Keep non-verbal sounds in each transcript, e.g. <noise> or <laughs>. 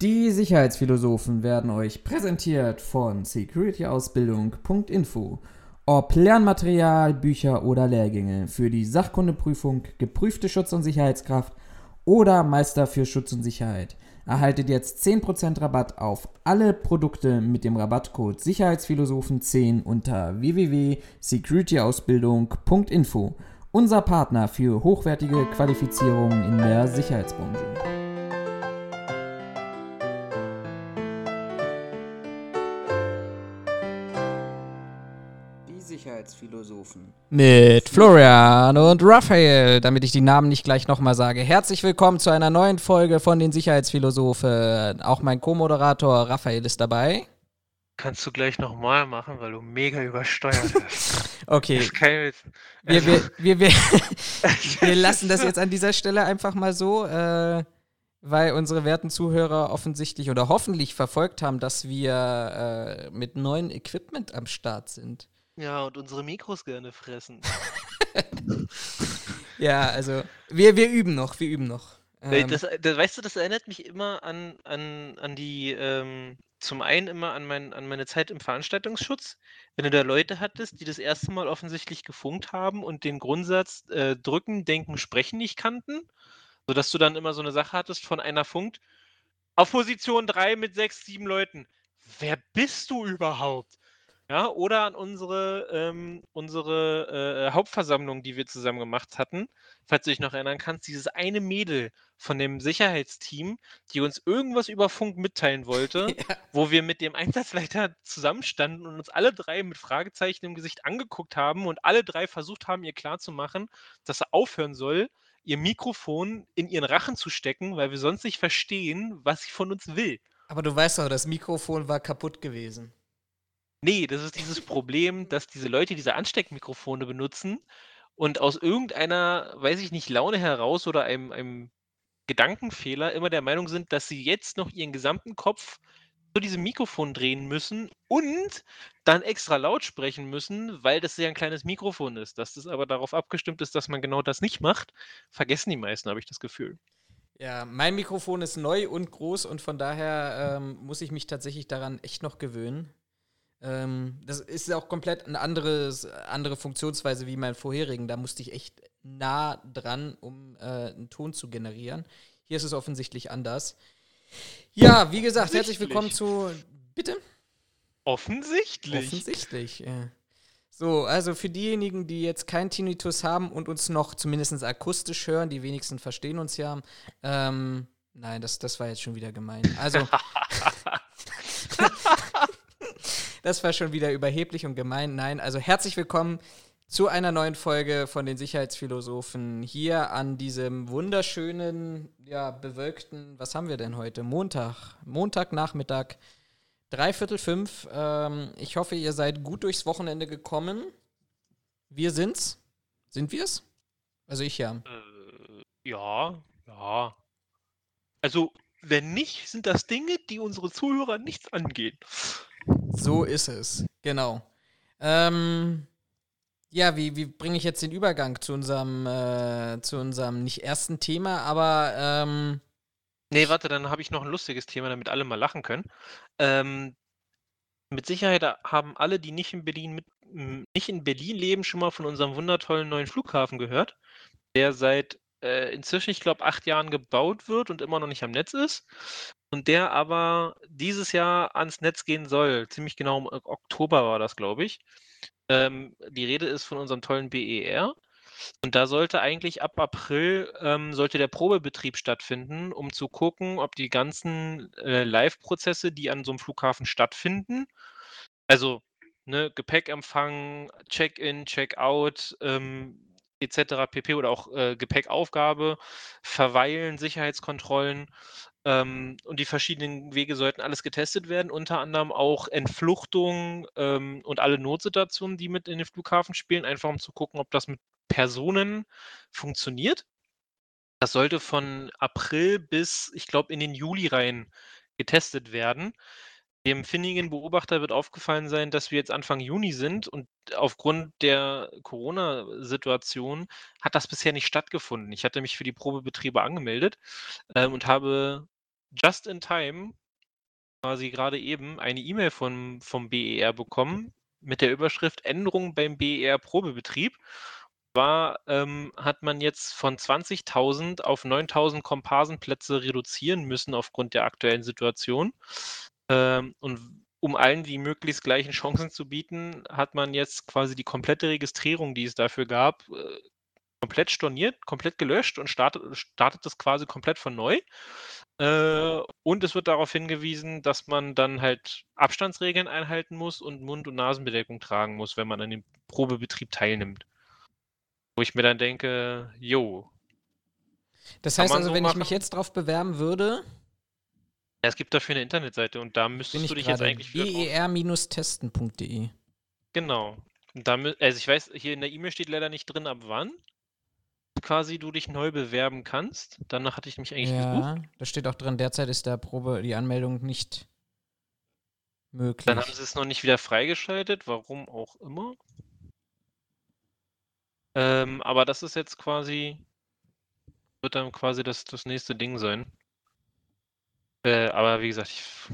Die Sicherheitsphilosophen werden euch präsentiert von securityausbildung.info. Ob Lernmaterial, Bücher oder Lehrgänge für die Sachkundeprüfung, geprüfte Schutz- und Sicherheitskraft oder Meister für Schutz und Sicherheit. Erhaltet jetzt 10% Rabatt auf alle Produkte mit dem Rabattcode Sicherheitsphilosophen10 unter www.securityausbildung.info. Unser Partner für hochwertige Qualifizierung in der Sicherheitsbranche. Sicherheitsphilosophen. Mit Florian und Raphael, damit ich die Namen nicht gleich nochmal sage. Herzlich willkommen zu einer neuen Folge von den Sicherheitsphilosophen. Auch mein Co-Moderator Raphael ist dabei. Kannst du gleich nochmal machen, weil du mega übersteuert hast. <laughs> okay. Das kann ich wir, wir, also wir, wir, <laughs> wir lassen das jetzt an dieser Stelle einfach mal so, äh, weil unsere werten Zuhörer offensichtlich oder hoffentlich verfolgt haben, dass wir äh, mit neuem Equipment am Start sind. Ja, und unsere Mikros gerne fressen. <laughs> ja, also wir, wir üben noch, wir üben noch. Ähm, das, das, weißt du, das erinnert mich immer an, an, an die, ähm, zum einen immer an, mein, an meine Zeit im Veranstaltungsschutz, wenn du da Leute hattest, die das erste Mal offensichtlich gefunkt haben und den Grundsatz äh, drücken, denken, sprechen nicht kannten, sodass du dann immer so eine Sache hattest von einer funkt, auf Position 3 mit 6, 7 Leuten. Wer bist du überhaupt? Ja, oder an unsere, ähm, unsere äh, Hauptversammlung, die wir zusammen gemacht hatten, falls du dich noch erinnern kannst, dieses eine Mädel von dem Sicherheitsteam, die uns irgendwas über Funk mitteilen wollte, <laughs> ja. wo wir mit dem Einsatzleiter zusammenstanden und uns alle drei mit Fragezeichen im Gesicht angeguckt haben und alle drei versucht haben, ihr klarzumachen, dass er aufhören soll, ihr Mikrofon in ihren Rachen zu stecken, weil wir sonst nicht verstehen, was sie von uns will. Aber du weißt doch, das Mikrofon war kaputt gewesen. Nee, das ist dieses Problem, dass diese Leute diese Ansteckmikrofone benutzen und aus irgendeiner, weiß ich nicht, Laune heraus oder einem, einem Gedankenfehler immer der Meinung sind, dass sie jetzt noch ihren gesamten Kopf zu diesem Mikrofon drehen müssen und dann extra laut sprechen müssen, weil das ja ein kleines Mikrofon ist. Dass das aber darauf abgestimmt ist, dass man genau das nicht macht, vergessen die meisten, habe ich das Gefühl. Ja, mein Mikrofon ist neu und groß und von daher ähm, muss ich mich tatsächlich daran echt noch gewöhnen. Ähm, das ist auch komplett eine anderes, andere Funktionsweise wie mein vorherigen. Da musste ich echt nah dran, um äh, einen Ton zu generieren. Hier ist es offensichtlich anders. Ja, wie gesagt, herzlich willkommen zu. Bitte? Offensichtlich. Offensichtlich, ja. So, also für diejenigen, die jetzt keinen Tinnitus haben und uns noch zumindest akustisch hören, die wenigsten verstehen uns ja. Ähm, nein, das, das war jetzt schon wieder gemein. Also. <laughs> <laughs> Das war schon wieder überheblich und gemein. Nein, also herzlich willkommen zu einer neuen Folge von den Sicherheitsphilosophen hier an diesem wunderschönen, ja, bewölkten, was haben wir denn heute? Montag, Montagnachmittag, dreiviertel fünf. Ähm, ich hoffe, ihr seid gut durchs Wochenende gekommen. Wir sind's. Sind wir's? Also ich ja. Äh, ja, ja. Also, wenn nicht, sind das Dinge, die unsere Zuhörer nichts angehen. So ist es, genau. Ähm, ja, wie, wie bringe ich jetzt den Übergang zu unserem, äh, zu unserem nicht ersten Thema, aber ähm, Nee, warte, dann habe ich noch ein lustiges Thema, damit alle mal lachen können. Ähm, mit Sicherheit haben alle, die nicht in Berlin mit, nicht in Berlin leben, schon mal von unserem wundertollen neuen Flughafen gehört, der seit äh, inzwischen, ich glaube, acht Jahren gebaut wird und immer noch nicht am Netz ist und der aber dieses Jahr ans Netz gehen soll. Ziemlich genau im Oktober war das, glaube ich. Ähm, die Rede ist von unserem tollen BER. Und da sollte eigentlich ab April ähm, sollte der Probebetrieb stattfinden, um zu gucken, ob die ganzen äh, Live-Prozesse, die an so einem Flughafen stattfinden, also ne, Gepäckempfang, Check-in, Check-out, ähm, etc. pp. oder auch äh, Gepäckaufgabe, Verweilen, Sicherheitskontrollen, ähm, und die verschiedenen Wege sollten alles getestet werden, unter anderem auch Entfluchtung ähm, und alle Notsituationen, die mit in den Flughafen spielen, einfach um zu gucken, ob das mit Personen funktioniert. Das sollte von April bis, ich glaube, in den Juli rein getestet werden. Dem findigen Beobachter wird aufgefallen sein, dass wir jetzt Anfang Juni sind und aufgrund der Corona-Situation hat das bisher nicht stattgefunden. Ich hatte mich für die Probebetriebe angemeldet ähm, und habe just in time quasi gerade eben eine E-Mail vom, vom BER bekommen mit der Überschrift Änderung beim BER Probebetrieb. War ähm, hat man jetzt von 20.000 auf 9.000 Komparsenplätze reduzieren müssen aufgrund der aktuellen Situation. Ähm, und um allen die möglichst gleichen Chancen zu bieten, hat man jetzt quasi die komplette Registrierung, die es dafür gab, äh, komplett storniert, komplett gelöscht und startet, startet das quasi komplett von neu. Äh, und es wird darauf hingewiesen, dass man dann halt Abstandsregeln einhalten muss und Mund- und Nasenbedeckung tragen muss, wenn man an dem Probebetrieb teilnimmt. Wo ich mir dann denke, jo. Das heißt also, so wenn machen? ich mich jetzt drauf bewerben würde. Ja, es gibt dafür eine Internetseite und da müsstest du dich jetzt eigentlich ber-testen.de. Genau. Da, also ich weiß, hier in der E-Mail steht leider nicht drin, ab wann quasi du dich neu bewerben kannst. Danach hatte ich mich eigentlich ja, gesucht. Da steht auch drin, derzeit ist der Probe die Anmeldung nicht möglich. Dann haben sie es noch nicht wieder freigeschaltet, warum auch immer. Ähm, aber das ist jetzt quasi, wird dann quasi das, das nächste Ding sein. Äh, aber wie gesagt, ich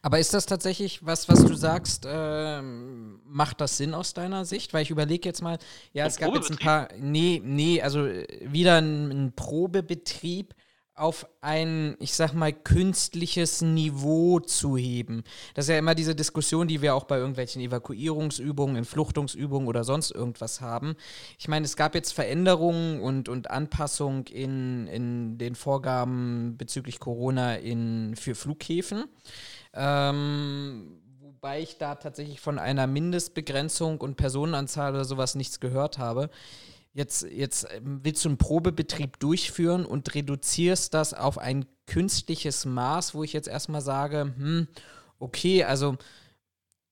aber ist das tatsächlich was, was du sagst, äh, macht das Sinn aus deiner Sicht? Weil ich überlege jetzt mal, ja, es gab jetzt ein paar, nee, nee, also äh, wieder ein, ein Probebetrieb auf ein, ich sag mal, künstliches Niveau zu heben. Das ist ja immer diese Diskussion, die wir auch bei irgendwelchen Evakuierungsübungen, Entfluchtungsübungen oder sonst irgendwas haben. Ich meine, es gab jetzt Veränderungen und, und Anpassungen in, in den Vorgaben bezüglich Corona in, für Flughäfen. Ähm, wobei ich da tatsächlich von einer Mindestbegrenzung und Personenanzahl oder sowas nichts gehört habe. Jetzt, jetzt ähm, willst du einen Probebetrieb durchführen und reduzierst das auf ein künstliches Maß, wo ich jetzt erstmal sage, hm, okay, also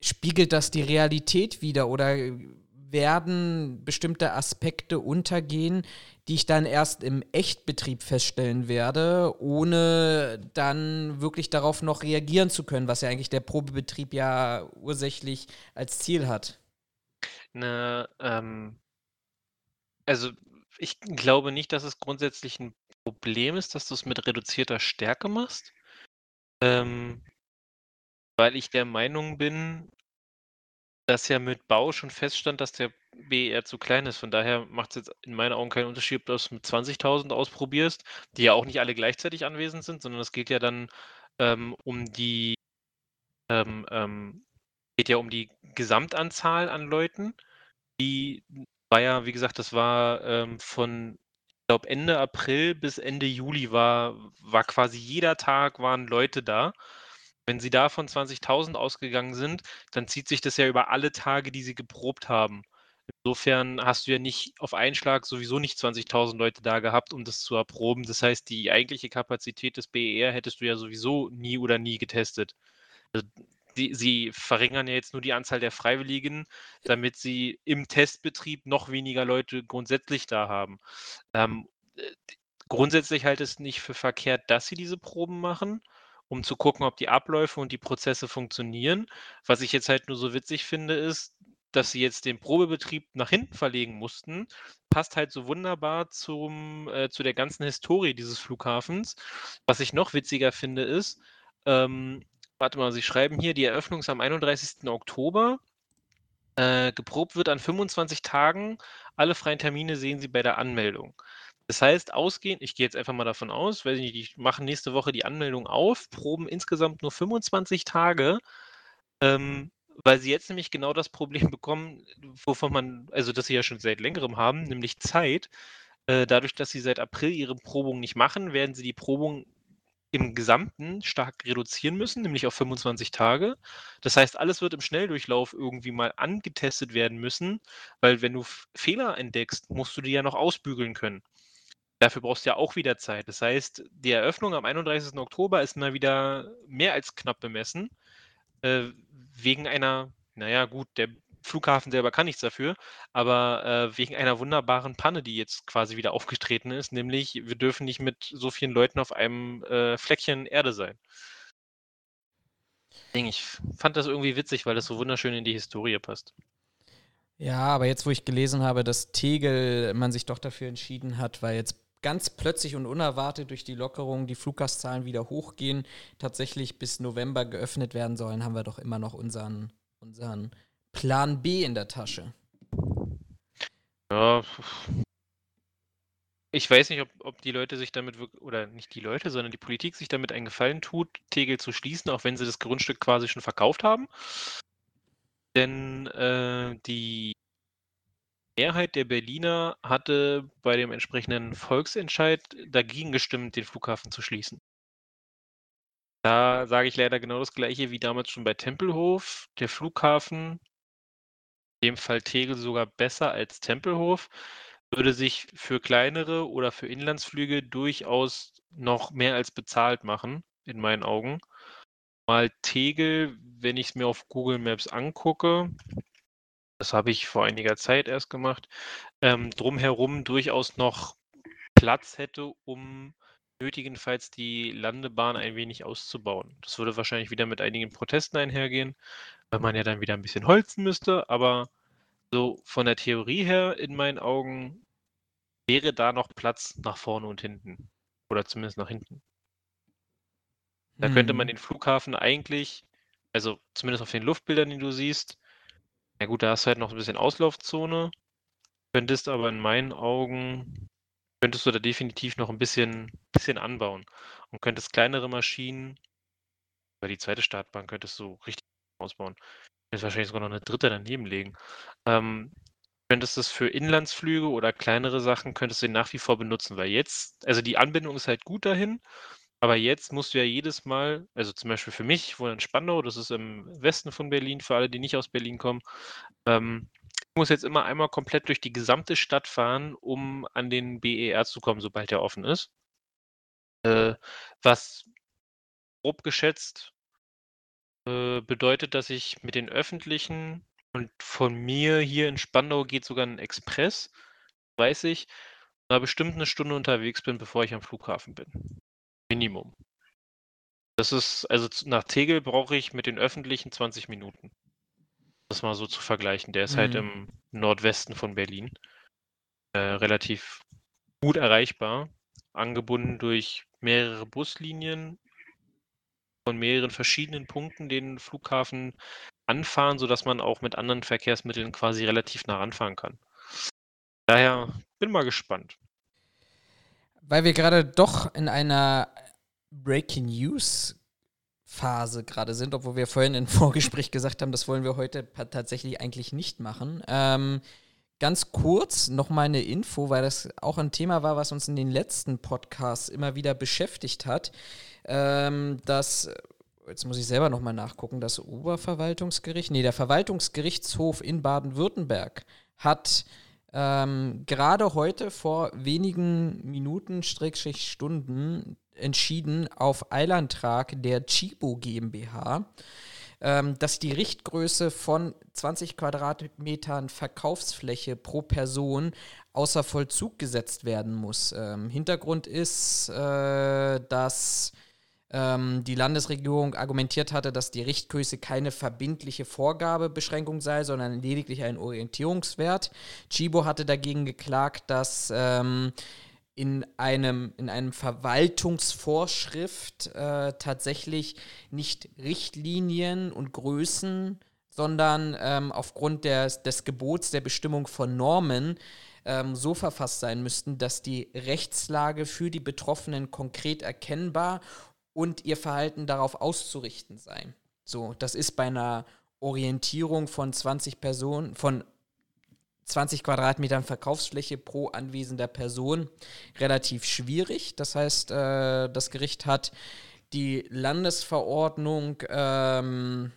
spiegelt das die Realität wieder oder werden bestimmte Aspekte untergehen, die ich dann erst im Echtbetrieb feststellen werde, ohne dann wirklich darauf noch reagieren zu können, was ja eigentlich der Probebetrieb ja ursächlich als Ziel hat. Ne, ähm, also ich glaube nicht, dass es grundsätzlich ein Problem ist, dass du es mit reduzierter Stärke machst. Ähm, weil ich der Meinung bin, dass ja mit Bau schon feststand, dass der BER zu klein ist. Von daher macht es jetzt in meinen Augen keinen Unterschied, ob du es mit 20.000 ausprobierst, die ja auch nicht alle gleichzeitig anwesend sind, sondern es geht ja dann ähm, um die ähm, ähm, geht ja um die Gesamtanzahl an Leuten. Die war ja, wie gesagt, das war ähm, von, ich glaube, Ende April bis Ende Juli war, war quasi jeder Tag waren Leute da. Wenn Sie da von 20.000 ausgegangen sind, dann zieht sich das ja über alle Tage, die Sie geprobt haben. Insofern hast du ja nicht auf einen Schlag sowieso nicht 20.000 Leute da gehabt, um das zu erproben. Das heißt, die eigentliche Kapazität des BER hättest du ja sowieso nie oder nie getestet. Also die, sie verringern ja jetzt nur die Anzahl der Freiwilligen, damit sie im Testbetrieb noch weniger Leute grundsätzlich da haben. Ähm, äh, grundsätzlich halte ich es nicht für verkehrt, dass sie diese Proben machen um zu gucken, ob die Abläufe und die Prozesse funktionieren. Was ich jetzt halt nur so witzig finde, ist, dass sie jetzt den Probebetrieb nach hinten verlegen mussten, passt halt so wunderbar zum, äh, zu der ganzen Historie dieses Flughafens. Was ich noch witziger finde, ist, ähm, warte mal, Sie schreiben hier, die Eröffnung ist am 31. Oktober. Äh, geprobt wird an 25 Tagen. Alle freien Termine sehen Sie bei der Anmeldung. Das heißt, ausgehend, ich gehe jetzt einfach mal davon aus, nicht, die machen nächste Woche die Anmeldung auf, proben insgesamt nur 25 Tage, ähm, weil sie jetzt nämlich genau das Problem <laughs> bekommen, wovon man, also das sie ja schon seit längerem haben, nämlich Zeit. Äh, dadurch, dass sie seit April ihre Probung nicht machen, werden sie die Probung im Gesamten stark reduzieren müssen, nämlich auf 25 Tage. Das heißt, alles wird im Schnelldurchlauf irgendwie mal angetestet werden müssen, weil wenn du Fehler entdeckst, musst du die ja noch ausbügeln können. Dafür brauchst du ja auch wieder Zeit. Das heißt, die Eröffnung am 31. Oktober ist mal wieder mehr als knapp bemessen. Äh, wegen einer, naja, gut, der Flughafen selber kann nichts dafür, aber äh, wegen einer wunderbaren Panne, die jetzt quasi wieder <laughs> aufgetreten ist, nämlich wir dürfen nicht mit so vielen Leuten auf einem äh, Fleckchen Erde sein. Ich fand das irgendwie witzig, weil das so wunderschön in die Historie passt. Ja, aber jetzt, wo ich gelesen habe, dass Tegel man sich doch dafür entschieden hat, weil jetzt ganz plötzlich und unerwartet durch die Lockerung die Fluggastzahlen wieder hochgehen, tatsächlich bis November geöffnet werden sollen, haben wir doch immer noch unseren, unseren Plan B in der Tasche. Ja, ich weiß nicht, ob, ob die Leute sich damit wirklich, oder nicht die Leute, sondern die Politik sich damit einen Gefallen tut, Tegel zu schließen, auch wenn sie das Grundstück quasi schon verkauft haben. Denn äh, die Mehrheit der Berliner hatte bei dem entsprechenden Volksentscheid dagegen gestimmt, den Flughafen zu schließen. Da sage ich leider genau das Gleiche wie damals schon bei Tempelhof. Der Flughafen, dem Fall Tegel sogar besser als Tempelhof, würde sich für kleinere oder für Inlandsflüge durchaus noch mehr als bezahlt machen, in meinen Augen. Mal Tegel, wenn ich es mir auf Google Maps angucke, das habe ich vor einiger Zeit erst gemacht, ähm, drumherum durchaus noch Platz hätte, um nötigenfalls die Landebahn ein wenig auszubauen. Das würde wahrscheinlich wieder mit einigen Protesten einhergehen, weil man ja dann wieder ein bisschen holzen müsste, aber so von der Theorie her, in meinen Augen, wäre da noch Platz nach vorne und hinten. Oder zumindest nach hinten. Da hm. könnte man hm. den Flughafen eigentlich, also zumindest auf den Luftbildern, die du siehst, ja gut, da hast du halt noch ein bisschen Auslaufzone. Könntest aber in meinen Augen, könntest du da definitiv noch ein bisschen, bisschen anbauen. Und könntest kleinere Maschinen, über die zweite Startbahn könntest du richtig ausbauen. Jetzt wahrscheinlich sogar noch eine dritte daneben legen. Ähm, könntest es für Inlandsflüge oder kleinere Sachen, könntest du den nach wie vor benutzen, weil jetzt, also die Anbindung ist halt gut dahin, aber jetzt musst du ja jedes Mal, also zum Beispiel für mich, ich wohne in Spandau, das ist im Westen von Berlin, für alle, die nicht aus Berlin kommen, ähm, ich muss jetzt immer einmal komplett durch die gesamte Stadt fahren, um an den BER zu kommen, sobald er offen ist. Äh, was grob geschätzt äh, bedeutet, dass ich mit den öffentlichen und von mir hier in Spandau geht sogar ein Express, weiß ich, da bestimmt eine Stunde unterwegs bin, bevor ich am Flughafen bin. Minimum. Das ist, also nach Tegel brauche ich mit den öffentlichen 20 Minuten. Das mal so zu vergleichen. Der ist halt mhm. halt im Nordwesten von Berlin. Äh, relativ gut erreichbar. Angebunden durch mehrere Buslinien von mehreren verschiedenen Punkten den Flughafen anfahren, sodass man auch mit anderen Verkehrsmitteln quasi relativ nah ranfahren kann. Daher bin mal gespannt. Weil wir gerade doch in einer Breaking News Phase gerade sind, obwohl wir vorhin im <laughs> Vorgespräch gesagt haben, das wollen wir heute tatsächlich eigentlich nicht machen. Ähm, ganz kurz noch mal eine Info, weil das auch ein Thema war, was uns in den letzten Podcasts immer wieder beschäftigt hat. Ähm, dass, jetzt muss ich selber noch mal nachgucken, das Oberverwaltungsgericht, nee, der Verwaltungsgerichtshof in Baden-Württemberg hat ähm, gerade heute vor wenigen Minuten, Schrägstrich Stunden, entschieden auf Eilantrag der Chibo GmbH, ähm, dass die Richtgröße von 20 Quadratmetern Verkaufsfläche pro Person außer Vollzug gesetzt werden muss. Ähm, Hintergrund ist, äh, dass ähm, die Landesregierung argumentiert hatte, dass die Richtgröße keine verbindliche Vorgabebeschränkung sei, sondern lediglich ein Orientierungswert. Chibo hatte dagegen geklagt, dass ähm, in einem, in einem Verwaltungsvorschrift äh, tatsächlich nicht Richtlinien und Größen, sondern ähm, aufgrund des, des Gebots der Bestimmung von Normen ähm, so verfasst sein müssten, dass die Rechtslage für die Betroffenen konkret erkennbar und ihr Verhalten darauf auszurichten sei. So, das ist bei einer Orientierung von 20 Personen, von 20 Quadratmetern Verkaufsfläche pro anwesender Person relativ schwierig. Das heißt, äh, das Gericht hat die Landesverordnung ähm,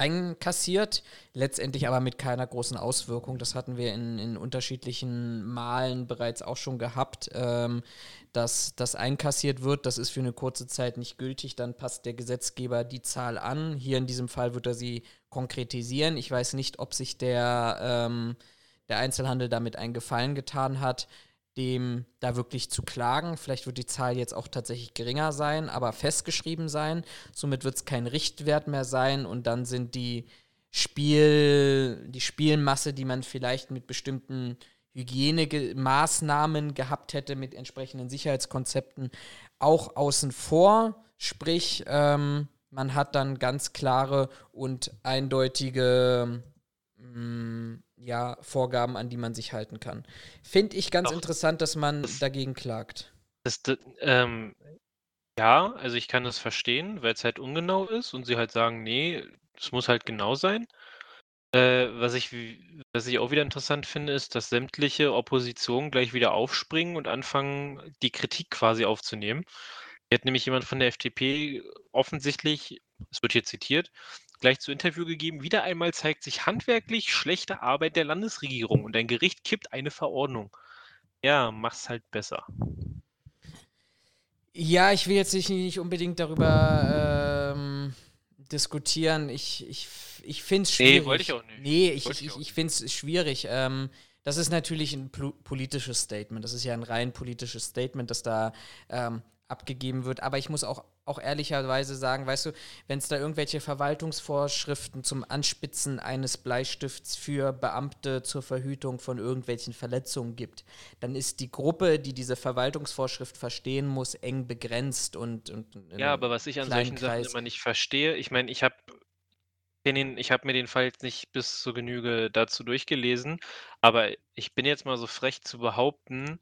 einkassiert, letztendlich aber mit keiner großen Auswirkung. Das hatten wir in, in unterschiedlichen Malen bereits auch schon gehabt, ähm, dass das einkassiert wird. Das ist für eine kurze Zeit nicht gültig. Dann passt der Gesetzgeber die Zahl an. Hier in diesem Fall wird er sie konkretisieren. Ich weiß nicht, ob sich der, ähm, der Einzelhandel damit einen Gefallen getan hat dem da wirklich zu klagen. Vielleicht wird die Zahl jetzt auch tatsächlich geringer sein, aber festgeschrieben sein. Somit wird es kein Richtwert mehr sein und dann sind die Spiel, die Spielmasse, die man vielleicht mit bestimmten Hygienemaßnahmen gehabt hätte mit entsprechenden Sicherheitskonzepten, auch außen vor. Sprich, ähm, man hat dann ganz klare und eindeutige mh, mm, ja, Vorgaben, an die man sich halten kann. Finde ich ganz Auch interessant, dass man das, dagegen klagt. Das, das, ähm, ja, also ich kann das verstehen, weil es halt ungenau ist und sie halt sagen, nee, es muss halt genau sein. Äh, was ich was ich auch wieder interessant finde, ist, dass sämtliche Opposition gleich wieder aufspringen und anfangen, die Kritik quasi aufzunehmen. Hier hat nämlich jemand von der FDP offensichtlich, es wird hier zitiert, gleich zu Interview gegeben, wieder einmal zeigt sich handwerklich schlechte Arbeit der Landesregierung und ein Gericht kippt eine Verordnung. Ja, mach's halt besser. Ja, ich will jetzt nicht unbedingt darüber ähm, diskutieren. Ich, ich, ich finde es schwierig. Nee, wollte ich auch nicht. Nee, ich, ich, ich, ich finde es schwierig. Ähm, das ist natürlich ein politisches Statement. Das ist ja ein rein politisches Statement, das da ähm, abgegeben wird. Aber ich muss auch, auch ehrlicherweise sagen, weißt du, wenn es da irgendwelche Verwaltungsvorschriften zum Anspitzen eines Bleistifts für Beamte zur Verhütung von irgendwelchen Verletzungen gibt, dann ist die Gruppe, die diese Verwaltungsvorschrift verstehen muss, eng begrenzt und, und ja, aber was ich an solchen Kreis Sachen immer nicht verstehe, ich meine, ich habe ich habe mir den Fall jetzt nicht bis zur Genüge dazu durchgelesen, aber ich bin jetzt mal so frech zu behaupten,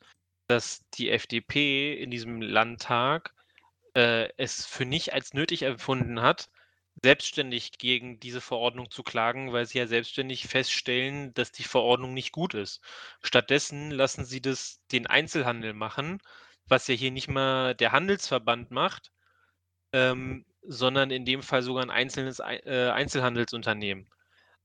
dass die FDP in diesem Landtag äh, es für nicht als nötig empfunden hat, selbstständig gegen diese Verordnung zu klagen, weil sie ja selbstständig feststellen, dass die Verordnung nicht gut ist. Stattdessen lassen sie das den Einzelhandel machen, was ja hier nicht mal der Handelsverband macht, ähm, sondern in dem Fall sogar ein einzelnes äh, Einzelhandelsunternehmen.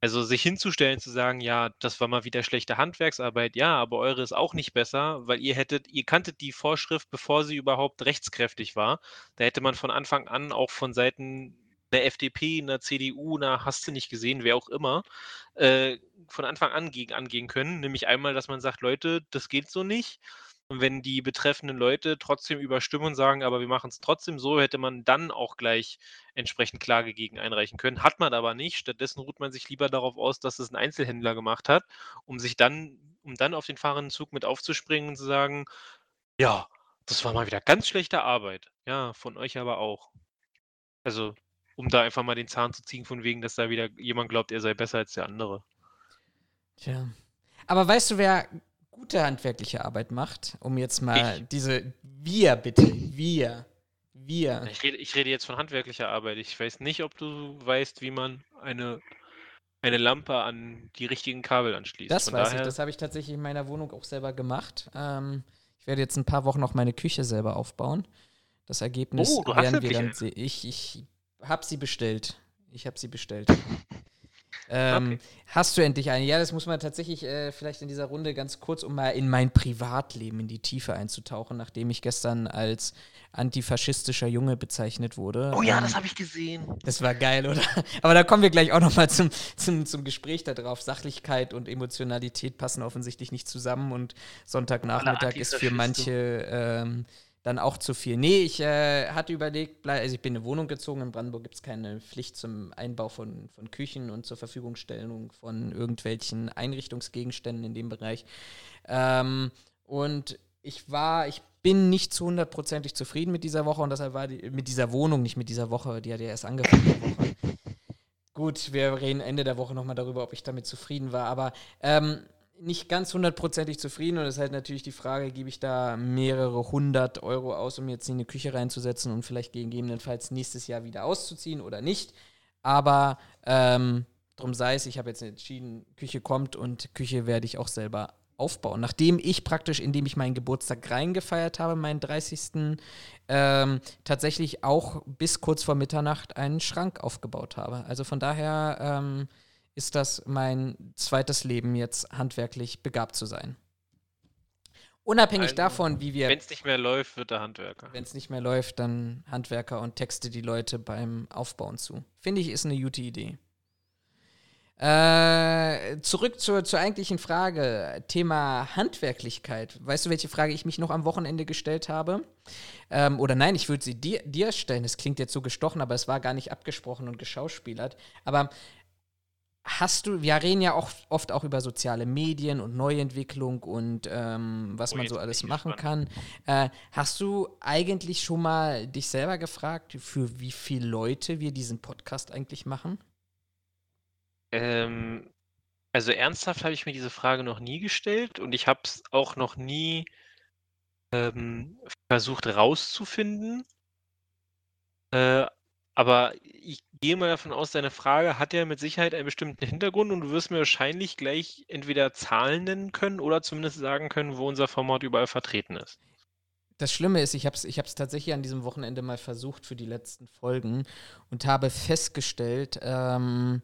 Also sich hinzustellen, zu sagen, ja, das war mal wieder schlechte Handwerksarbeit, ja, aber eure ist auch nicht besser, weil ihr hättet, ihr kanntet die Vorschrift, bevor sie überhaupt rechtskräftig war. Da hätte man von Anfang an auch von Seiten der FDP, einer CDU, einer hast du nicht gesehen, wer auch immer, äh, von Anfang an gegen angehen können. Nämlich einmal, dass man sagt, Leute, das geht so nicht. Und wenn die betreffenden Leute trotzdem überstimmen und sagen, aber wir machen es trotzdem so, hätte man dann auch gleich entsprechend Klage gegen einreichen können. Hat man aber nicht. Stattdessen ruht man sich lieber darauf aus, dass es ein Einzelhändler gemacht hat, um sich dann, um dann auf den fahrenden Zug mit aufzuspringen und zu sagen, ja, das war mal wieder ganz schlechte Arbeit. Ja, von euch aber auch. Also, um da einfach mal den Zahn zu ziehen, von wegen, dass da wieder jemand glaubt, er sei besser als der andere. Tja. Aber weißt du, wer gute handwerkliche Arbeit macht, um jetzt mal ich. diese wir bitte, wir, wir. Ich rede, ich rede jetzt von handwerklicher Arbeit. Ich weiß nicht, ob du weißt, wie man eine, eine Lampe an die richtigen Kabel anschließt. Das von weiß ich, das habe ich tatsächlich in meiner Wohnung auch selber gemacht. Ähm, ich werde jetzt ein paar Wochen noch meine Küche selber aufbauen. Das Ergebnis oh, werden wir dann sehen. Ich, ich habe sie bestellt. Ich habe sie bestellt. <laughs> Ähm, okay. Hast du endlich eine? Ja, das muss man tatsächlich äh, vielleicht in dieser Runde ganz kurz, um mal in mein Privatleben in die Tiefe einzutauchen, nachdem ich gestern als antifaschistischer Junge bezeichnet wurde. Oh ja, ähm, das habe ich gesehen. Das war geil, oder? <laughs> Aber da kommen wir gleich auch nochmal zum, zum, zum Gespräch darauf. Sachlichkeit und Emotionalität passen offensichtlich nicht zusammen und Sonntagnachmittag ist für manche ähm, dann auch zu viel. Nee, ich äh, hatte überlegt, also ich bin in eine Wohnung gezogen, in Brandenburg gibt es keine Pflicht zum Einbau von, von Küchen und zur Verfügungstellung von irgendwelchen Einrichtungsgegenständen in dem Bereich. Ähm, und ich war, ich bin nicht zu hundertprozentig zufrieden mit dieser Woche und deshalb war die, mit dieser Wohnung, nicht mit dieser Woche, die hat ja erst angefangen. Gut, wir reden Ende der Woche nochmal darüber, ob ich damit zufrieden war, aber ähm, nicht ganz hundertprozentig zufrieden und es ist halt natürlich die Frage, gebe ich da mehrere hundert Euro aus, um jetzt in eine Küche reinzusetzen und vielleicht gegebenenfalls nächstes Jahr wieder auszuziehen oder nicht. Aber ähm, drum sei es, ich habe jetzt entschieden, Küche kommt und Küche werde ich auch selber aufbauen. Nachdem ich praktisch, indem ich meinen Geburtstag reingefeiert habe, meinen 30. Ähm, tatsächlich auch bis kurz vor Mitternacht einen Schrank aufgebaut habe. Also von daher ähm, ist das mein zweites Leben, jetzt handwerklich begabt zu sein. Unabhängig also, davon, wie wir. Wenn es nicht mehr läuft, wird er Handwerker. Wenn es nicht mehr läuft, dann Handwerker und texte die Leute beim Aufbauen zu. Finde ich, ist eine gute Idee. Äh, zurück zur, zur eigentlichen Frage, Thema Handwerklichkeit. Weißt du, welche Frage ich mich noch am Wochenende gestellt habe? Ähm, oder nein, ich würde sie dir, dir stellen. Es klingt jetzt so gestochen, aber es war gar nicht abgesprochen und geschauspielert. Aber hast du, wir reden ja auch oft auch über soziale Medien und Neuentwicklung und ähm, was Oh, man so alles machen kann. Äh, hast du eigentlich schon mal dich selber gefragt, für wie viele Leute wir diesen Podcast eigentlich machen? Ähm, also ernsthaft habe ich mir diese Frage noch nie gestellt und ich habe es auch noch nie ähm, versucht rauszufinden. Äh, aber ich gehe mal davon aus, deine Frage hat ja mit Sicherheit einen bestimmten Hintergrund und du wirst mir wahrscheinlich gleich entweder Zahlen nennen können oder zumindest sagen können, wo unser Format überall vertreten ist. Das Schlimme ist, ich habe es ich tatsächlich an diesem Wochenende mal versucht für die letzten Folgen und habe festgestellt, ähm,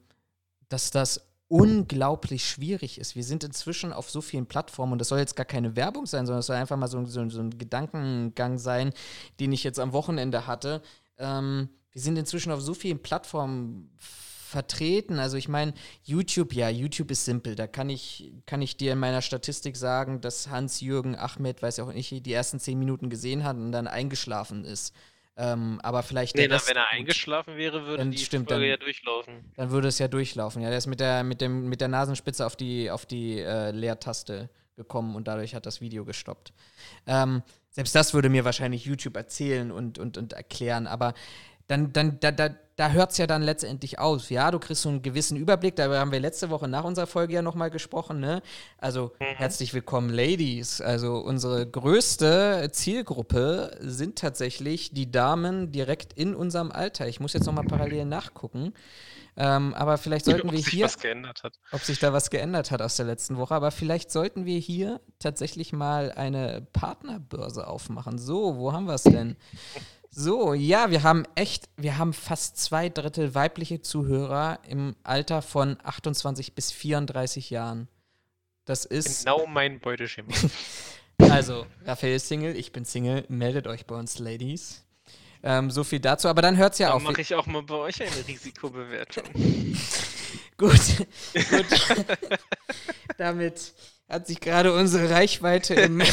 dass das unglaublich schwierig ist. Wir sind inzwischen auf so vielen Plattformen und das soll jetzt gar keine Werbung sein, sondern es soll einfach mal so, so, so ein Gedankengang sein, den ich jetzt am Wochenende hatte. Ähm, wir sind inzwischen auf so vielen Plattformen vertreten. Also ich meine, YouTube, ja, YouTube ist simpel. Da kann ich, kann ich dir in meiner Statistik sagen, dass Hans-Jürgen Ahmed, weiß ja auch nicht, die ersten zehn Minuten gesehen hat und dann eingeschlafen ist. Ähm, aber vielleicht Nee, Rest- wenn er eingeschlafen wäre, würde Dann die stimmt, Folge dann- ja durchlaufen. dann würde es ja durchlaufen. Ja, der ist mit der, mit dem, mit der Nasenspitze auf die, auf die äh, Leertaste gekommen und dadurch hat das Video gestoppt. Ähm, selbst das würde mir wahrscheinlich YouTube erzählen und, und, und erklären, aber dann, dann, da, da, da hört es ja dann letztendlich aus. Ja, du kriegst so einen gewissen Überblick, darüber haben wir letzte Woche nach unserer Folge ja nochmal gesprochen, ne? Also herzlich willkommen, Ladies. Also unsere größte Zielgruppe sind tatsächlich die Damen direkt in unserem Alter. Ich muss jetzt nochmal parallel nachgucken. Ähm, aber vielleicht sollten Ob wir sich hier, was geändert hat. ob sich da was geändert hat aus der letzten Woche, aber vielleicht sollten wir hier tatsächlich mal eine Partnerbörse aufmachen. So, wo haben wir es denn? So, ja, wir haben echt, wir haben fast zwei Drittel weibliche Zuhörer im Alter von 28 bis 34 Jahren. Das ist, Genau mein Beuteschema. <laughs> also, Raphael ist Single, ich bin Single, meldet euch bei uns, Ladies. Ähm, so viel dazu, aber dann hört es ja Dann auf. mache ich auch mal bei euch eine Risikobewertung. <laughs> Gut, gut. <laughs> Damit hat sich gerade unsere Reichweite im,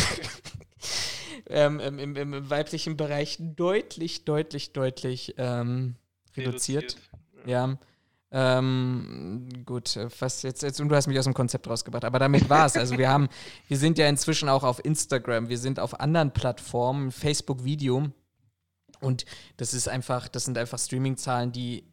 ähm, im, im, im weiblichen Bereich deutlich, deutlich, deutlich ähm, reduziert. Ja. Ähm, gut, äh, fast jetzt, jetzt, und du hast mich aus dem Konzept rausgebracht, aber damit war es. Also wir haben, wir sind ja inzwischen auch auf Instagram, wir sind auf anderen Plattformen, Facebook Video. Und das ist einfach, das sind einfach Streaming-Zahlen, die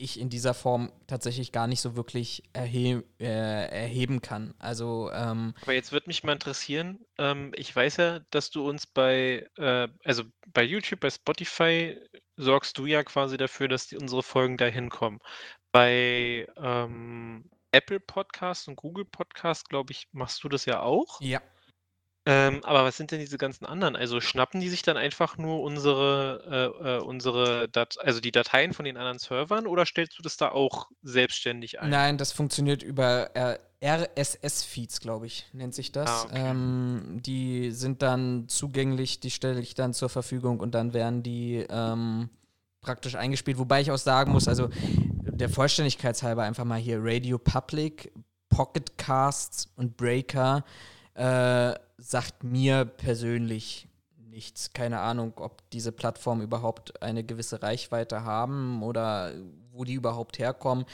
ich in dieser Form tatsächlich gar nicht so wirklich erhe äh, erheben kann. Also, ähm, Aber jetzt würde mich mal interessieren, ähm, ich weiß ja, dass du uns bei, äh, also bei YouTube, bei Spotify sorgst du ja quasi dafür, dass die, unsere Folgen da hinkommen. Bei ähm, Apple Podcast und Google Podcast, glaube ich, machst du das ja auch. ja. Ähm, aber was sind denn diese ganzen anderen? Also schnappen die sich dann einfach nur unsere, äh, äh, unsere Dat also die Dateien von den anderen Servern oder stellst du das da auch selbstständig ein? Nein, das funktioniert über äh, RSS-Feeds, glaube ich, nennt sich das. Ah, okay. ähm, die sind dann zugänglich, die stelle ich dann zur Verfügung und dann werden die ähm, praktisch eingespielt. Wobei ich auch sagen muss, also der Vollständigkeitshalber einfach mal hier Radio Public, Pocket Casts und Breaker äh, sagt mir persönlich nichts. Keine Ahnung, ob diese Plattformen überhaupt eine gewisse Reichweite haben oder wo die überhaupt herkommen.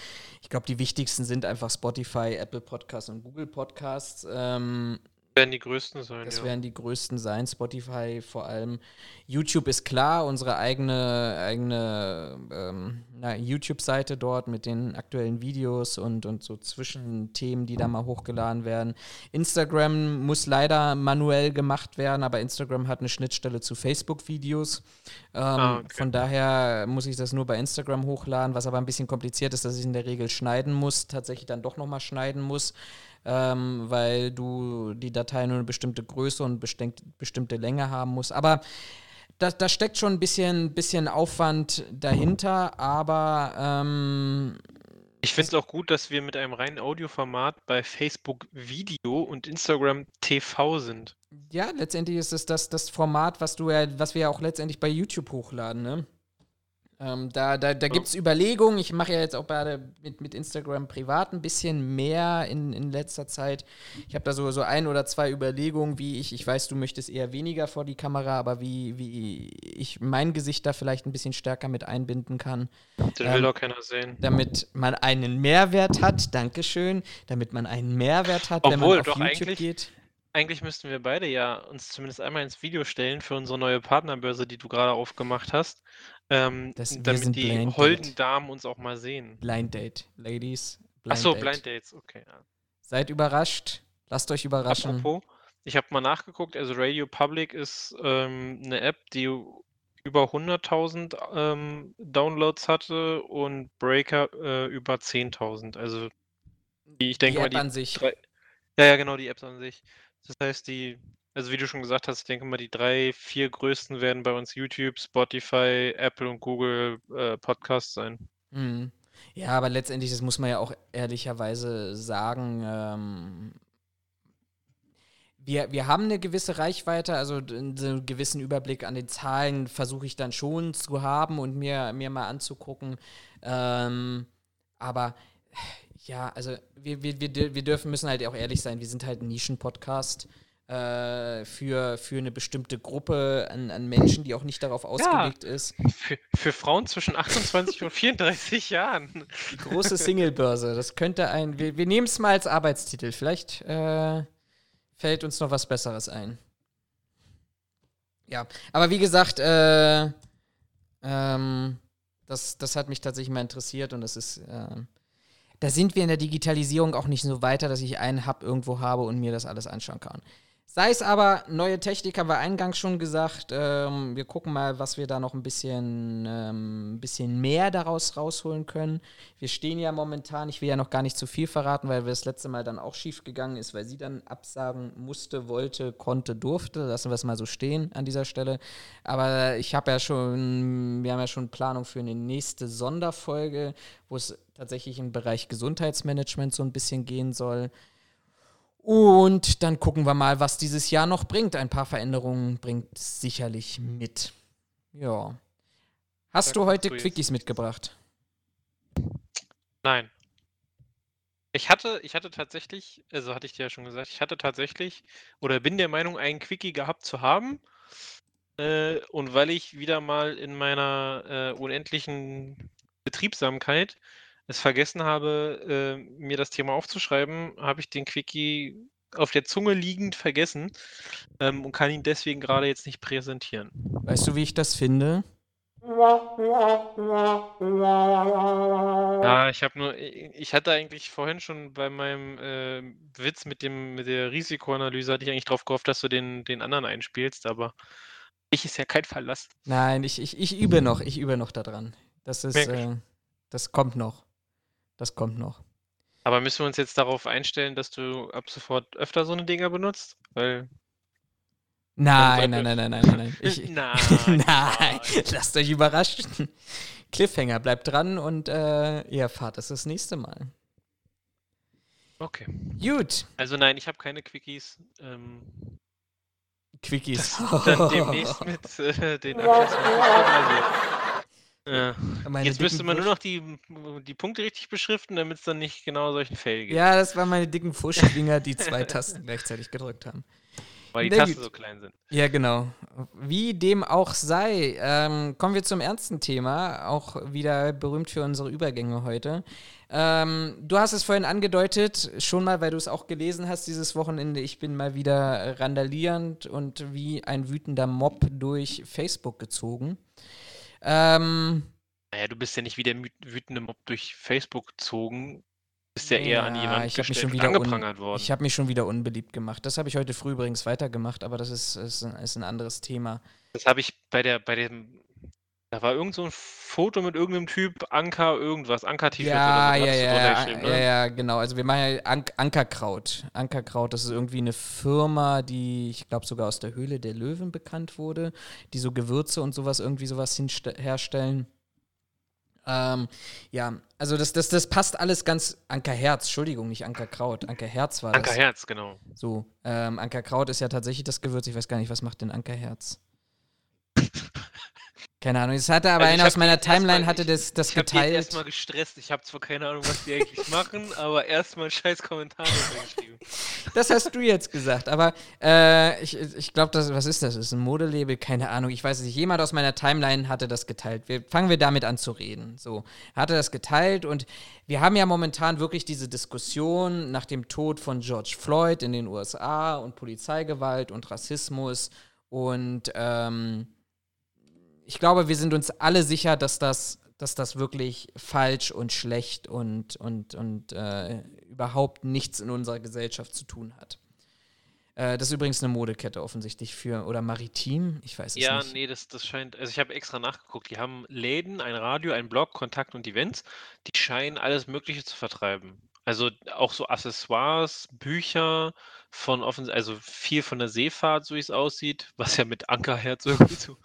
Ich glaube, die wichtigsten sind einfach Spotify, Apple Podcasts und Google Podcasts. Ähm, werden die größten sein, das ja. werden die größten sein. Spotify vor allem. YouTube ist klar, unsere eigene, eigene ähm, YouTube-Seite dort mit den aktuellen Videos und, und so Zwischenthemen, die da mal hochgeladen werden. Instagram muss leider manuell gemacht werden, aber Instagram hat eine Schnittstelle zu Facebook-Videos. Ähm, Ah, okay. Von daher muss ich das nur bei Instagram hochladen, was aber ein bisschen kompliziert ist, dass ich in der Regel schneiden muss, tatsächlich dann doch nochmal schneiden muss ähm, weil du die Datei nur eine bestimmte Größe und bestimmt, bestimmte Länge haben musst. Aber da, da steckt schon ein bisschen, bisschen Aufwand dahinter, aber ähm, Ich finde es auch gut, dass wir mit einem reinen Audioformat bei Facebook Video und Instagram TV sind. ja, letztendlich ist es das, das Format, was du ja, was wir ja auch letztendlich bei YouTube hochladen, ne? Ähm, da da, da gibt es Überlegungen. Ich mache ja jetzt auch gerade mit, mit Instagram privat ein bisschen mehr in, in letzter Zeit. Ich habe da so, so ein oder zwei Überlegungen, wie ich, ich weiß, du möchtest eher weniger vor die Kamera, aber wie, wie ich mein Gesicht da vielleicht ein bisschen stärker mit einbinden kann. Den ähm, will doch keiner sehen. Damit man einen Mehrwert hat, Dankeschön, damit man einen Mehrwert hat, Obwohl, wenn man auf doch YouTube eigentlich, geht. Eigentlich müssten wir beide ja uns zumindest einmal ins Video stellen für unsere neue Partnerbörse, die du gerade aufgemacht hast. Ähm, Das, damit die Blind holden Date. Damen uns auch mal sehen. Blind Date, Ladies. Blind Achso, Date. Blind Dates, okay. Ja. Seid überrascht. Lasst euch überraschen. Apropos, ich habe mal nachgeguckt, also Radio Public ist ähm, eine App, die über 100.000 ähm, Downloads hatte und Breaker äh, über 10.000. Also die, ich denke die mal, App die an sich. drei, ja, ja, genau, die Apps an sich. Das heißt, die, also wie du schon gesagt hast, ich denke mal, die drei, vier größten werden bei uns YouTube, Spotify, Apple und Google äh, Podcasts sein. Mhm. Ja, aber letztendlich, das muss man ja auch ehrlicherweise sagen, ähm, wir, wir haben eine gewisse Reichweite, also einen gewissen Überblick an den Zahlen versuche ich dann schon zu haben und mir, mir mal anzugucken. Ähm, aber ja, also wir, wir, wir, wir dürfen, müssen halt auch ehrlich sein, wir sind halt ein Nischen-Podcast äh, für, für eine bestimmte Gruppe an, an Menschen, die auch nicht darauf ausgelegt ist. Für, für Frauen zwischen 28 und 34 Jahren. Die große Singlebörse, das könnte ein. Wir, wir nehmen es mal als Arbeitstitel. Vielleicht äh, fällt uns noch was Besseres ein. Ja, aber wie gesagt, äh, ähm, das, das hat mich tatsächlich mal interessiert und das ist. Äh, da sind wir in der Digitalisierung auch nicht so weiter, dass ich einen Hub irgendwo habe und mir das alles anschauen kann. Sei es aber, neue Technik haben wir eingangs schon gesagt. Ähm, wir gucken mal, was wir da noch ein bisschen, ähm, bisschen mehr daraus rausholen können. Wir stehen ja momentan, ich will ja noch gar nicht zu viel verraten, weil wir das letzte Mal dann auch schief gegangen ist, weil sie dann absagen musste, wollte, konnte, durfte. Lassen wir es mal so stehen an dieser Stelle. Aber ich habe ja schon, wir haben ja schon Planung für eine nächste Sonderfolge, wo es tatsächlich im Bereich Gesundheitsmanagement so ein bisschen gehen soll. Und dann gucken wir mal, was dieses Jahr noch bringt. Ein paar Veränderungen bringt es sicherlich mit. Ja. Hast Da du heute du Quickies mitgebracht? Nein. Ich hatte, ich hatte tatsächlich, also hatte ich dir ja schon gesagt, ich hatte tatsächlich oder bin der Meinung, einen Quickie gehabt zu haben. Äh, und weil ich wieder mal in meiner äh, unendlichen Betriebsamkeit es vergessen habe, äh, mir das Thema aufzuschreiben, habe ich den Quickie auf der Zunge liegend vergessen ähm, und kann ihn deswegen gerade jetzt nicht präsentieren. Weißt du, wie ich das finde? Ja, ich habe nur, ich hatte eigentlich vorhin schon bei meinem äh, Witz mit dem mit der Risikoanalyse hatte ich eigentlich drauf gehofft, dass du den, den anderen einspielst, aber ich ist ja kein Verlass. Nein, ich, ich, ich übe noch, ich übe noch daran. Das ist, äh, das kommt noch. Das kommt noch. Aber müssen wir uns jetzt darauf einstellen, dass du ab sofort öfter so eine Dinger benutzt? Weil. Nein, nein, nein, nein, nein, nein, nein. Ich, <laughs> <laughs> Nein, nein, lasst euch überraschen. Cliffhanger, bleibt dran und äh, ihr erfahrt es das nächste Mal. Okay. Gut, Also nein, ich habe keine Quickies. Ähm, Quickies. dann demnächst mit äh, den Abschlussnotizen. <laughs> Meine jetzt müsste man nur Fusch- noch die, die Punkte richtig beschriften, damit es dann nicht genau solchen Fail gibt. Ja, das waren meine dicken Fuschfinger, die zwei Tasten <laughs> gleichzeitig gedrückt haben. weil die Tasten so klein sind. Ja, genau. Wie dem auch sei, ähm, kommen wir zum ernsten Thema, auch wieder berühmt für unsere Übergänge heute. Ähm, du hast es vorhin angedeutet, schon mal, weil du es auch gelesen hast dieses Wochenende. Ich bin mal wieder randalierend und wie ein wütender Mob durch Facebook gezogen. Ähm, Naja, du bist ja nicht wie der wütende Mob durch Facebook gezogen. Bist ja eher an Ja, Wand ich hab mich schon wieder angeprangert worden. ich habe mich schon wieder unbeliebt gemacht. Das habe ich heute früh übrigens weitergemacht, aber das ist, ist, ein- ist ein anderes Thema. Das habe ich bei der, bei dem, da war irgend so ein Foto mit irgendeinem Typ, Anker irgendwas, Anker-T-Shirt Ja, oder so. ja, ja, ja, geschrieben, ja, ne? ja, genau. Also wir machen ja Ank Ankerkraut. Ankerkraut, das ist irgendwie eine Firma, die, ich glaube, sogar aus der Höhle der Löwen bekannt wurde, die so Gewürze und sowas irgendwie sowas herstellen. Ähm, ja, also das, das, das passt alles ganz. Ankerherz, Entschuldigung, nicht Ankerkraut. Ankerherz war das. Ankerherz, genau. So, ähm, Ankerkraut ist ja tatsächlich das Gewürz. Ich weiß gar nicht, was macht denn Ankerherz? Keine Ahnung. Es hatte aber Also ich einer aus meiner Timeline mal- hatte das, das Ich habe die jetzt geteilt. erstmal gestresst. Ich habe zwar keine Ahnung, was die eigentlich <laughs> machen, aber erstmal einen scheiß Kommentar drunter geschrieben. Das hast du jetzt gesagt, aber äh, ich, ich glaube, das, was ist das? Das ist ein Modelabel, keine Ahnung, ich weiß es nicht. Jemand aus meiner Timeline hatte das geteilt. Wir, fangen wir damit an zu reden. So, hatte das geteilt und wir haben ja momentan wirklich diese Diskussion nach dem Tod von George Floyd in den USA und Polizeigewalt und Rassismus und ähm, ich glaube, wir sind uns alle sicher, dass das, dass das wirklich falsch und schlecht und, und, und äh, überhaupt nichts in unserer Gesellschaft zu tun hat. Äh, das ist übrigens eine Modekette offensichtlich für, oder maritim, ich weiß es Ja, nicht. nee, das, das scheint. Also ich habe extra nachgeguckt. Die haben Läden, ein Radio, ein Blog, Kontakt und Events. Die scheinen alles Mögliche zu vertreiben. Also auch so Accessoires, Bücher von offen, also viel von der Seefahrt, so wie es aussieht, was ja mit Ankerherz irgendwie <laughs> zu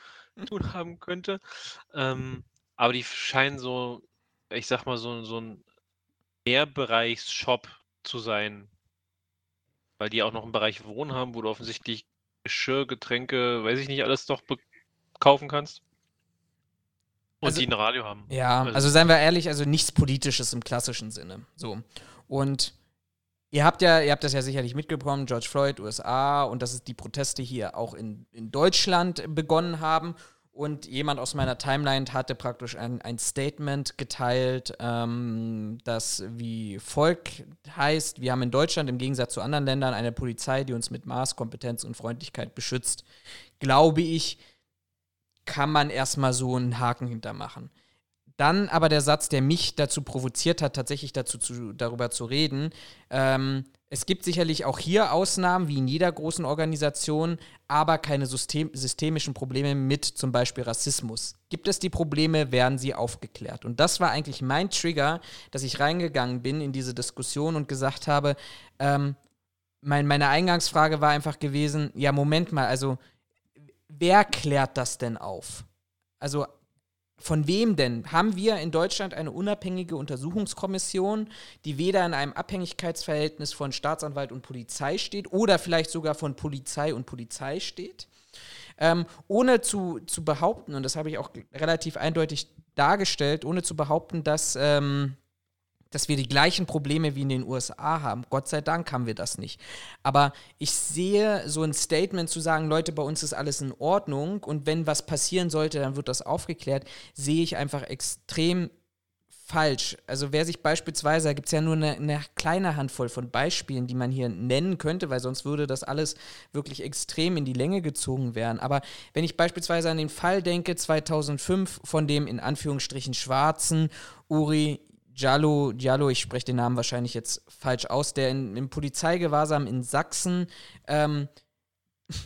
tun <laughs> haben könnte. Ähm, aber die scheinen so, ich sag mal, so, so ein Mehrbereichs-Shop zu sein. Weil die auch noch einen Bereich Wohnen haben, wo du offensichtlich Geschirr, Getränke, weiß ich nicht, alles doch kaufen kannst. Und Also- die ein Radio haben. Ja, Also- also seien wir ehrlich, also nichts Politisches im klassischen Sinne. So. Und ihr habt ja, ihr habt das ja sicherlich mitbekommen, George Floyd, USA, und dass es die Proteste hier auch in, in Deutschland begonnen haben. Und jemand aus meiner Timeline hatte praktisch ein, ein Statement geteilt, ähm, das wie folgt heißt, wir haben in Deutschland im Gegensatz zu anderen Ländern eine Polizei, die uns mit Maß, Kompetenz und Freundlichkeit beschützt. Glaube ich, kann man erstmal so einen Haken hintermachen. Dann aber der Satz, der mich dazu provoziert hat, tatsächlich dazu zu, darüber zu reden. Ähm, es gibt sicherlich auch hier Ausnahmen, wie in jeder großen Organisation, aber keine System systemischen Probleme mit zum Beispiel Rassismus. Gibt es die Probleme, werden sie aufgeklärt. Und das war eigentlich mein Trigger, dass ich reingegangen bin in diese Diskussion und gesagt habe, ähm, mein, meine Eingangsfrage war einfach gewesen, ja, Moment mal, also wer klärt das denn auf? Also von wem denn? Haben wir in Deutschland eine unabhängige Untersuchungskommission, die weder in einem Abhängigkeitsverhältnis von Staatsanwalt und Polizei steht oder vielleicht sogar von Polizei und Polizei steht? Ähm, ohne zu, zu behaupten, und das habe ich auch relativ eindeutig dargestellt, ohne zu behaupten, dass, ähm, dass wir die gleichen Probleme wie in den USA haben. Gott sei Dank haben wir das nicht. Aber ich sehe so ein Statement zu sagen, Leute, bei uns ist alles in Ordnung und wenn was passieren sollte, dann wird das aufgeklärt, sehe ich einfach extrem falsch. Also wer sich beispielsweise, da gibt es ja nur eine, eine kleine Handvoll von Beispielen, die man hier nennen könnte, weil sonst würde das alles wirklich extrem in die Länge gezogen werden. Aber wenn ich beispielsweise an den Fall denke, 2005 von dem in Anführungsstrichen schwarzen Uri Jallo, Jallo, ich spreche den Namen wahrscheinlich jetzt falsch aus, der in, im Polizeigewahrsam in Sachsen ähm, <laughs>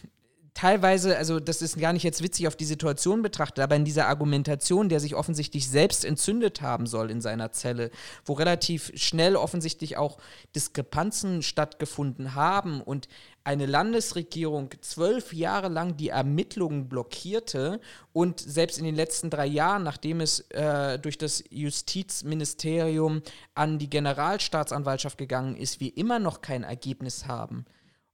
teilweise, also das ist gar nicht jetzt witzig auf die Situation betrachtet, aber in dieser Argumentation, der sich offensichtlich selbst entzündet haben soll in seiner Zelle, wo relativ schnell offensichtlich auch Diskrepanzen stattgefunden haben und eine Landesregierung zwölf Jahre lang die Ermittlungen blockierte und selbst in den letzten drei Jahren, nachdem es äh, durch das Justizministerium an die Generalstaatsanwaltschaft gegangen ist, wir immer noch kein Ergebnis haben.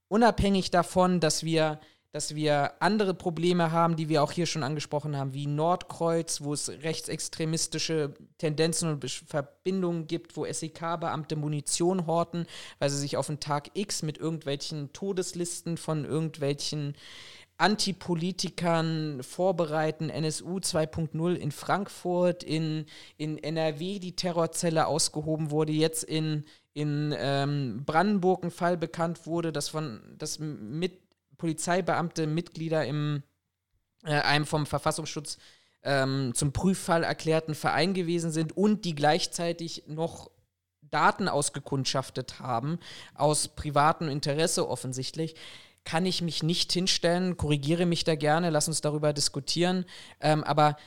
Unabhängig davon, dass wir dass wir andere Probleme haben, die wir auch hier schon angesprochen haben, wie Nordkreuz, wo es rechtsextremistische Tendenzen und Verbindungen gibt, wo SEK-Beamte Munition horten, weil sie sich auf den Tag X mit irgendwelchen Todeslisten von irgendwelchen Antipolitikern vorbereiten, NSU 2.0 in Frankfurt, in, in NRW die Terrorzelle ausgehoben wurde, jetzt in, in ähm, Brandenburg ein Fall bekannt wurde, dass von dass mit Polizeibeamte Mitglieder im äh, einem vom Verfassungsschutz ähm, zum Prüffall erklärten Verein gewesen sind und die gleichzeitig noch Daten ausgekundschaftet haben, aus privatem Interesse offensichtlich, kann ich mich nicht hinstellen, korrigiere mich da gerne, lass uns darüber diskutieren, ähm, aber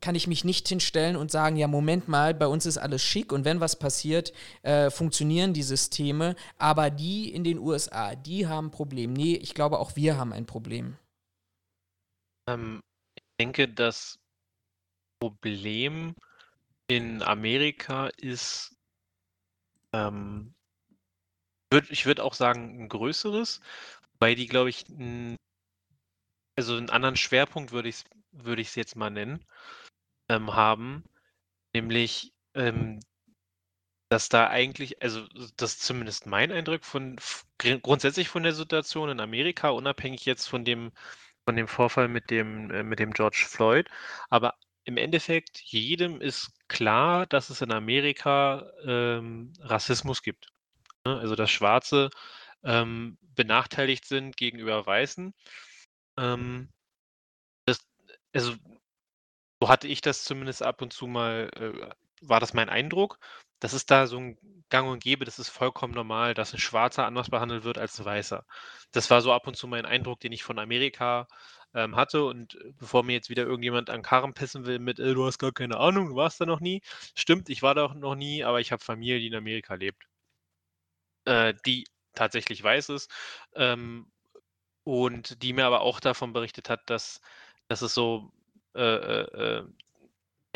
kann ich mich nicht hinstellen und sagen, ja, Moment mal, bei uns ist alles schick und wenn was passiert, äh, funktionieren die Systeme, aber die in den USA, die haben ein Problem. Nee, ich glaube, auch wir haben ein Problem. Ähm, ich denke, das Problem in Amerika ist, ähm, würd, ich würde auch sagen, ein größeres, weil die, glaube ich, also einen anderen Schwerpunkt würde ich es würde jetzt mal nennen, ähm, haben, nämlich, ähm, dass da eigentlich also das ist zumindest mein Eindruck von grundsätzlich von der Situation in Amerika, unabhängig jetzt von dem von dem Vorfall mit dem äh, mit dem George Floyd. Aber im Endeffekt jedem ist klar, dass es in Amerika, ähm, Rassismus gibt, ne? Also, dass Schwarze, ähm, benachteiligt sind gegenüber Weißen. Ähm, das also, so hatte ich das zumindest ab und zu mal äh, war das mein Eindruck. Das ist da so 'n Gang und Gäbe, das ist vollkommen normal, dass 'n Schwarzer anders behandelt wird als 'n Weißer. Das war so ab und zu mein Eindruck, den ich von Amerika, ähm, hatte und bevor mir jetzt wieder irgendjemand an Karren pissen will mit: „Äh, du hast gar keine Ahnung, du warst da noch nie.“ Stimmt, ich war da auch noch nie, aber ich habe Familie, die in Amerika lebt. Äh, die tatsächlich weiß ist, ähm, und die mir aber auch davon berichtet hat, dass dass es so, äh, äh, äh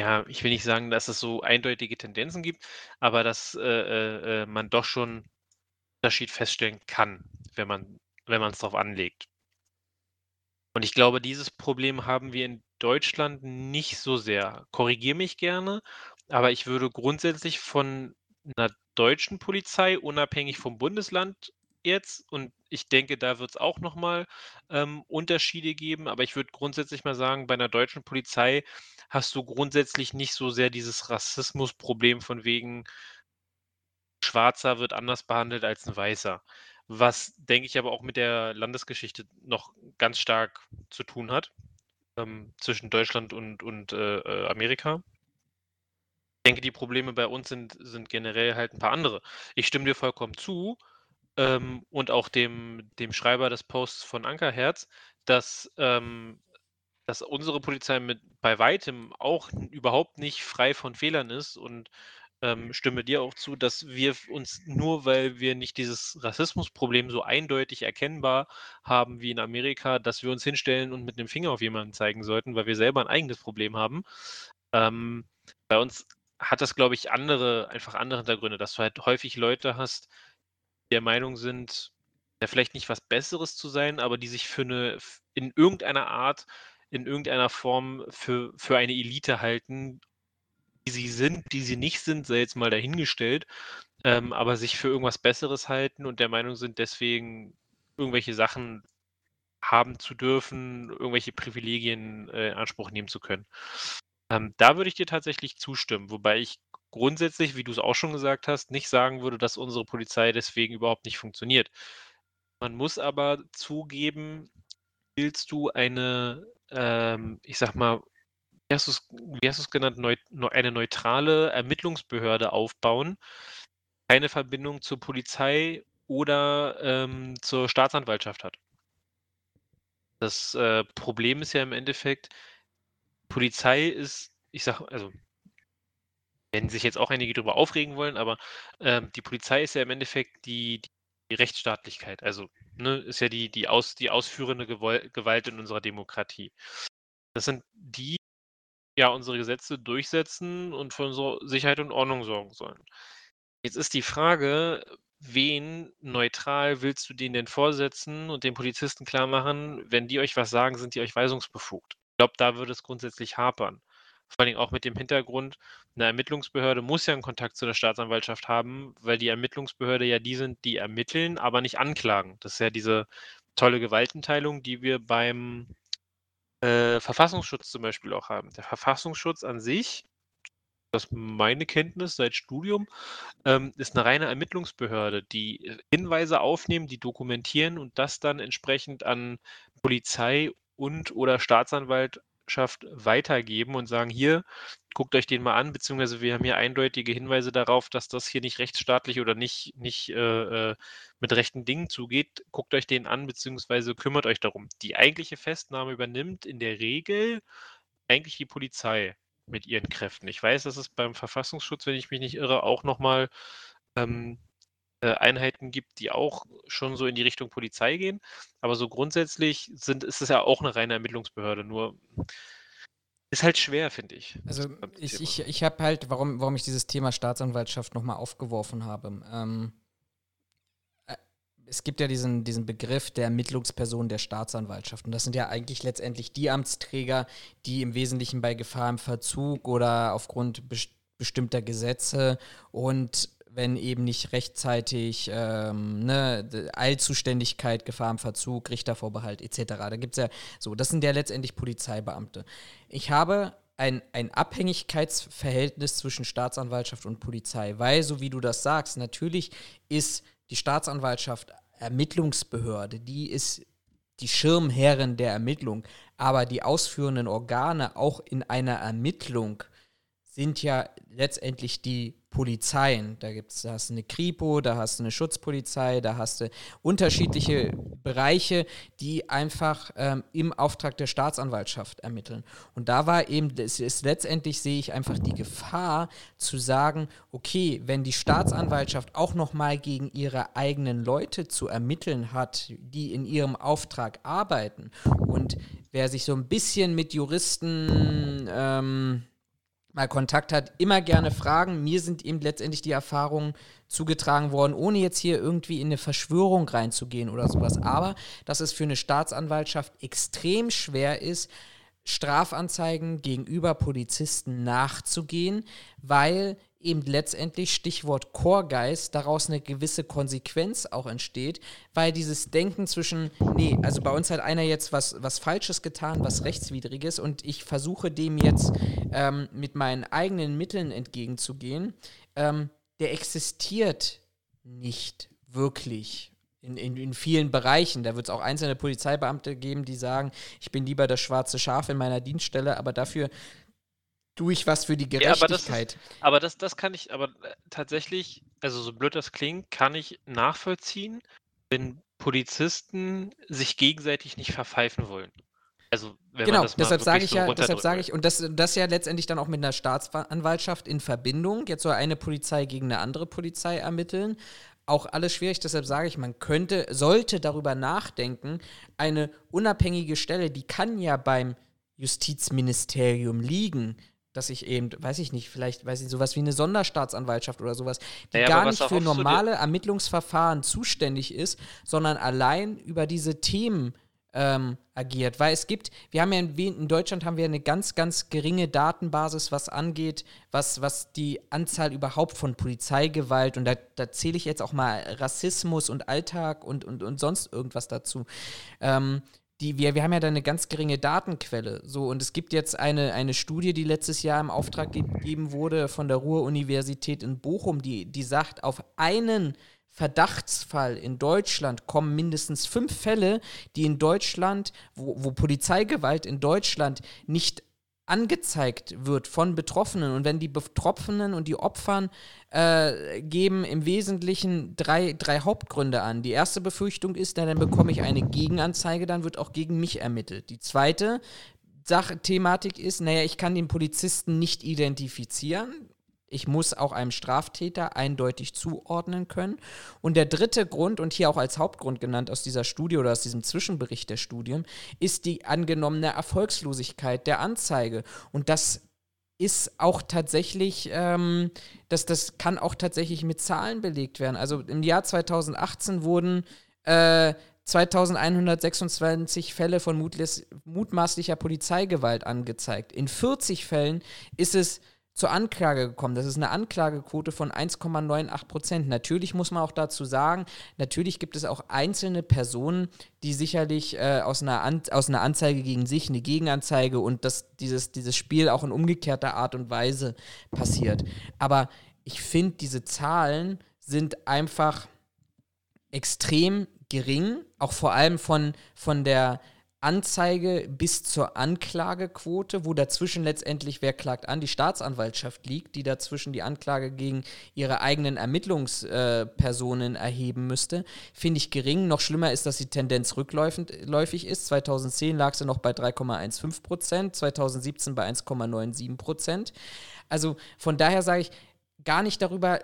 ja, ich will nicht sagen, dass es so eindeutige Tendenzen gibt, aber dass, äh, äh, äh, man doch schon Unterschied feststellen kann, wenn man wenn man's drauf anlegt. Und ich glaube, dieses Problem haben wir in Deutschland nicht so sehr. Korrigiere mich gerne, aber ich würde grundsätzlich von 'ner deutschen Polizei, unabhängig vom Bundesland jetzt und ich denke, da wird's auch noch mal, ähm, Unterschiede geben, aber ich würde grundsätzlich mal sagen, bei 'ner deutschen Polizei hast du grundsätzlich nicht so sehr dieses Rassismusproblem von wegen Schwarzer wird anders behandelt als 'n Weißer. Was, denke ich, aber auch mit der Landesgeschichte noch ganz stark zu tun hat, ähm, zwischen Deutschland und und, äh, äh, Amerika. Ich denke, die Probleme bei uns sind sind generell halt 'n paar andere. Ich stimme dir vollkommen zu, ähm, und auch dem dem Schreiber des Posts von Ankerherz, dass, ähm dass unsere Polizei mit bei Weitem auch überhaupt nicht frei von Fehlern ist und, ähm, stimme dir auch zu, dass wir uns nur weil wir nicht dieses Rassismusproblem so eindeutig erkennbar haben wie in Amerika, dass wir uns hinstellen und mit 'nem Finger auf jemanden zeigen sollten, weil wir selber 'n eigenes Problem haben. Ähm, bei uns hat das, glaube ich, andere einfach andere Hintergründe, dass du halt häufig Leute hast, der Meinung sind, ja, vielleicht nicht was Besseres zu sein, aber die sich für 'ne f in irgendeiner Art, in irgendeiner Form für für eine Elite halten, die sie sind, die sie nicht sind, sei jetzt mal dahingestellt, ähm, aber sich für irgendwas Besseres halten und der Meinung sind, deswegen irgendwelche Sachen haben zu dürfen, irgendwelche Privilegien, äh, in Anspruch nehmen zu können. Ähm, da würde ich dir tatsächlich zustimmen, wobei ich grundsätzlich, wie du's auch schon gesagt hast, nicht sagen würde, dass unsere Polizei deswegen überhaupt nicht funktioniert. Man muss aber zugeben, willst du eine, ähm, ich sage mal, wie hast hast du's genannt, neu eine neutrale Ermittlungsbehörde aufbauen, keine Verbindung zur Polizei oder, ähm, zur Staatsanwaltschaft hat. Das, äh, Problem ist ja im Endeffekt, Polizei ist ich sage also werden sich jetzt auch einige drüber aufregen wollen, aber, ähm, die Polizei ist ja im Endeffekt die die Rechtsstaatlichkeit. Also, ne, ist ja die die aus die ausführende Gewalt in unserer Demokratie. Das sind die, ja, unsere Gesetze durchsetzen und für unsere Sicherheit und Ordnung sorgen sollen. Jetzt ist die Frage, wen neutral willst du denen denn vorsetzen und den Polizisten klarmachen, wenn die euch was sagen, sind die euch weisungsbefugt? Ich glaube, da würde es grundsätzlich hapern. Vor Dingen auch mit dem Hintergrund, 'ne Ermittlungsbehörde muss ja 'n Kontakt zu der Staatsanwaltschaft haben, weil die Ermittlungsbehörde ja die sind, die ermitteln, aber nicht anklagen. Das ist ja diese tolle Gewaltenteilung, die wir beim, äh, Verfassungsschutz zum Beispiel auch haben. Der Verfassungsschutz an sich, das ist meine Kenntnis seit Studium, ähm, ist 'ne reine Ermittlungsbehörde, die, äh, Hinweise aufnehmen, die dokumentieren und das dann entsprechend an Polizei und oder Staatsanwaltschaft weitergeben und sagen: „Hier, guckt euch den mal an, beziehungsweise wir haben hier eindeutige Hinweise darauf, dass das hier nicht rechtsstaatlich oder nicht nicht, äh, äh, mit rechten Dingen zugeht. Guckt euch den an, beziehungsweise kümmert euch darum.“ Die eigentliche Festnahme übernimmt in der Regel eigentlich die Polizei mit ihren Kräften. Ich weiß, dass es beim Verfassungsschutz, wenn ich mich nicht irre, auch noch mal, ähm, äh, Einheiten gibt, die auch schon so in die Richtung Polizei gehen, aber so grundsätzlich sind ist es ja auch 'ne reine Ermittlungsbehörde, nur ist halt schwer, finde ich, Also, ich ich ich habe halt warum warum ich dieses Thema Staatsanwaltschaft noch mal aufgeworfen habe, ähm äh, es gibt ja diesen, diesen Begriff der Ermittlungsperson der Staatsanwaltschaft. Und das sind ja eigentlich letztendlich die Amtsträger, die im Wesentlichen bei Gefahr im Verzug oder aufgrund best bestimmter Gesetze und wenn eben nicht rechtzeitig ähm, ne, Eilzuständigkeit, Gefahr im Verzug, Richtervorbehalt etc. Da gibt es ja so, das sind ja letztendlich Polizeibeamte. Ich habe ein, ein Abhängigkeitsverhältnis zwischen Staatsanwaltschaft und Polizei, weil, so wie du das sagst, natürlich ist die Staatsanwaltschaft Ermittlungsbehörde, die ist die Schirmherrin der Ermittlung, aber die ausführenden Organe auch in einer Ermittlung sind ja letztendlich die Polizeien. Da gibt's, da hast du eine Kripo, da hast du eine Schutzpolizei, da hast du unterschiedliche Bereiche, die einfach ähm, im Auftrag der Staatsanwaltschaft ermitteln. Und da war eben, es ist letztendlich sehe ich einfach die Gefahr zu sagen, okay, wenn die Staatsanwaltschaft auch noch mal gegen ihre eigenen Leute zu ermitteln hat, die in ihrem Auftrag arbeiten und wer sich so ein bisschen mit Juristen ähm, mal Kontakt hat, immer gerne fragen. Mir sind eben letztendlich die Erfahrungen zugetragen worden, ohne jetzt hier irgendwie in eine Verschwörung reinzugehen oder sowas. Aber dass es für eine Staatsanwaltschaft extrem schwer ist, Strafanzeigen gegenüber Polizisten nachzugehen, weil eben letztendlich Stichwort Chorgeist daraus eine gewisse Konsequenz auch entsteht, weil dieses Denken zwischen, nee, also bei uns hat einer jetzt was, was Falsches getan, was Rechtswidriges und ich versuche dem jetzt ähm, mit meinen eigenen Mitteln entgegenzugehen, ähm, der existiert nicht wirklich. In, in, in, vielen Bereichen. Da wird es auch einzelne Polizeibeamte geben, die sagen, ich bin lieber das schwarze Schaf in meiner Dienststelle, aber dafür tue ich was für die Gerechtigkeit. Ja, aber, das, aber das, das kann ich, aber äh, tatsächlich, also so blöd das klingt, kann ich nachvollziehen, wenn Polizisten sich gegenseitig nicht verpfeifen wollen. Also, genau, deshalb sage ich so ja, deshalb sage ich, und das, das ja letztendlich dann auch mit einer Staatsanwaltschaft in Verbindung, jetzt soll eine Polizei gegen eine andere Polizei ermitteln, auch alles schwierig, deshalb sage ich, man könnte, sollte darüber nachdenken, eine unabhängige Stelle, die kann ja beim Justizministerium liegen, dass ich eben, weiß ich nicht, vielleicht, weiß ich, sowas wie eine Sonderstaatsanwaltschaft oder sowas, die naja, gar nicht für normale Ermittlungsverfahren zuständig ist, sondern allein über diese Themen ähm, agiert. Weil es gibt, wir haben ja in, in, Deutschland haben wir eine ganz, ganz geringe Datenbasis, was angeht, was, was die Anzahl überhaupt von Polizeigewalt und da, da zähle ich jetzt auch mal Rassismus und Alltag und, und, und sonst irgendwas dazu. Ähm, die, wir, wir haben ja da eine ganz geringe Datenquelle. So, und es gibt jetzt eine, eine Studie, die letztes Jahr im Auftrag gegeben wurde von der Ruhr-Universität in Bochum, die, die sagt, auf einen Verdachtsfall in Deutschland kommen mindestens fünf Fälle, die in Deutschland, wo, wo Polizeigewalt in Deutschland nicht angezeigt wird von Betroffenen. Und wenn die Betroffenen und die Opfern äh, geben im Wesentlichen drei, drei Hauptgründe an. Die erste Befürchtung ist, na, dann bekomme ich eine Gegenanzeige, dann wird auch gegen mich ermittelt. Die zweite Sache, Thematik ist, naja, ich kann den Polizisten nicht identifizieren ich muss auch einem Straftäter eindeutig zuordnen können. Und der dritte Grund, und hier auch als Hauptgrund genannt aus dieser Studie oder aus diesem Zwischenbericht der Studien, ist die angenommene Erfolgslosigkeit der Anzeige. Und das ist auch tatsächlich, ähm, das, das kann auch tatsächlich mit Zahlen belegt werden. Also im Jahr 2018 wurden äh, 2126 Fälle von mutmaßlicher Polizeigewalt angezeigt. In 40 Fällen ist es zur Anklage gekommen. Das ist eine Anklagequote von 1,98 Prozent. Natürlich muss man auch dazu sagen, natürlich gibt es auch einzelne Personen, die sicherlich äh, aus, einer An aus einer Anzeige gegen sich eine Gegenanzeige und dass dieses, dieses Spiel auch in umgekehrter Art und Weise passiert. Aber ich finde, diese Zahlen sind einfach extrem gering, auch vor allem von, von der Anzeige bis zur Anklagequote, wo dazwischen letztendlich, wer klagt an, die Staatsanwaltschaft liegt, die dazwischen die Anklage gegen ihre eigenen Ermittlungspersonen äh, erheben müsste, finde ich gering. Noch schlimmer ist, dass die Tendenz rückläufig ist. 2010 lag sie noch bei 3,15 Prozent, 2017 bei 1,97 Prozent. Also von daher sage ich, gar nicht darüber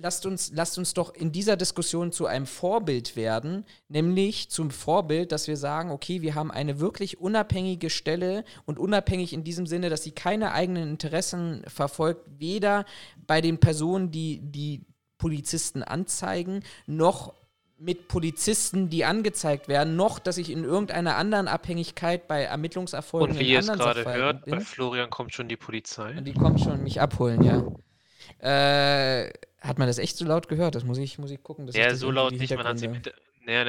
lasst uns, lasst uns doch in dieser Diskussion zu einem Vorbild werden, nämlich zum Vorbild, dass wir sagen, okay, wir haben eine wirklich unabhängige Stelle und unabhängig in diesem Sinne, dass sie keine eigenen Interessen verfolgt, weder bei den Personen, die die Polizisten anzeigen, noch mit Polizisten, die angezeigt werden, noch, dass ich in irgendeiner anderen Abhängigkeit bei Ermittlungserfolgen Und wie ihr es gerade hört, bei bin. Florian kommt schon die Polizei. Und die kommen schon mich abholen, ja. Äh, hat man das echt so laut gehört? Das muss ich, muss ich gucken. Ja, das so laut nicht, man hat sie im Hinter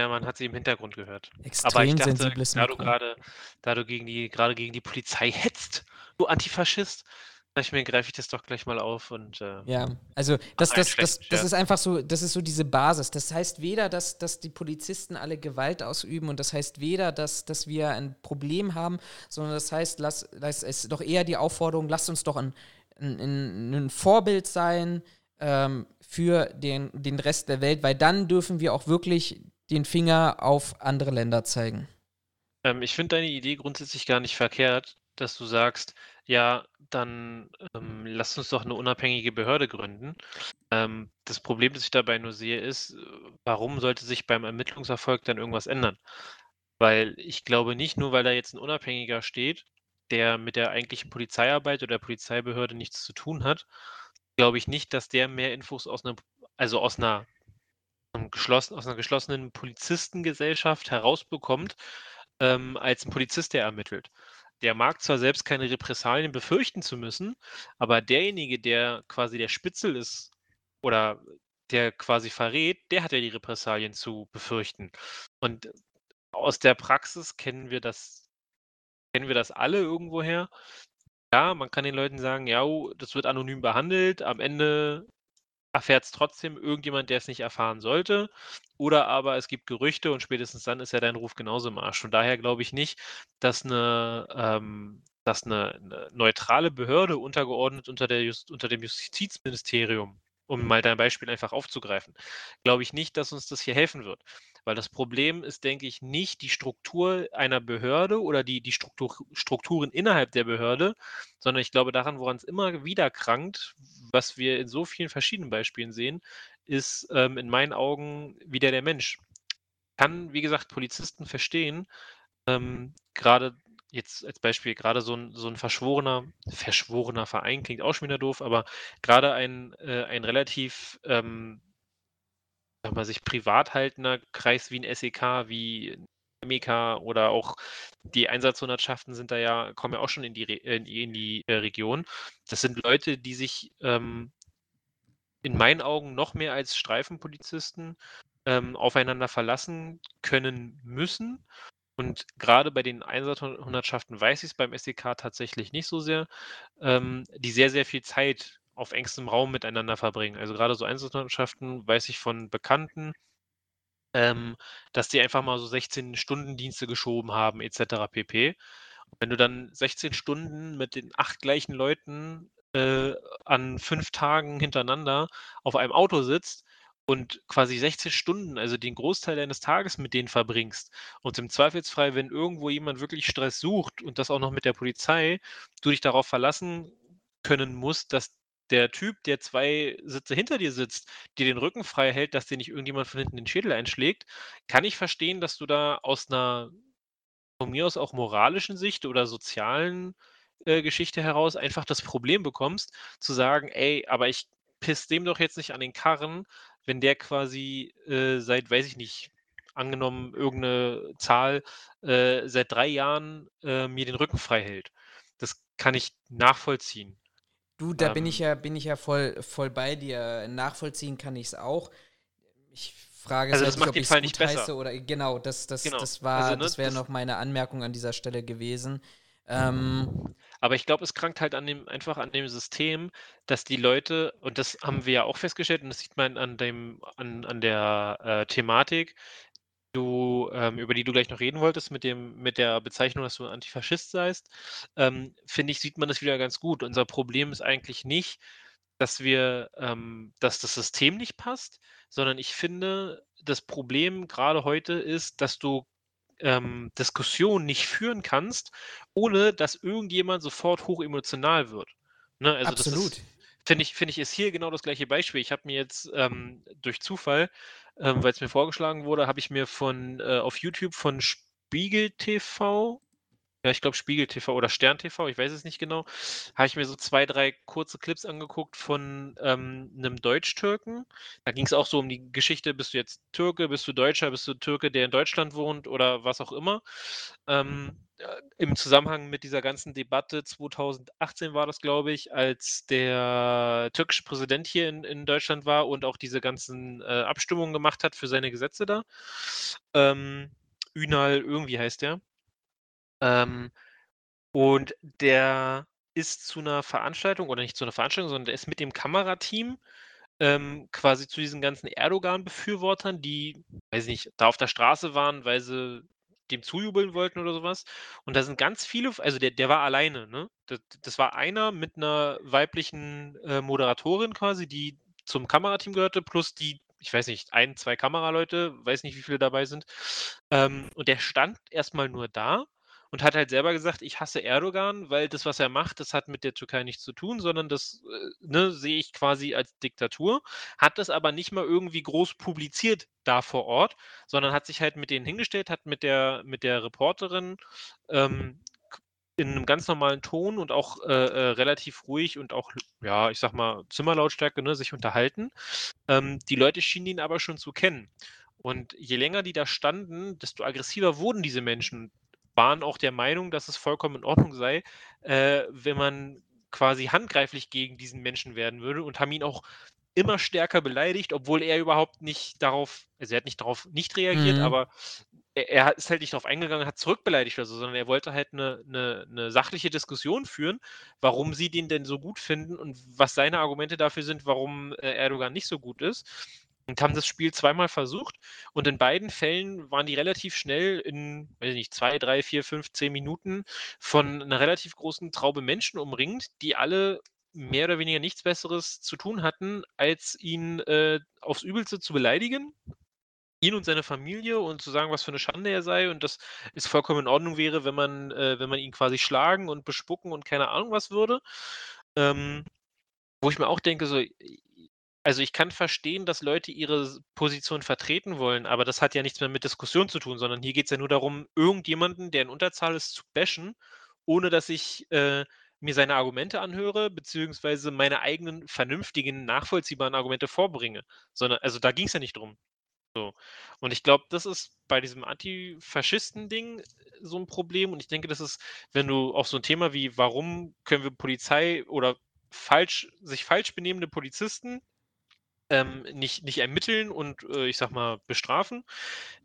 man hat sie im Hintergrund gehört. Aber ich Extrem dachte, sensibles da du gerade, da du gegen die, gerade gegen die Polizei hetzt, du Antifaschist, dachte ich mir, greife ich das doch gleich mal auf und äh, Ja, also das, das, das, das ist einfach so, das ist so diese Basis. Das heißt weder, dass, dass die Polizisten alle Gewalt ausüben und das heißt weder, dass, dass wir ein Problem haben, sondern das heißt, lass, es ist doch eher die Aufforderung, lasst uns doch ein, ein, ein Vorbild sein ähm, für den, den Rest der Welt, weil dann dürfen wir auch wirklich den Finger auf andere Länder zeigen. Ähm, ich finde deine Idee grundsätzlich gar nicht verkehrt, dass du sagst, ja, dann ähm, lass uns doch eine unabhängige Behörde gründen. Ähm, das Problem, das ich dabei nur sehe, ist, warum sollte sich beim Ermittlungserfolg dann irgendwas ändern? Weil ich glaube nicht, nur weil da jetzt ein Unabhängiger steht, der mit der eigentlichen Polizeiarbeit oder der Polizeibehörde nichts zu tun hat, glaube ich nicht, dass der mehr Infos aus einer, also aus einer, geschlossen, aus einer geschlossenen Polizistengesellschaft herausbekommt, ähm, als ein Polizist, der ermittelt. Der mag zwar selbst keine Repressalien befürchten zu müssen, aber derjenige, der quasi der Spitzel ist oder der quasi verrät, der hat ja die Repressalien zu befürchten. Und aus der Praxis kennen wir das, kennen wir das alle irgendwoher. Ja, man kann den Leuten sagen, ja, oh, das wird anonym behandelt, am Ende erfährt es trotzdem irgendjemand, der es nicht erfahren sollte. Oder aber es gibt Gerüchte und spätestens dann ist ja dein Ruf genauso im Arsch. Von daher glaube ich nicht, dass eine, ähm, dass eine, eine neutrale Behörde untergeordnet unter, der Just, unter dem Justizministerium, um mal dein Beispiel einfach aufzugreifen, glaube ich nicht, dass uns das hier helfen wird. Weil das Problem ist, denke ich, nicht die Struktur einer Behörde oder die, die Struktur, Strukturen innerhalb der Behörde, sondern ich glaube daran, woran es immer wieder krankt, was wir in so vielen verschiedenen Beispielen sehen, ist ähm, in meinen Augen wieder der Mensch. Kann, wie gesagt, Polizisten verstehen, ähm, gerade jetzt als Beispiel, gerade so ein, so ein verschworener, verschworener Verein klingt auch schon wieder doof, aber gerade ein, äh, ein relativ ähm, sag mal, sich privat haltender Kreis wie ein SEK, wie ein MEK oder auch die Einsatzhundertschaften sind da ja, kommen ja auch schon in die, Re in in die äh, Region. Das sind Leute, die sich ähm, in meinen Augen noch mehr als Streifenpolizisten ähm, aufeinander verlassen können müssen. Und gerade bei den Einsatzhundertschaften weiß ich es beim SEK tatsächlich nicht so sehr, ähm, die sehr, sehr viel Zeit auf engstem Raum miteinander verbringen. Also gerade so Einsatzmannschaften weiß ich von Bekannten, ähm, dass die einfach mal so 16-Stunden-Dienste geschoben haben, etc. pp. Wenn du dann 16 Stunden mit den acht gleichen Leuten äh, an fünf Tagen hintereinander auf einem Auto sitzt und quasi 16 Stunden, also den Großteil deines Tages mit denen verbringst. Und im Zweifelsfall, wenn irgendwo jemand wirklich Stress sucht und das auch noch mit der Polizei, du dich darauf verlassen können musst, dass der Typ, der zwei Sitze hinter dir sitzt, dir den Rücken frei hält, dass dir nicht irgendjemand von hinten den Schädel einschlägt, kann ich verstehen, dass du da aus einer von mir aus auch moralischen Sicht oder sozialen äh, Geschichte heraus einfach das Problem bekommst, zu sagen, ey, aber ich piss dem doch jetzt nicht an den Karren, wenn der quasi äh, seit, weiß ich nicht, angenommen irgendeine Zahl, äh, seit drei Jahren äh, mir den Rücken frei hält. Das kann ich nachvollziehen. Du, da bin Ähm. ich ja, bin ich ja voll, voll bei dir. Nachvollziehen kann ich es auch. Ich frage Also es das halt ob den ich Fall es nicht gut heiße oder genau, das, das, Genau. das war, Also, ne, das wäre noch meine Anmerkung an dieser Stelle gewesen. Ähm, Aber ich glaube, es krankt halt an dem, einfach an dem System, dass die Leute, und das haben wir ja auch festgestellt, und das sieht man an dem, an, an der äh, Thematik, du, ähm, über die du gleich noch reden wolltest, mit dem, mit der Bezeichnung, dass du ein Antifaschist seist, ähm, finde ich, sieht man das wieder ganz gut. Unser Problem ist eigentlich nicht, dass wir, ähm, dass das System nicht passt, sondern ich finde, das Problem gerade heute ist, dass du ähm, Diskussionen nicht führen kannst, ohne dass irgendjemand sofort hochemotional wird. Ne? Also absolut. finde ich, finde ich, ist hier genau das gleiche Beispiel. Ich habe mir jetzt ähm, durch Zufall, ähm, weil es mir vorgeschlagen wurde, habe ich mir von äh, auf YouTube von Spiegel TV ja, ich glaube Spiegel TV oder Stern TV, ich weiß es nicht genau, habe ich mir so zwei, drei kurze Clips angeguckt von ähm, 'nem Deutschtürken. Da ging es auch so um die Geschichte: Bist du jetzt Türke, bist du Deutscher, bist du Türke, der in Deutschland wohnt oder was auch immer. Ähm, äh, im Zusammenhang mit dieser ganzen Debatte 2018 war das, glaube ich, als der türkische Präsident hier in in Deutschland war und auch diese ganzen, äh, Abstimmungen gemacht hat für seine Gesetze da. Ähm, Ünal irgendwie heißt der. Ähm, und der ist zu einer Veranstaltung oder nicht zu einer Veranstaltung, sondern der ist mit dem Kamerateam, ähm, quasi zu diesen ganzen Erdogan-Befürwortern, die, weiß ich nicht, da auf der Straße waren, weil sie dem zujubeln wollten oder sowas. Und da sind ganz viele also der der war alleine, ne? Das das war einer mit einer weiblichen, äh, Moderatorin quasi, die zum Kamerateam gehörte, plus die, ich weiß nicht, ein, zwei Kameraleute, weiß nicht, wie viele dabei sind. Ähm, und der stand erstmal nur da und hat halt selber gesagt: „Ich hasse Erdogan, weil das, was er macht, das hat mit der Türkei nichts zu tun, sondern das, äh, ne, sehe ich quasi als Diktatur.“ Hat das aber nicht mal irgendwie groß publiziert da vor Ort, sondern hat sich halt mit denen hingestellt, hat mit der mit der Reporterin, ähm, in einem ganz normalen Ton und auch, äh, äh, relativ ruhig und auch, ja, ich sag mal, Zimmerlautstärke, ne, sich unterhalten. Ähm, die Leute schienen ihn aber schon zu kennen. Und je länger die da standen, desto aggressiver wurden diese Menschen waren auch der Meinung, dass es vollkommen in Ordnung sei, äh, wenn man quasi handgreiflich gegen diesen Menschen werden würde und haben ihn auch immer stärker beleidigt, obwohl er überhaupt nicht darauf also, er hat nicht darauf nicht reagiert, Mhm. aber er er ist halt nicht darauf eingegangen, hat zurückbeleidigt oder so, sondern er wollte halt eine 'ne 'ne sachliche Diskussion führen, warum sie den denn so gut finden und was seine Argumente dafür sind, warum, äh, Erdogan nicht so gut ist. Und haben das Spiel zweimal versucht und in beiden Fällen waren die relativ schnell in, weiß ich nicht, 2, 3, 4, 5, 10 Minuten von einer relativ großen Traube Menschen umringt, die alle mehr oder weniger nichts Besseres zu tun hatten, als ihn, äh, aufs Übelste zu beleidigen, ihn und seine Familie und zu sagen, was für eine Schande er sei und dass es vollkommen in Ordnung wäre, wenn man äh, wenn man ihn quasi schlagen und bespucken und keine Ahnung was würde. Ähm, wo ich mir auch denke, so, also ich kann verstehen, dass Leute ihre Position vertreten wollen, aber das hat ja nichts mehr mit Diskussion zu tun, sondern hier geht's ja nur darum, irgendjemanden, der in Unterzahl ist, zu bashen, ohne dass ich, äh, mir seine Argumente anhöre, beziehungsweise meine eigenen vernünftigen, nachvollziehbaren Argumente vorbringe. Sondern also da ging's ja nicht drum. So. Und ich glaube, das ist bei diesem Antifaschisten-Ding so ein Problem und ich denke, das ist, wenn du auf so ein Thema wie: „Warum können wir Polizei oder falsch sich falsch benehmende Polizisten ähm, nicht nicht ermitteln und, äh, ich sage mal, bestrafen,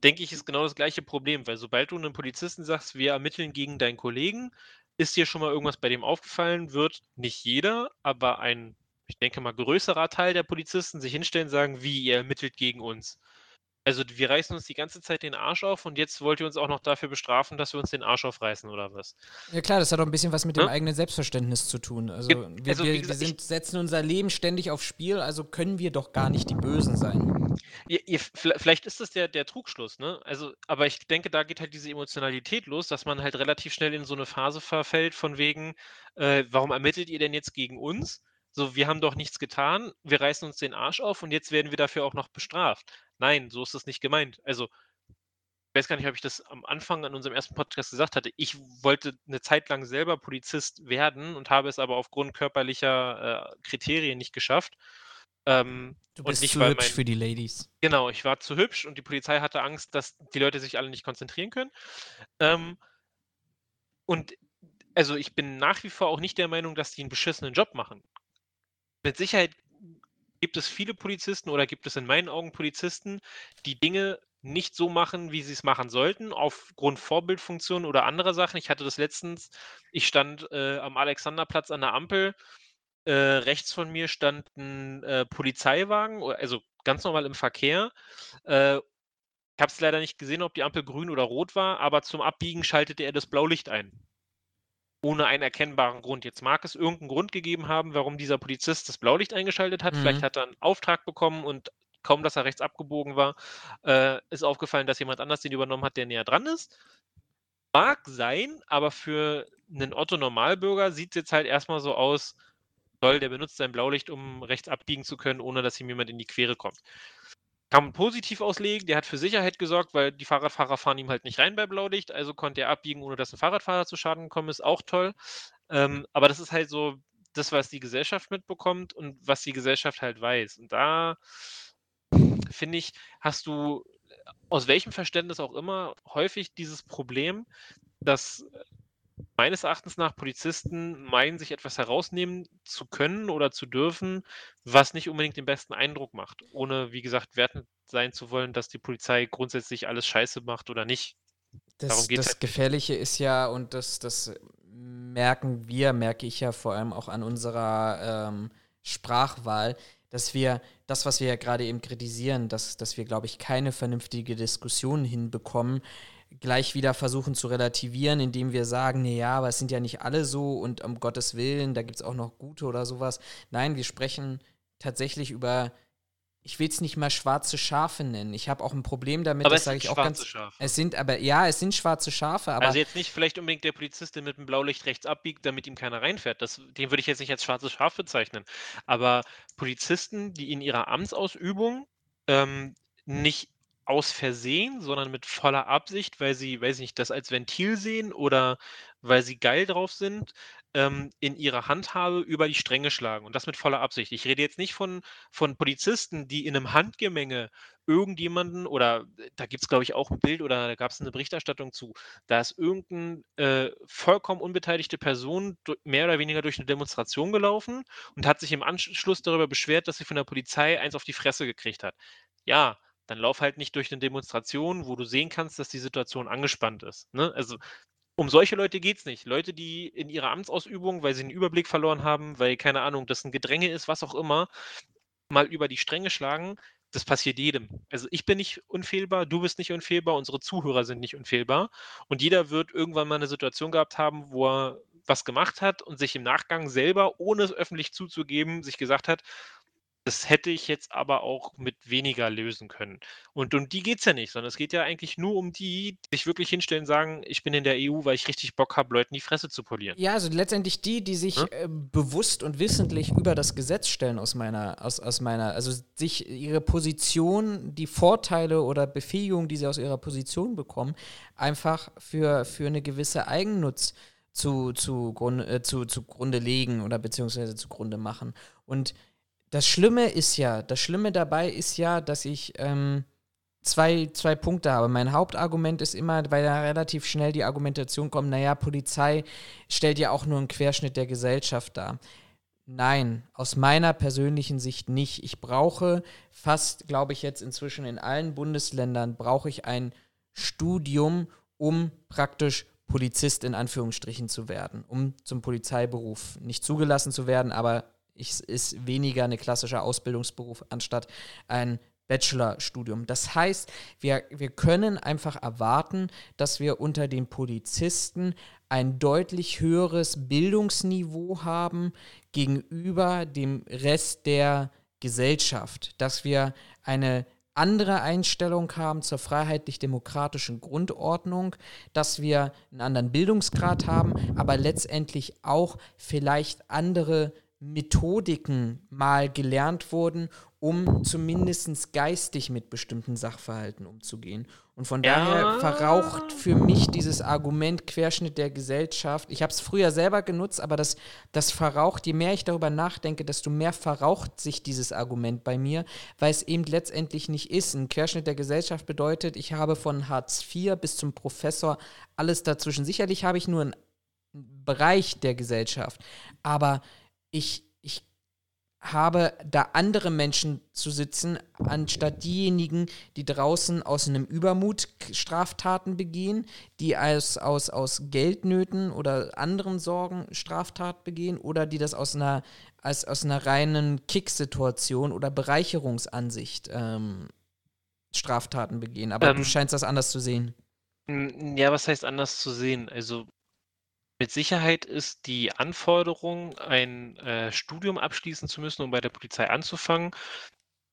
denke ich, ist genau das gleiche Problem, weil sobald du einem Polizisten sagst: „Wir ermitteln gegen deinen Kollegen“, ist dir schon mal irgendwas bei dem aufgefallen, wird nicht jeder, aber ein, ich denke mal, größerer Teil der Polizisten sich hinstellen und sagen: „Wie, ihr ermittelt gegen uns?“ Also, wir reißen uns die ganze Zeit den Arsch auf und jetzt wollt ihr uns auch noch dafür bestrafen, dass wir uns den Arsch aufreißen oder was? Ja klar, das hat auch ein bisschen was mit dem Ne? eigenen Selbstverständnis zu tun. Also, wir also, wir wir gesagt, ich sind setzen unser Leben ständig aufs Spiel, also können wir doch gar nicht die Bösen sein. Ja, ja, viellei vielleicht ist das der der Trugschluss, ne? Also, aber ich denke, da geht halt diese Emotionalität los, dass man halt relativ schnell in so 'ne Phase verfällt von wegen, äh: „Warum ermittelt ihr denn jetzt gegen uns? So, wir haben doch nichts getan. Wir reißen uns den Arsch auf und jetzt werden wir dafür auch noch bestraft.“ Nein, so ist das nicht gemeint. Also, ich weiß gar nicht, ob ich das am Anfang an unserem ersten Podcast gesagt hatte. Ich wollte 'ne Zeit lang selber Polizist werden und habe es aber aufgrund körperlicher, äh, Kriterien nicht geschafft. Ähm, Du und bist nicht, zu hübsch mein für die Ladies. Genau, ich war zu hübsch und die Polizei hatte Angst, dass die Leute sich alle nicht konzentrieren können. Ähm, und also, ich bin nach wie vor auch nicht der Meinung, dass die 'n beschissenen Job machen. Mit Sicherheit gibt es viele Polizisten oder gibt es in meinen Augen Polizisten, die Dinge nicht so machen, wie sie's machen sollten, aufgrund Vorbildfunktion oder anderer Sachen. Ich hatte das letztens ich stand, äh, am Alexanderplatz an der Ampel. Äh, rechts von mir stand 'n, äh, Polizeiwagen, also ganz normal im Verkehr. Äh, ich habe es leider nicht gesehen, ob die Ampel grün oder rot war, aber zum Abbiegen schaltete er das Blaulicht ein. Ohne einen erkennbaren Grund. Jetzt mag es irgend 'n Grund gegeben haben, warum dieser Polizist das Blaulicht eingeschaltet hat. Vielleicht Mhm. hat er 'n Auftrag bekommen und kaum, dass er rechts abgebogen war, äh, ist aufgefallen, dass jemand anders den übernommen hat, der näher dran ist. Mag sein, aber für 'nen Otto Normalbürger sieht's jetzt halt erst mal so aus: Toll, der benutzt sein Blaulicht, um rechts abbiegen zu können, ohne dass ihm jemand in die Quere kommt. Kann man positiv auslegen. Der hat für Sicherheit gesorgt, weil die Fahrradfahrer fahren ihm halt nicht rein bei Blaulicht, also konnte er abbiegen, ohne dass ein Fahrradfahrer zu Schaden gekommen ist. Auch toll. Ähm, aber das ist halt so das, was die Gesellschaft mitbekommt und was die Gesellschaft halt weiß. Und da finde ich, hast du aus welchem Verständnis auch immer häufig dieses Problem, dass meines Erachtens nach Polizisten meinen, sich etwas herausnehmen zu können oder zu dürfen, was nicht unbedingt den besten Eindruck macht, ohne, wie gesagt, wertend sein zu wollen, dass die Polizei grundsätzlich alles scheiße macht oder nicht. Das, das halt Gefährliche ist ja, und das, das merken wir, merke ich ja vor allem auch an unserer ähm, Sprachwahl, dass wir das, was wir ja gerade eben kritisieren, dass, dass wir, glaube ich, keine vernünftige Diskussion hinbekommen, gleich wieder versuchen zu relativieren, indem wir sagen, nee, ja, aber es sind ja nicht alle so und um Gottes Willen, da gibt es auch noch gute oder sowas. Nein, wir sprechen tatsächlich über ich will es nicht mal schwarze Schafe nennen. Ich habe auch ein Problem damit, aber das sage ich auch ganz. Schafe. Es sind aber, ja, es sind schwarze Schafe, aber. Also jetzt nicht vielleicht unbedingt der Polizist, der mit dem Blaulicht rechts abbiegt, damit ihm keiner reinfährt. Das, den würde ich jetzt nicht als schwarzes Schaf bezeichnen. Aber Polizisten, die in ihrer Amtsausübung ähm, nicht aus Versehen, sondern mit voller Absicht, weil sie, weiß nicht, das als Ventil sehen oder weil sie geil drauf sind, ähm, in ihrer Handhabe über die Stränge schlagen und das mit voller Absicht. Ich rede jetzt nicht von, von Polizisten, die in einem Handgemenge irgendjemanden oder äh, da gibt es, glaube ich, auch ein Bild oder da gab es eine Berichterstattung zu, da ist irgendeine äh, vollkommen unbeteiligte Person mehr oder weniger durch eine Demonstration gelaufen und hat sich im Anschluss darüber beschwert, dass sie von der Polizei eins auf die Fresse gekriegt hat. Ja, dann lauf halt nicht durch eine Demonstration, wo du sehen kannst, dass die Situation angespannt ist. Ne? Also um solche Leute geht es nicht. Leute, die in ihrer Amtsausübung, weil sie einen Überblick verloren haben, weil, keine Ahnung, das ein Gedränge ist, was auch immer, mal über die Stränge schlagen, das passiert jedem. Also ich bin nicht unfehlbar, du bist nicht unfehlbar, unsere Zuhörer sind nicht unfehlbar. Und jeder wird irgendwann mal eine Situation gehabt haben, wo er was gemacht hat und sich im Nachgang selber, ohne es öffentlich zuzugeben, sich gesagt hat, das hätte ich jetzt aber auch mit weniger lösen können. Und um die geht es ja nicht, sondern es geht ja eigentlich nur um die, die sich wirklich hinstellen und sagen, ich bin in der EU, weil ich richtig Bock habe, Leuten die Fresse zu polieren. Ja, also letztendlich die, die sich hm? äh, bewusst und wissentlich über das Gesetz stellen aus meiner, aus, aus meiner, also sich ihre Position, die Vorteile oder Befähigung, die sie aus ihrer Position bekommen, einfach für, für eine gewisse Eigennutz zu, zu, Grund, äh, zu, zugrunde legen oder beziehungsweise zugrunde machen. Und das Schlimme ist ja, das Schlimme dabei ist ja, dass ich ähm, zwei, zwei Punkte habe. Mein Hauptargument ist immer, weil da relativ schnell die Argumentation kommt, naja, Polizei stellt ja auch nur einen Querschnitt der Gesellschaft dar. Nein, aus meiner persönlichen Sicht nicht. Ich brauche fast, glaube ich, jetzt inzwischen in allen Bundesländern, brauche ich ein Studium, um praktisch Polizist in Anführungsstrichen zu werden, um zum Polizeiberuf nicht zugelassen zu werden, aber ich, ist weniger eine klassische Ausbildungsberuf anstatt ein Bachelorstudium. Das heißt, wir, wir können einfach erwarten, dass wir unter den Polizisten ein deutlich höheres Bildungsniveau haben gegenüber dem Rest der Gesellschaft, dass wir eine andere Einstellung haben zur freiheitlich-demokratischen Grundordnung, dass wir einen anderen Bildungsgrad haben, aber letztendlich auch vielleicht andere Methodiken mal gelernt wurden, um zumindest geistig mit bestimmten Sachverhalten umzugehen. Und von ja. daher verraucht für mich dieses Argument Querschnitt der Gesellschaft. Ich habe es früher selber genutzt, aber das, das verraucht, je mehr ich darüber nachdenke, desto mehr verraucht sich dieses Argument bei mir, weil es eben letztendlich nicht ist. Ein Querschnitt der Gesellschaft bedeutet, ich habe von Hartz IV bis zum Professor alles dazwischen. Sicherlich habe ich nur einen Bereich der Gesellschaft, aber ich, ich habe da andere Menschen zu sitzen, anstatt diejenigen, die draußen aus einem Übermut Straftaten begehen, die aus, aus, aus Geldnöten oder anderen Sorgen Straftat begehen oder die das aus einer, als, aus einer reinen Kicksituation oder Bereicherungsansicht ähm, Straftaten begehen. Aber ähm, du scheinst das anders zu sehen. Ja, was heißt anders zu sehen? Also mit Sicherheit ist die Anforderung, ein, äh, Studium abschließen zu müssen, um bei der Polizei anzufangen,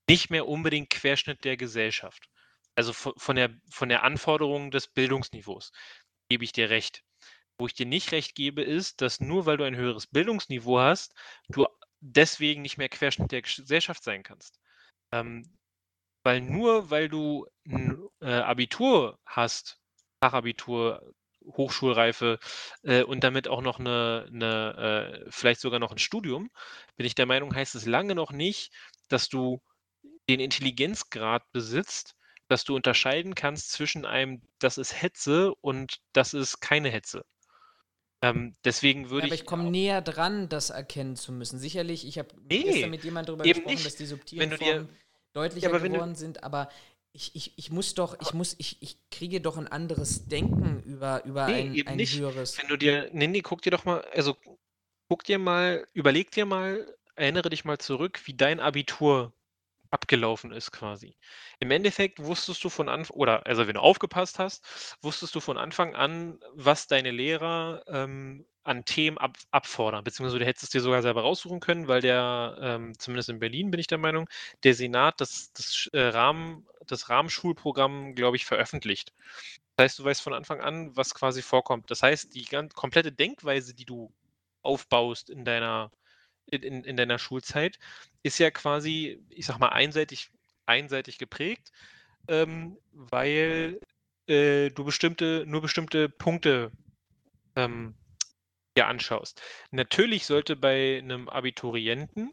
nicht mehr unbedingt Querschnitt der Gesellschaft. Also von der von der Anforderung des Bildungsniveaus gebe ich dir recht. Wo ich dir nicht recht gebe, ist, dass nur weil du ein höheres Bildungsniveau hast, du deswegen nicht mehr Querschnitt der Gesellschaft sein kannst. Ähm Weil nur weil du ein äh, Abitur hast, Fachabitur, Hochschulreife äh, und damit auch noch eine, eine äh, vielleicht sogar noch ein Studium, bin ich der Meinung, heißt es lange noch nicht, dass du den Intelligenzgrad besitzt, dass du unterscheiden kannst zwischen einem, das ist Hetze und das ist keine Hetze. Ähm, deswegen würde Ja, aber ich. komme näher dran, das erkennen zu müssen. Sicherlich, ich habe Nee, gestern mit jemandem darüber gesprochen, nicht. dass die subtilen Formen deutlicher Ja, du- geworden sind, aber ich, ich, ich muss doch, ich muss, ich, ich kriege doch ein anderes Denken über, über Nee, ein, eben ein nicht. höheres. Wenn du dir, nee, nee, guck dir doch mal, also guck dir mal, überleg dir mal, erinnere dich mal zurück, wie dein Abitur abgelaufen ist quasi. Im Endeffekt wusstest du von Anfang, oder also wenn du aufgepasst hast, wusstest du von Anfang an, was deine Lehrer ähm, an Themen ab, abfordern, beziehungsweise du hättest es dir sogar selber raussuchen können, weil der, ähm, zumindest in Berlin bin ich der Meinung, der Senat das, das, äh, Rahmen, das Rahmenschulprogramm, glaube ich, veröffentlicht. Das heißt, du weißt von Anfang an, was quasi vorkommt. Das heißt, die ganz komplette Denkweise, die du aufbaust in deiner, in, in, in deiner Schulzeit, ist ja quasi, ich sag mal, einseitig, einseitig geprägt, ähm, weil äh, du bestimmte, nur bestimmte Punkte ähm, dir anschaust. Natürlich sollte bei einem Abiturienten,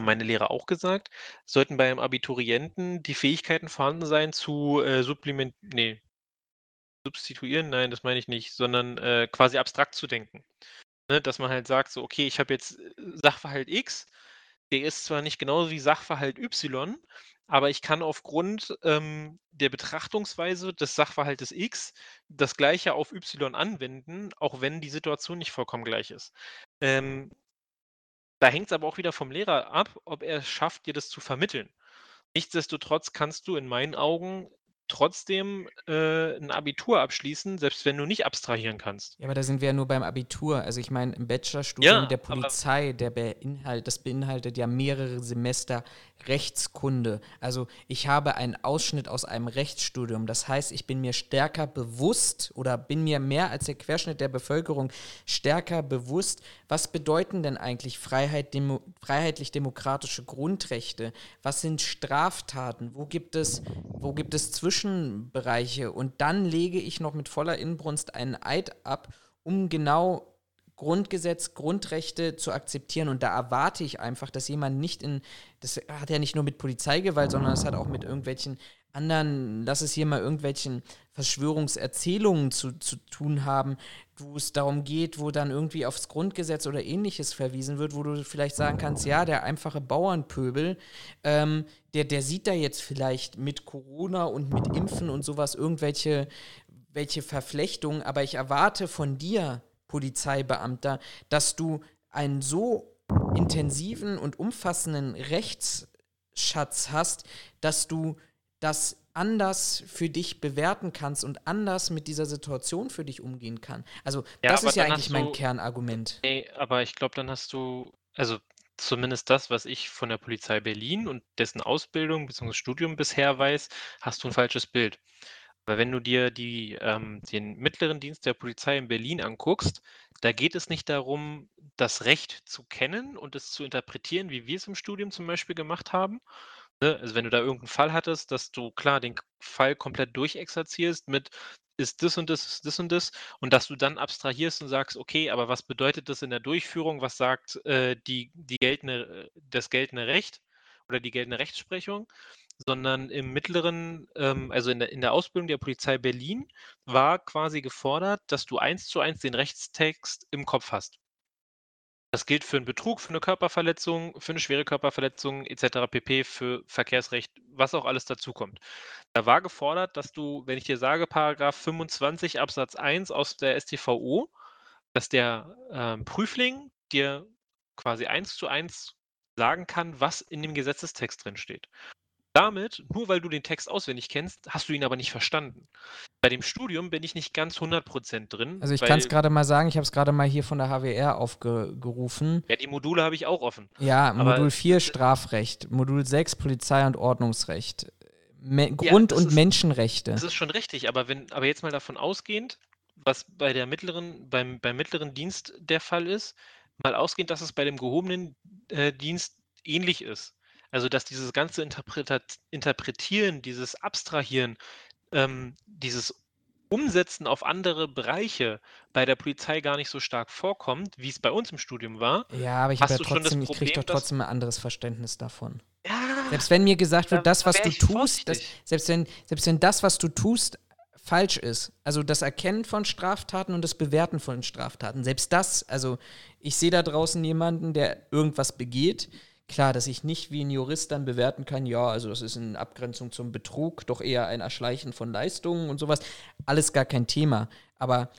meine Lehrer auch gesagt, sollten bei einem Abiturienten die Fähigkeiten vorhanden sein zu äh, supplement, nee, substituieren, nein, das meine ich nicht, sondern äh, quasi abstrakt zu denken. Ne, dass man halt sagt, so, okay, ich habe jetzt äh, Sachverhalt X, der ist zwar nicht genauso wie Sachverhalt Y, aber ich kann aufgrund ähm, der Betrachtungsweise des Sachverhaltes X das Gleiche auf Y anwenden, auch wenn die Situation nicht vollkommen gleich ist. Ähm, da hängt es aber auch wieder vom Lehrer ab, ob er es schafft, dir das zu vermitteln. Nichtsdestotrotz kannst du in meinen Augen trotzdem äh, ein Abitur abschließen, selbst wenn du nicht abstrahieren kannst. Ja, aber da sind wir ja nur beim Abitur. Also ich meine, im Bachelorstudium Ja, der Polizei, der beinhalt, das beinhaltet ja mehrere Semester Rechtskunde. Also ich habe einen Ausschnitt aus einem Rechtsstudium. Das heißt, ich bin mir stärker bewusst oder bin mir mehr als der Querschnitt der Bevölkerung stärker bewusst, was bedeuten denn eigentlich Freiheit, Demo, freiheitlich-demokratische Grundrechte? Was sind Straftaten? Wo gibt es, wo gibt es Zwischenbereiche? Und dann lege ich noch mit voller Inbrunst einen Eid ab, um genau Grundgesetz, Grundrechte zu akzeptieren. Und da erwarte ich einfach, dass jemand nicht in, das hat ja nicht nur mit Polizeigewalt, sondern es hat auch mit irgendwelchen anderen, lass es hier mal irgendwelchen Verschwörungserzählungen zu, zu tun haben, wo es darum geht, wo dann irgendwie aufs Grundgesetz oder ähnliches verwiesen wird, wo du vielleicht sagen kannst, ja, der einfache Bauernpöbel, ähm, der, der sieht da jetzt vielleicht mit Corona und mit Impfen und sowas irgendwelche welche Verflechtungen, aber ich erwarte von dir, Polizeibeamter, dass du einen so intensiven und umfassenden Rechtsschatz hast, dass du das anders für dich bewerten kannst und anders mit dieser Situation für dich umgehen kann. Also Ja, das ist ja eigentlich hast mein du- Kernargument. Nee, aber ich glaube, dann hast du, also zumindest das, was ich von der Polizei Berlin und dessen Ausbildung bzw. Studium bisher weiß, hast du ein falsches Bild. Weil wenn du dir die, ähm, den mittleren Dienst der Polizei in Berlin anguckst, da geht es nicht darum, das Recht zu kennen und es zu interpretieren, wie wir es im Studium zum Beispiel gemacht haben. Ne? Also wenn du da irgendeinen Fall hattest, dass du klar den Fall komplett durchexerzierst mit ist das und das, ist das und das und dass du dann abstrahierst und sagst, okay, aber was bedeutet das in der Durchführung? Was sagt äh, die, die geltende, äh, das geltende Recht oder die geltende Rechtsprechung? Sondern im mittleren, ähm, also in der, in der Ausbildung der Polizei Berlin war quasi gefordert, dass du eins zu eins den Rechtstext im Kopf hast. Das gilt für einen Betrug, für eine Körperverletzung, für eine schwere Körperverletzung etc. pp, für Verkehrsrecht, was auch alles dazukommt. Da war gefordert, dass du, wenn ich dir sage, Paragraph 25 Absatz 1 aus der StVO, dass der ähm, Prüfling dir quasi eins zu eins sagen kann, was in dem Gesetzestext drin steht. Damit, nur weil du den Text auswendig kennst, hast du ihn aber nicht verstanden. Bei dem Studium bin ich nicht ganz 100% drin. Also ich kann es gerade mal sagen, ich habe es gerade mal hier von der HWR aufgerufen. Ja, die Module habe ich auch offen. Ja, Aber- Modul 4 Strafrecht, Modul 6 Polizei- und Ordnungsrecht, Me Grund- das und ist- Menschenrechte. Das ist schon richtig, aber wenn, aber jetzt mal davon ausgehend, was bei der mittleren, beim, beim mittleren Dienst der Fall ist, mal ausgehend, dass es bei dem gehobenen äh, Dienst ähnlich ist. Also, dass dieses ganze Interpretat Interpretieren, dieses Abstrahieren, ähm, dieses Umsetzen auf andere Bereiche bei der Polizei gar nicht so stark vorkommt, wie es bei uns im Studium war. Ja, aber ich ja trotzdem, ich kriege doch trotzdem ein anderes Verständnis davon. Ja, Selbst wenn mir gesagt da wird, das, da was du tust, das, selbst, wenn, selbst wenn das, was du tust, falsch ist, also das Erkennen von Straftaten und das Bewerten von Straftaten, selbst das, also ich sehe da draußen jemanden, der irgendwas begeht. Klar, dass ich nicht wie ein Jurist dann bewerten kann, ja, also das ist in Abgrenzung zum Betrug, doch eher ein Erschleichen von Leistungen und sowas. Alles gar kein Thema. Aber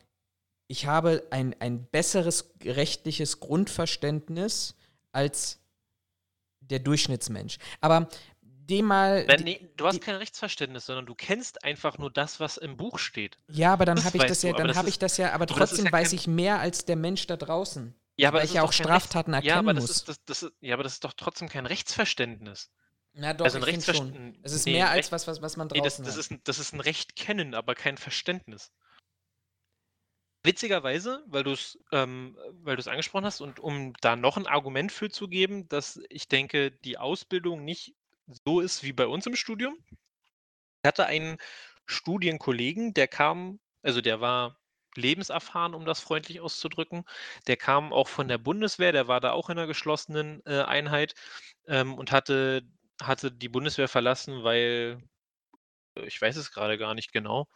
ich habe ein, ein besseres rechtliches Grundverständnis als der Durchschnittsmensch. Aber dem mal. Nein, nee, du hast die- kein Rechtsverständnis, sondern du kennst einfach nur das, was im Buch steht. ja, aber dann habe ich das ja, dann habe ich das ja, aber trotzdem ja weiß ich mehr als der Mensch da draußen. Ja, aber weil das ich ist ja doch auch Straftaten ja, erkennen aber das muss. Ist, das, das ist, ja, aber das ist doch trotzdem kein Rechtsverständnis. Na doch, also ein ich schon. Rechtsverständnis. Es ist nee, mehr als Recht- was, was, was man Nee, das, draußen das, hat. ist, ein- das ist ein Recht kennen, aber kein Verständnis. Witzigerweise, weil du es ähm, weil angesprochen hast und um da noch ein Argument für zu geben, dass ich denke, die Ausbildung nicht so ist wie bei uns im Studium. Ich hatte einen Studienkollegen, der kam, also der war lebenserfahren, um das freundlich auszudrücken. Der kam auch von der Bundeswehr, der war da auch in einer geschlossenen äh, Einheit ähm, und hatte, hatte die Bundeswehr verlassen, weil äh, ich weiß es gerade gar nicht genau.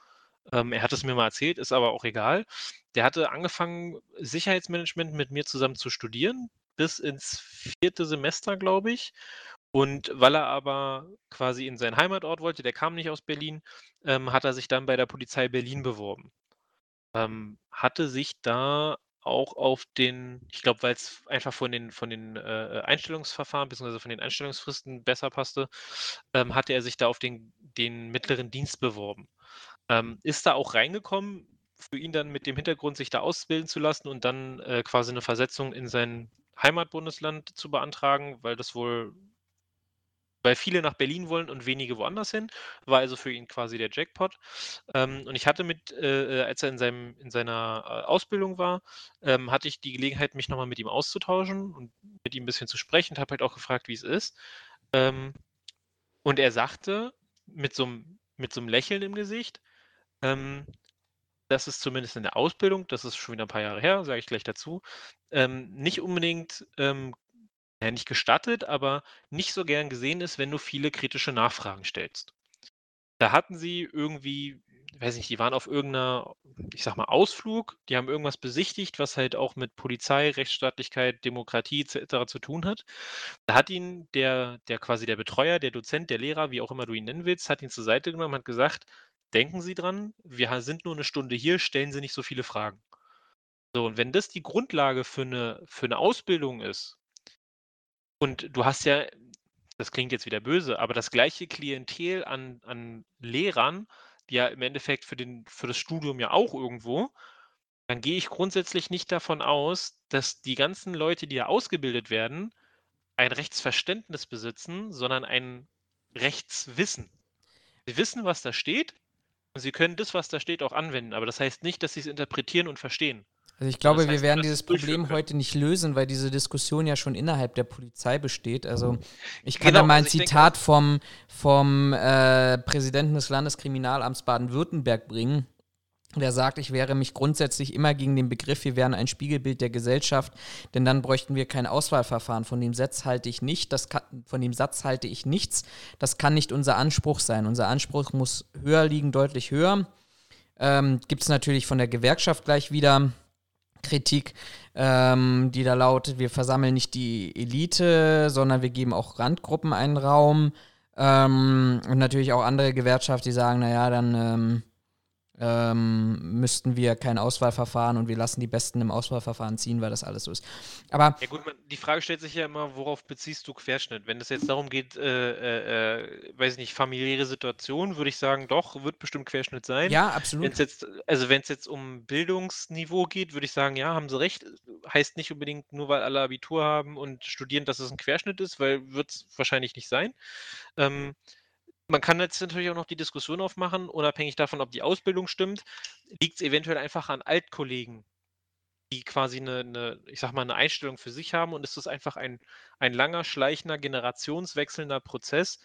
Ähm, er hat es mir mal erzählt, ist aber auch egal. Der hatte angefangen, Sicherheitsmanagement mit mir zusammen zu studieren, bis ins vierte Semester, glaube ich. Und weil er aber quasi in seinen Heimatort wollte, der kam nicht aus Berlin, ähm, hat er sich dann bei der Polizei Berlin beworben. Ähm, hatte sich da auch auf den, ich glaube, weil es einfach von den, von den äh, Einstellungsverfahren bzw. von den Einstellungsfristen besser passte, ähm, hatte er sich da auf den, den mittleren Dienst beworben. Ähm, ist da auch reingekommen, für ihn dann mit dem Hintergrund, sich da ausbilden zu lassen und dann äh, quasi eine Versetzung in sein Heimatbundesland zu beantragen, weil das wohl, weil viele nach Berlin wollen und wenige woanders hin, war also für ihn quasi der Jackpot. Ähm, und ich hatte mit, äh, äh, als er in, seinem, in seiner äh, Ausbildung war, ähm, hatte ich die Gelegenheit, mich nochmal mit ihm auszutauschen und mit ihm ein bisschen zu sprechen und habe halt auch gefragt, wie es ist. Ähm, und er sagte mit so einem Lächeln im Gesicht, ähm, dass es zumindest in der Ausbildung, das ist schon wieder ein paar Jahre her, sage ich gleich dazu, ähm, nicht unbedingt, ähm, ja, nicht gestattet, aber nicht so gern gesehen ist, wenn du viele kritische Nachfragen stellst. Da hatten sie irgendwie, weiß nicht, die waren auf irgendeiner, ich sag mal, Ausflug, die haben irgendwas besichtigt, was halt auch mit Polizei, Rechtsstaatlichkeit, Demokratie etc. zu tun hat. Da hat ihn der, der quasi der Betreuer, der Dozent, der Lehrer, wie auch immer du ihn nennen willst, hat ihn zur Seite genommen und hat gesagt, denken Sie dran, wir sind nur eine Stunde hier, stellen Sie nicht so viele Fragen. So, und wenn das die Grundlage für eine, für eine Ausbildung ist, und du hast ja, das klingt jetzt wieder böse, aber das gleiche Klientel an, an Lehrern, ja im Endeffekt für, den, für das Studium ja auch irgendwo, dann gehe ich grundsätzlich nicht davon aus, dass die ganzen Leute, die da ausgebildet werden, ein Rechtsverständnis besitzen, sondern ein Rechtswissen. Sie wissen, was da steht und sie können das, was da steht, auch anwenden. Aber das heißt nicht, dass sie es interpretieren und verstehen. Also ich glaube, das wir heißt, werden dass dieses Problem heute nicht lösen, weil diese Diskussion ja schon innerhalb der Polizei besteht. Also ich kann Genau, da mal ein also ich denke Zitat vom, vom äh, Präsidenten des Landeskriminalamts Baden-Württemberg bringen. Der sagt, ich wäre mich grundsätzlich immer gegen den Begriff, wir wären ein Spiegelbild der Gesellschaft, denn dann bräuchten wir kein Auswahlverfahren. Von dem Satz halte ich nicht, das kann, von dem Satz halte ich nichts. Das kann nicht unser Anspruch sein. Unser Anspruch muss höher liegen, deutlich höher. Ähm, Gibt es natürlich von der Gewerkschaft gleich wieder Kritik, ähm, die da lautet, wir versammeln nicht die Elite, sondern wir geben auch Randgruppen einen Raum. Ähm, und natürlich auch andere Gewerkschaften, die sagen, naja, dann ähm, müssten wir kein Auswahlverfahren und wir lassen die Besten im Auswahlverfahren ziehen, weil das alles so ist. Aber Ja gut, man, die Frage stellt sich ja immer, worauf beziehst du Querschnitt? Wenn es jetzt darum geht, äh, äh, äh, weiß ich nicht, familiäre Situation, würde ich sagen, doch, wird bestimmt Querschnitt sein. ja, absolut. es jetzt, also wenn es jetzt um Bildungsniveau geht, würde ich sagen, ja, haben sie recht. Heißt nicht unbedingt nur, weil alle Abitur haben und studieren, dass es ein Querschnitt ist, weil wird es wahrscheinlich nicht sein. Ähm, man kann jetzt natürlich auch noch die Diskussion aufmachen, unabhängig davon, ob die Ausbildung stimmt, liegt es eventuell einfach an Altkollegen, die quasi eine, eine, ich sag mal, eine Einstellung für sich haben und es ist einfach ein, ein langer, schleichender, generationswechselnder Prozess,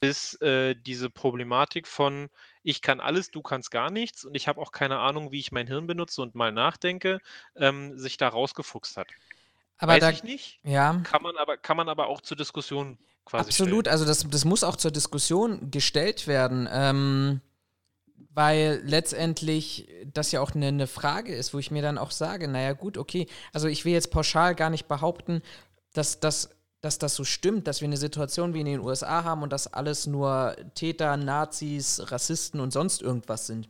bis äh, diese Problematik von ich kann alles, du kannst gar nichts und ich habe auch keine Ahnung, wie ich mein Hirn benutze und mal nachdenke, ähm, sich da rausgefuchst hat. Aber Weiß da, ich nicht, ja, kann man aber, kann man aber auch zur Diskussion quasi absolut. stellen. Also das, das muss auch zur Diskussion gestellt werden. Ähm, weil letztendlich das ja auch eine, eine Frage ist, wo ich mir dann auch sage, naja gut, okay, also ich will jetzt pauschal gar nicht behaupten, dass das dass das so stimmt, dass wir eine Situation wie in den USA haben und dass alles nur Täter, Nazis, Rassisten und sonst irgendwas sind.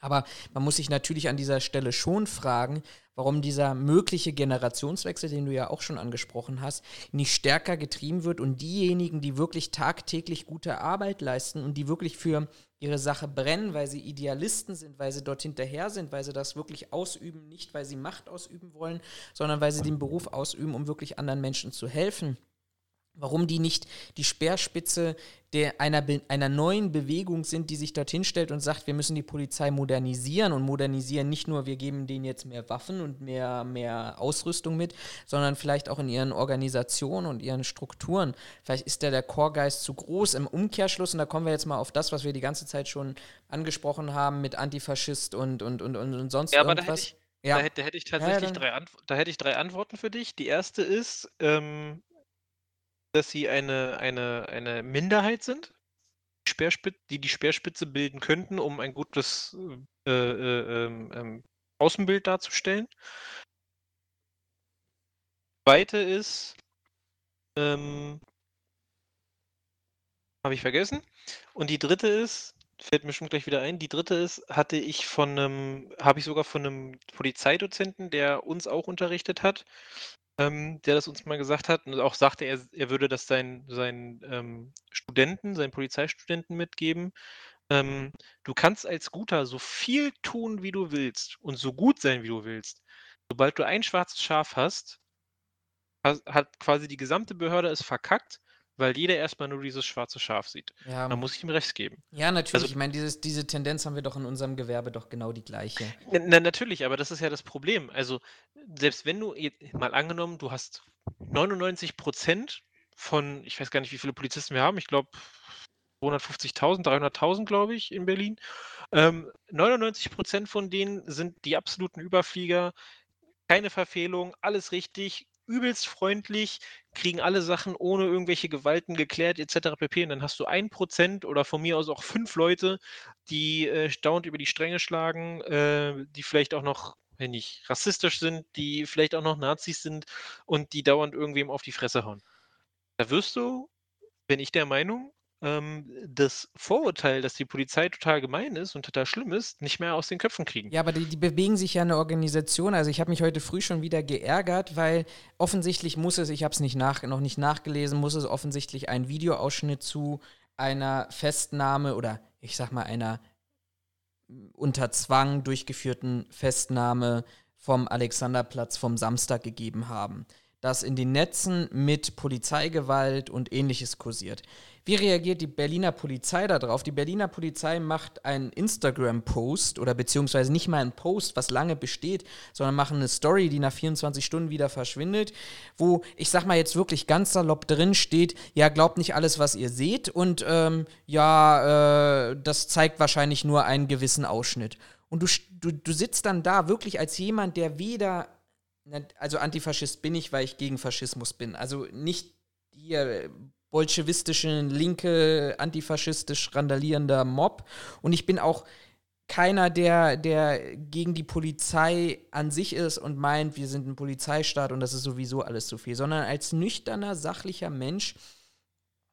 Aber man muss sich natürlich an dieser Stelle schon fragen, warum dieser mögliche Generationswechsel, den du ja auch schon angesprochen hast, nicht stärker getrieben wird und diejenigen, die wirklich tagtäglich gute Arbeit leisten und die wirklich für ihre Sache brennen, weil sie Idealisten sind, weil sie dort hinterher sind, weil sie das wirklich ausüben, nicht weil sie Macht ausüben wollen, sondern weil sie den Beruf ausüben, um wirklich anderen Menschen zu helfen warum die nicht die Speerspitze der einer, einer neuen Bewegung sind, die sich dorthin stellt und sagt, wir müssen die Polizei modernisieren und modernisieren nicht nur, wir geben denen jetzt mehr Waffen und mehr, mehr Ausrüstung mit, sondern vielleicht auch in ihren Organisationen und ihren Strukturen. Vielleicht ist da der Chorgeist zu groß. Im Umkehrschluss, und da kommen wir jetzt mal auf das, was wir die ganze Zeit schon angesprochen haben mit Antifaschist und, und, und, und, und sonst Ja, aber da irgendwas. hätte ich, ja. da hätte, da hätte ich ja, tatsächlich dann- drei, Antw da hätte ich drei Antworten für dich. Die erste ist, ähm, dass sie eine, eine, eine Minderheit sind, die, die Speerspitze bilden könnten, um ein gutes äh, äh, ähm, ähm, Außenbild darzustellen. Zweite ist, ähm, habe ich vergessen. Und die dritte ist, fällt mir schon gleich wieder ein, die dritte ist, hatte ich von einem, habe ich sogar von einem Polizeidozenten, der uns auch unterrichtet hat, ähm, der das uns mal gesagt hat und auch sagte, er, er würde das seinen, seinen ähm, Studenten, seinen Polizeistudenten mitgeben. Ähm, du kannst als Guter so viel tun, wie du willst und so gut sein, wie du willst. Sobald du ein schwarzes Schaf hast, has- hat quasi die gesamte Behörde es verkackt, weil jeder erstmal nur dieses schwarze Schaf sieht. Ja, Da muss ich ihm recht geben. ja, natürlich. also- ich meine, dieses, diese Tendenz haben wir doch in unserem Gewerbe doch genau die gleiche. Na, na, natürlich, aber das ist ja das Problem. Also, selbst wenn du mal angenommen, du hast 99 Prozent von, ich weiß gar nicht, wie viele Polizisten wir haben, ich glaube 250.000, 300.000, glaube ich, in Berlin. Ähm, 99 Prozent von denen sind die absoluten Überflieger, keine Verfehlung, alles richtig, übelst freundlich, kriegen alle Sachen ohne irgendwelche Gewalten geklärt, etc. pp. Und dann hast du ein Prozent oder von mir aus auch fünf Leute, die äh, dauernd über die Stränge schlagen, äh, die vielleicht auch noch, wenn nicht rassistisch sind, die vielleicht auch noch Nazis sind und die dauernd irgendwem auf die Fresse hauen. Da wirst du, bin ich der Meinung, ähm, das Vorurteil, dass die Polizei total gemein ist und total schlimm ist, nicht mehr aus den Köpfen kriegen. Ja, aber die, die bewegen sich ja in eine Organisation. Also ich habe mich heute früh schon wieder geärgert, weil offensichtlich muss es, ich habe es nach, noch nicht nachgelesen, muss es offensichtlich einen Videoausschnitt zu einer Festnahme oder ich sag mal einer unter Zwang durchgeführten Festnahme vom Alexanderplatz vom Samstag gegeben haben, das in den Netzen mit Polizeigewalt und ähnliches kursiert. Wie reagiert die Berliner Polizei darauf? Die Berliner Polizei macht einen Instagram-Post oder beziehungsweise nicht mal einen Post, was lange besteht, sondern machen eine Story, die nach 24 Stunden wieder verschwindet, wo ich sag mal jetzt wirklich ganz salopp drin steht, ja, glaubt nicht alles, was ihr seht und ähm, ja, äh, das zeigt wahrscheinlich nur einen gewissen Ausschnitt. Und du, du, du sitzt dann da wirklich als jemand, der weder, also Antifaschist bin ich, weil ich gegen Faschismus bin, also nicht hier bolschewistische, linke, antifaschistisch randalierender Mob. Und ich bin auch keiner, der, der gegen die Polizei an sich ist und meint, wir sind ein Polizeistaat und das ist sowieso alles zu viel, sondern als nüchterner, sachlicher Mensch,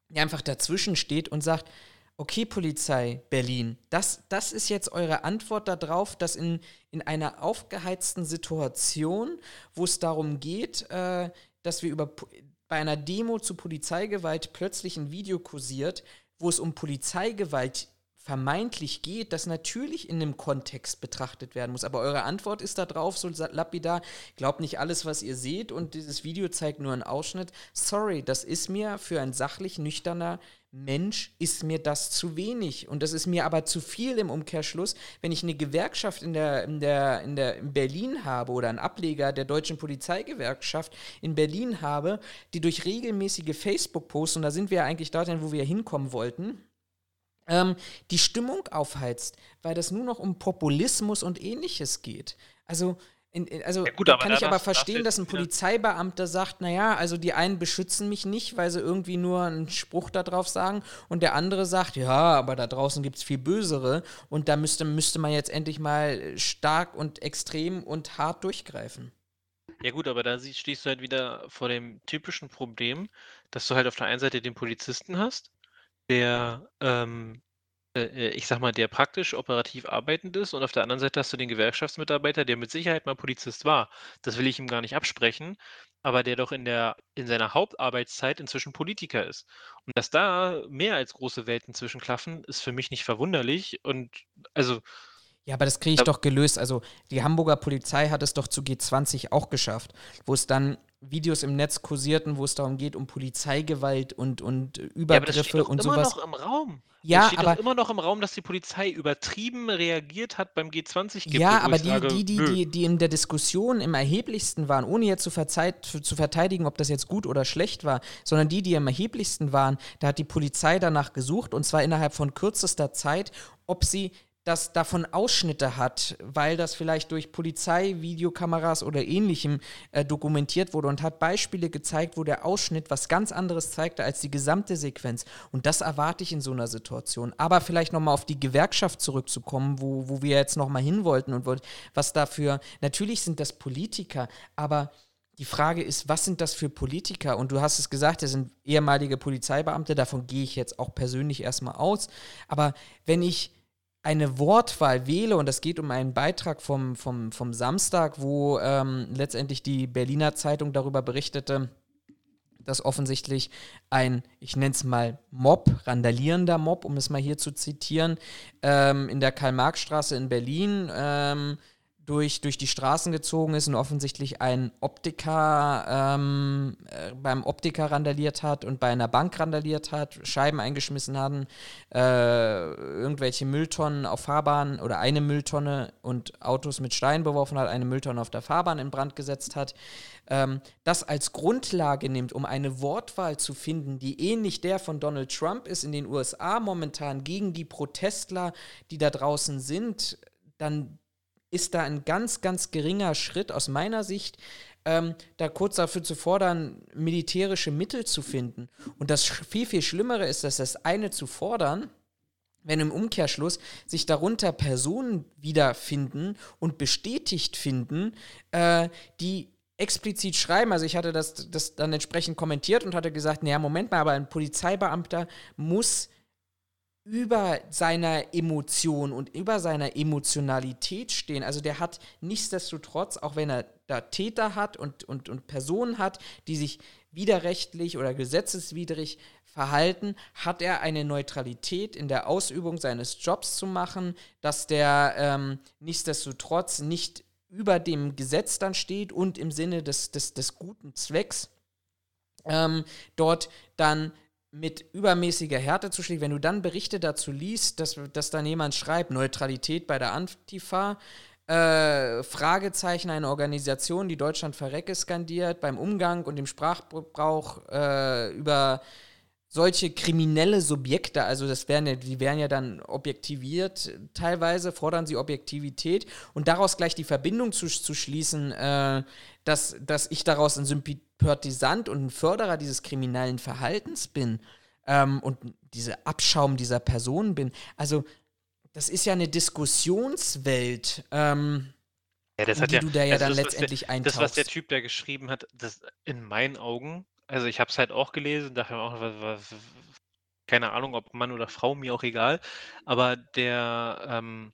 der einfach dazwischen steht und sagt, okay, Polizei Berlin, das, das ist jetzt eure Antwort darauf, dass in, in einer aufgeheizten Situation, wo es darum geht, äh, dass wir über bei einer Demo zu Polizeigewalt plötzlich ein Video kursiert, wo es um Polizeigewalt vermeintlich geht, das natürlich in einem Kontext betrachtet werden muss. Aber eure Antwort ist da drauf so lapidar, glaubt nicht alles, was ihr seht und dieses Video zeigt nur einen Ausschnitt. Sorry, das ist mir für ein sachlich nüchterner Mensch, ist mir das zu wenig. Und das ist mir aber zu viel im Umkehrschluss, wenn ich eine Gewerkschaft in der, in der, in der in Berlin habe oder einen Ableger der deutschen Polizeigewerkschaft in Berlin habe, die durch regelmäßige Facebook-Posts, und da sind wir ja eigentlich dorthin, wo wir hinkommen wollten, ähm, die Stimmung aufheizt, weil das nur noch um Populismus und ähnliches geht. Also in, in, also ja gut, da kann ich aber verstehen, dass ein Polizeibeamter sagt, naja, also die einen beschützen mich nicht, weil sie irgendwie nur einen Spruch darauf sagen und der andere sagt, ja, aber da draußen gibt es viel Bösere und da müsste, müsste man jetzt endlich mal stark und extrem und hart durchgreifen. Ja gut, aber da stehst du halt wieder vor dem typischen Problem, dass du halt auf der einen Seite den Polizisten hast, der ähm, äh, äh, ich sag mal, der praktisch operativ arbeitend ist und auf der anderen Seite hast du den Gewerkschaftsmitarbeiter, der mit Sicherheit mal Polizist war. Das will ich ihm gar nicht absprechen, aber der doch in der in seiner Hauptarbeitszeit inzwischen Politiker ist. Und dass da mehr als große Welten zwischenklaffen, ist für mich nicht verwunderlich und also ja, aber das kriege ich doch gelöst. Also die Hamburger Polizei hat es doch zu G20 auch geschafft, wo es dann Videos im Netz kursierten, wo es darum geht, um Polizeigewalt und, und Übergriffe ja, aber das steht und immer noch im Raum. Ja, es steht aber immer noch im Raum, dass die Polizei übertrieben reagiert hat beim G20-Gipfel. Ja, aber die, sage, die, die, die, die in der Diskussion im erheblichsten waren, ohne jetzt zu, zu verteidigen, ob das jetzt gut oder schlecht war, sondern die, die am erheblichsten waren, da hat die Polizei danach gesucht und zwar innerhalb von kürzester Zeit, ob sie das davon Ausschnitte hat, weil das vielleicht durch Polizei, Videokameras oder ähnlichem äh, dokumentiert wurde und hat Beispiele gezeigt, wo der Ausschnitt was ganz anderes zeigte als die gesamte Sequenz. Und das erwarte ich in so einer Situation. Aber vielleicht nochmal auf die Gewerkschaft zurückzukommen, wo, wo wir jetzt nochmal hin wollten und was dafür, natürlich sind das Politiker, aber die Frage ist, was sind das für Politiker? Und du hast es gesagt, das sind ehemalige Polizeibeamte, davon gehe ich jetzt auch persönlich erstmal aus. Aber wenn ich eine Wortwahl wähle, und das geht um einen Beitrag vom, vom, vom Samstag, wo ähm, letztendlich die Berliner Zeitung darüber berichtete, dass offensichtlich ein, ich nenne es mal Mob, randalierender Mob, um es mal hier zu zitieren, ähm, in der Karl-Marx-Straße in Berlin ähm, durch, durch die Straßen gezogen ist und offensichtlich ein Optiker ähm, äh, beim Optiker randaliert hat und bei einer Bank randaliert hat, Scheiben eingeschmissen hatten, äh, irgendwelche Mülltonnen auf Fahrbahn oder eine Mülltonne und Autos mit Steinen beworfen hat, eine Mülltonne auf der Fahrbahn in Brand gesetzt hat, ähm, das als Grundlage nimmt, um eine Wortwahl zu finden, die ähnlich der von Donald Trump ist in den USA momentan gegen die Protestler, die da draußen sind, dann ist da ein ganz, ganz geringer Schritt aus meiner Sicht, ähm, da kurz dafür zu fordern, militärische Mittel zu finden. Und das viel, viel Schlimmere ist, dass das eine zu fordern, wenn im Umkehrschluss sich darunter Personen wiederfinden und bestätigt finden, äh, die explizit schreiben, also ich hatte das, das dann entsprechend kommentiert und hatte gesagt, naja, Moment mal, aber ein Polizeibeamter muss über seiner Emotion und über seiner Emotionalität stehen. Also der hat nichtsdestotrotz, auch wenn er da Täter hat und, und, und Personen hat, die sich widerrechtlich oder gesetzeswidrig verhalten, hat er eine Neutralität in der Ausübung seines Jobs zu machen, dass der ähm, nichtsdestotrotz nicht über dem Gesetz dann steht und im Sinne des, des, des guten Zwecks ähm, dort dann mit übermäßiger Härte zuschlägt, wenn du dann Berichte dazu liest, dass, dass dann jemand schreibt, Neutralität bei der Antifa, äh, Fragezeichen, eine Organisation, die Deutschland verrecke skandiert, beim Umgang und dem Sprachgebrauch äh, über solche kriminelle Subjekte, also das wären ja, die wären ja dann objektiviert, teilweise fordern sie Objektivität und daraus gleich die Verbindung zu, zu schließen, äh, dass, dass ich daraus ein Sympathisant und ein Förderer dieses kriminellen Verhaltens bin ähm, und diese Abschaum dieser Personen bin. Also, das ist ja eine Diskussionswelt. Ähm, ja, das hat die ja, du da ja also dann das, letztendlich der, eintauchst. Das, was der Typ da geschrieben hat, das in meinen Augen, also ich habe es halt auch gelesen, dachte mir auch, was, was, keine Ahnung, ob Mann oder Frau, mir auch egal, aber der, ähm,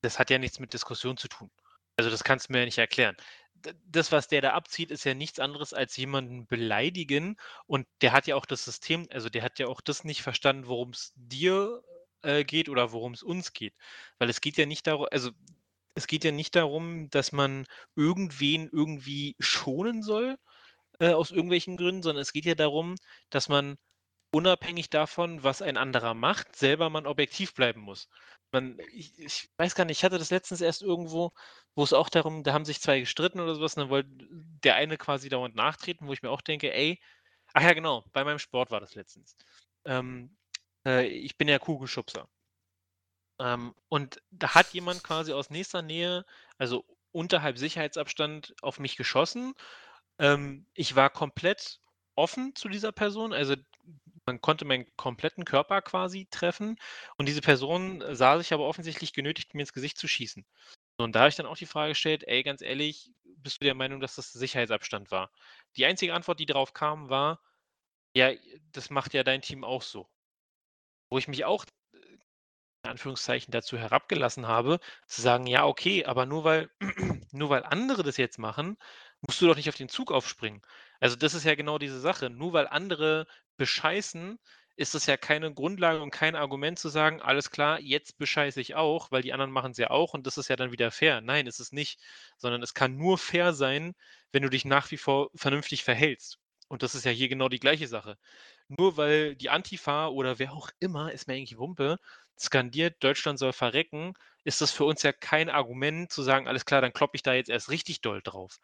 das hat ja nichts mit Diskussion zu tun. Also das kannst du mir ja nicht erklären das, was der da abzieht, ist ja nichts anderes als jemanden beleidigen. Und der hat ja auch das System, also der hat ja auch das nicht verstanden, worum es dir äh, geht oder worum es uns geht. Weil es geht ja nicht darum, also es geht ja nicht darum, dass man irgendwen irgendwie schonen soll, äh, aus irgendwelchen Gründen, sondern es geht ja darum, dass man unabhängig davon, was ein anderer macht, selber man objektiv bleiben muss. Man, ich, ich weiß gar nicht, ich hatte das letztens erst irgendwo, wo es auch darum, da haben sich zwei gestritten oder sowas, und dann wollte der eine quasi dauernd nachtreten, wo ich mir auch denke, ey, ach ja, genau, bei meinem Sport war das letztens. Ähm, äh, ich bin ja Kugelschubser. Ähm, und da hat jemand quasi aus nächster Nähe, also unterhalb Sicherheitsabstand, auf mich geschossen. Ähm, ich war komplett offen zu dieser Person, also man konnte meinen kompletten Körper quasi treffen und diese Person sah sich aber offensichtlich genötigt, mir ins Gesicht zu schießen. Und da habe ich dann auch die Frage gestellt, ey, ganz ehrlich, bist du der Meinung, dass das Sicherheitsabstand war? Die einzige Antwort, die darauf kam, war, ja, das macht ja dein Team auch so. Wo ich mich auch in Anführungszeichen dazu herabgelassen habe, zu sagen, ja, okay, aber nur weil, <clears throat> nur weil andere das jetzt machen, musst du doch nicht auf den Zug aufspringen. Also das ist ja genau diese Sache. Nur weil andere bescheißen, ist das ja keine Grundlage und kein Argument zu sagen, alles klar, jetzt bescheiße ich auch, weil die anderen machen es ja auch und das ist ja dann wieder fair. Nein, ist es nicht, sondern es kann nur fair sein, wenn du dich nach wie vor vernünftig verhältst. Und das ist ja hier genau die gleiche Sache. Nur weil die Antifa oder wer auch immer, ist mir eigentlich Wumpe, skandiert, Deutschland soll verrecken, ist das für uns ja kein Argument zu sagen, alles klar, dann kloppe ich da jetzt erst richtig doll drauf.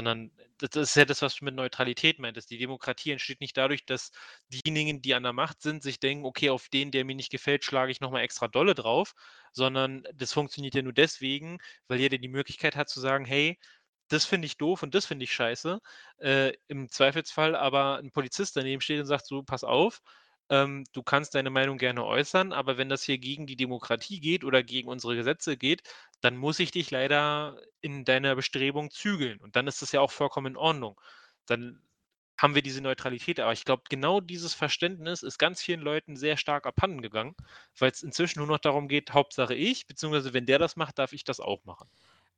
Sondern das ist ja das, was du mit Neutralität meintest. Die Demokratie entsteht nicht dadurch, dass diejenigen, die an der Macht sind, sich denken, okay, auf den, der mir nicht gefällt, schlage ich nochmal extra dolle drauf, sondern das funktioniert ja nur deswegen, weil jeder die Möglichkeit hat zu sagen, hey, das finde ich doof und das finde ich scheiße. Äh, Im Zweifelsfall aber ein Polizist daneben steht und sagt so, pass auf, ähm, du kannst deine Meinung gerne äußern, aber wenn das hier gegen die Demokratie geht oder gegen unsere Gesetze geht, dann muss ich dich leider in deiner Bestrebung zügeln. Und dann ist das ja auch vollkommen in Ordnung. Dann haben wir diese Neutralität. Aber ich glaube, genau dieses Verständnis ist ganz vielen Leuten sehr stark abhanden gegangen, weil es inzwischen nur noch darum geht, Hauptsache ich, beziehungsweise wenn der das macht, darf ich das auch machen.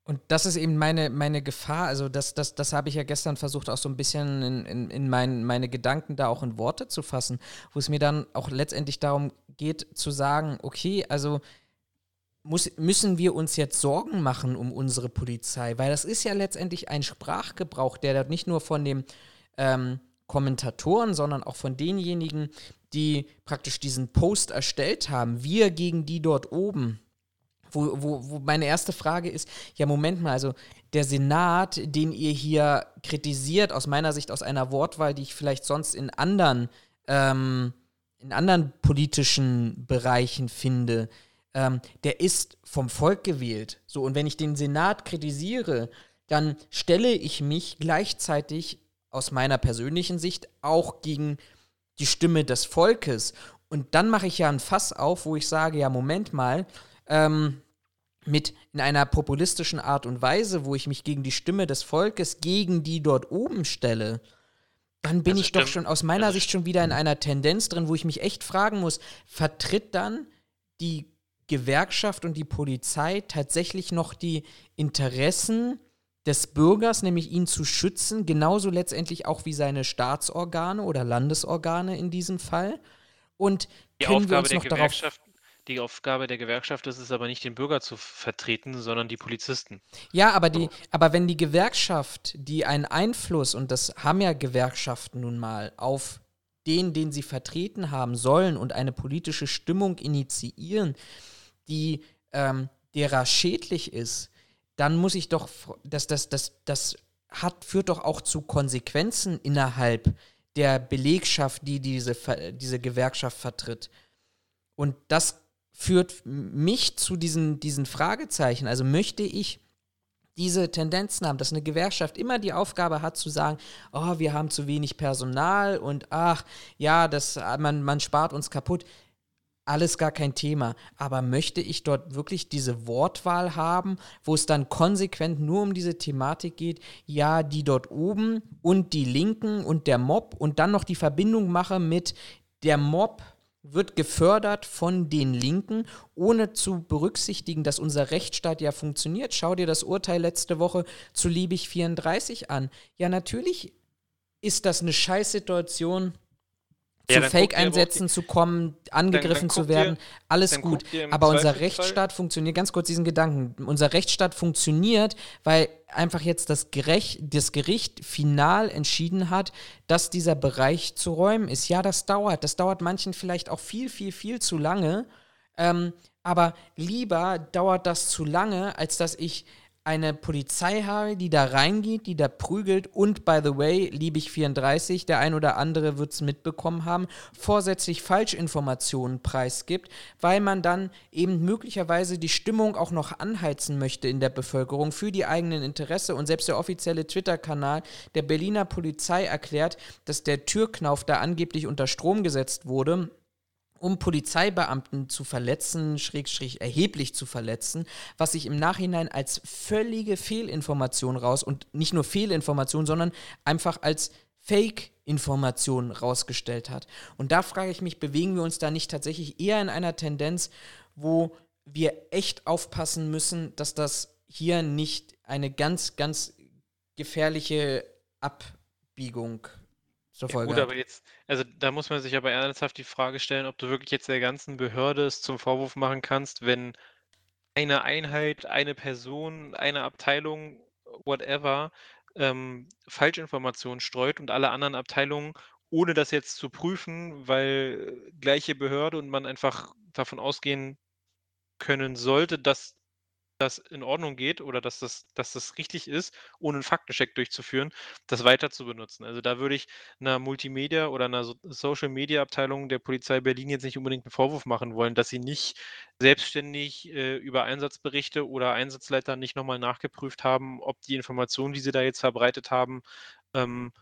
Und das ist eben meine, meine Gefahr. Also, das, das, das habe ich ja gestern versucht, auch so ein bisschen in, in, in mein, meine Gedanken da auch in Worte zu fassen, wo es mir dann auch letztendlich darum geht, zu sagen: Okay, also muss, müssen wir uns jetzt Sorgen machen um unsere Polizei? Weil das ist ja letztendlich ein Sprachgebrauch, der dort nicht nur von dem ähm, Kommentatoren, sondern auch von denjenigen, die praktisch diesen Post erstellt haben, wir gegen die dort oben wo, wo, wo meine erste Frage ist, ja, Moment mal, also der Senat, den ihr hier kritisiert, aus meiner Sicht aus einer Wortwahl, die ich vielleicht sonst in anderen, ähm, in anderen politischen Bereichen finde, ähm, der ist vom Volk gewählt. So, und wenn ich den Senat kritisiere, dann stelle ich mich gleichzeitig aus meiner persönlichen Sicht auch gegen die Stimme des Volkes. Und dann mache ich ja ein Fass auf, wo ich sage, ja, Moment mal, ähm, mit in einer populistischen Art und Weise, wo ich mich gegen die Stimme des Volkes, gegen die dort oben stelle, dann bin also ich stimmt. doch schon aus meiner also Sicht schon wieder in einer Tendenz drin, wo ich mich echt fragen muss, vertritt dann die Gewerkschaft und die Polizei tatsächlich noch die Interessen des Bürgers, nämlich ihn zu schützen, genauso letztendlich auch wie seine Staatsorgane oder Landesorgane in diesem Fall? Und die können Aufgabe wir uns noch darauf die Aufgabe der Gewerkschaft ist es aber nicht, den Bürger zu vertreten, sondern die Polizisten. Ja, aber, die, aber wenn die Gewerkschaft, die einen Einfluss, und das haben ja Gewerkschaften nun mal, auf den, den sie vertreten haben sollen und eine politische Stimmung initiieren, die ähm, derer schädlich ist, dann muss ich doch, das, das, das, das hat, führt doch auch zu Konsequenzen innerhalb der Belegschaft, die diese, diese Gewerkschaft vertritt. Und das führt mich zu diesen, diesen Fragezeichen. Also möchte ich diese Tendenzen haben, dass eine Gewerkschaft immer die Aufgabe hat zu sagen, oh, wir haben zu wenig Personal und ach, ja, das, man, man spart uns kaputt. Alles gar kein Thema. Aber möchte ich dort wirklich diese Wortwahl haben, wo es dann konsequent nur um diese Thematik geht, ja, die dort oben und die Linken und der Mob und dann noch die Verbindung mache mit der Mob wird gefördert von den Linken, ohne zu berücksichtigen, dass unser Rechtsstaat ja funktioniert. Schau dir das Urteil letzte Woche zu Liebig 34 an. Ja, natürlich ist das eine Scheißsituation zu dann auch Fake-Einsätzen zu kommen, angegriffen guck zu dir- werden, alles dann gut. Aber unser Rechtsstaat funktioniert, ganz kurz diesen Gedanken, unser Rechtsstaat funktioniert, weil einfach jetzt das, Gerecht, das Gericht final entschieden hat, dass dieser Bereich zu räumen ist. Ja, das dauert. Das dauert manchen vielleicht auch viel, viel, viel zu lange. Ähm, aber lieber dauert das zu lange, als dass ich eine Polizei habe, die da reingeht, die da prügelt. Und, by the way, Liebig 34, der ein oder andere wird es mitbekommen haben, vorsätzlich Falschinformationen preisgibt, weil man dann eben möglicherweise die Stimmung auch noch anheizen möchte in der Bevölkerung für die eigenen Interesse. Und selbst der offizielle Twitter-Kanal der Berliner Polizei erklärt, dass der Türknauf da angeblich unter Strom gesetzt wurde um Polizeibeamten zu verletzen, schrägstrich erheblich zu verletzen, was sich im Nachhinein als völlige Fehlinformation raus und nicht nur Fehlinformation, sondern einfach als Fake-Information rausgestellt hat. Und da frage ich mich, bewegen wir uns da nicht tatsächlich eher in einer Tendenz, wo wir echt aufpassen müssen, dass das hier nicht eine ganz, ganz gefährliche Abbiegung zur Ja, gut, aber jetzt, also da muss man sich aber ernsthaft die Frage stellen, ob du wirklich jetzt der ganzen Behörde es zum Vorwurf machen kannst, wenn eine Einheit, eine Person, eine Abteilung, whatever, ähm, Falschinformationen streut und alle anderen Abteilungen, ohne das jetzt zu prüfen, weil gleiche Behörde und man einfach davon ausgehen können sollte, dass das in Ordnung geht oder dass das, dass das richtig ist, ohne einen Faktencheck durchzuführen, das weiter zu benutzen. Also da würde ich einer Multimedia oder einer so Social Media Abteilung der Polizei Berlin jetzt nicht unbedingt einen Vorwurf machen wollen, dass sie nicht selbstständig äh, über Einsatzberichte oder Einsatzleiter nicht nochmal nachgeprüft haben, ob die Information, die sie da jetzt verbreitet haben, ähm,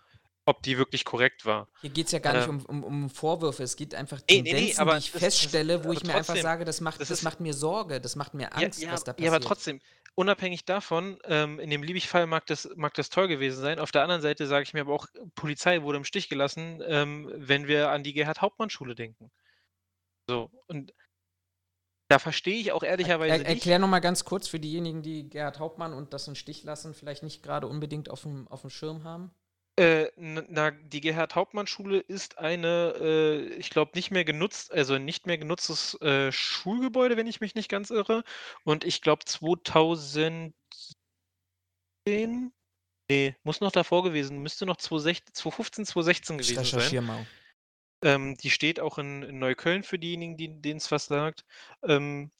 ob die wirklich korrekt war. Hier geht es ja gar nicht Ähm, um, um, um Vorwürfe, es geht einfach Nee, nee, nee, Tendenzen, aber die ich das- das- feststelle, wo aber ich mir einfach trotzdem, sage, das macht, das das ist- macht mir Sorge, das macht mir Angst, ja, ja, was da ja, passiert. aber trotzdem, unabhängig davon, ähm, in dem Liebig-Fall mag das, mag das toll gewesen sein. Auf der anderen Seite sage ich mir aber auch, Polizei wurde im Stich gelassen, ähm, wenn wir an die Gerhard-Hauptmann-Schule denken. So, und da verstehe ich auch ehrlicherweise Er, nicht. erklär nochmal ganz kurz für diejenigen, die Gerhard Hauptmann und das in Stich lassen, vielleicht nicht gerade unbedingt auf dem, auf dem Schirm haben. Äh, na, die Gerhard-Hauptmann-Schule ist eine, äh, ich glaube, nicht mehr genutzt, also nicht mehr genutztes äh, Schulgebäude, wenn ich mich nicht ganz irre. Und ich glaube 2010, nee, muss noch davor gewesen, müsste noch 2016, 2015, 2016 Ich gewesen sein. Ähm, die steht auch in, in Neukölln für diejenigen, die- denen es was sagt. Ähm,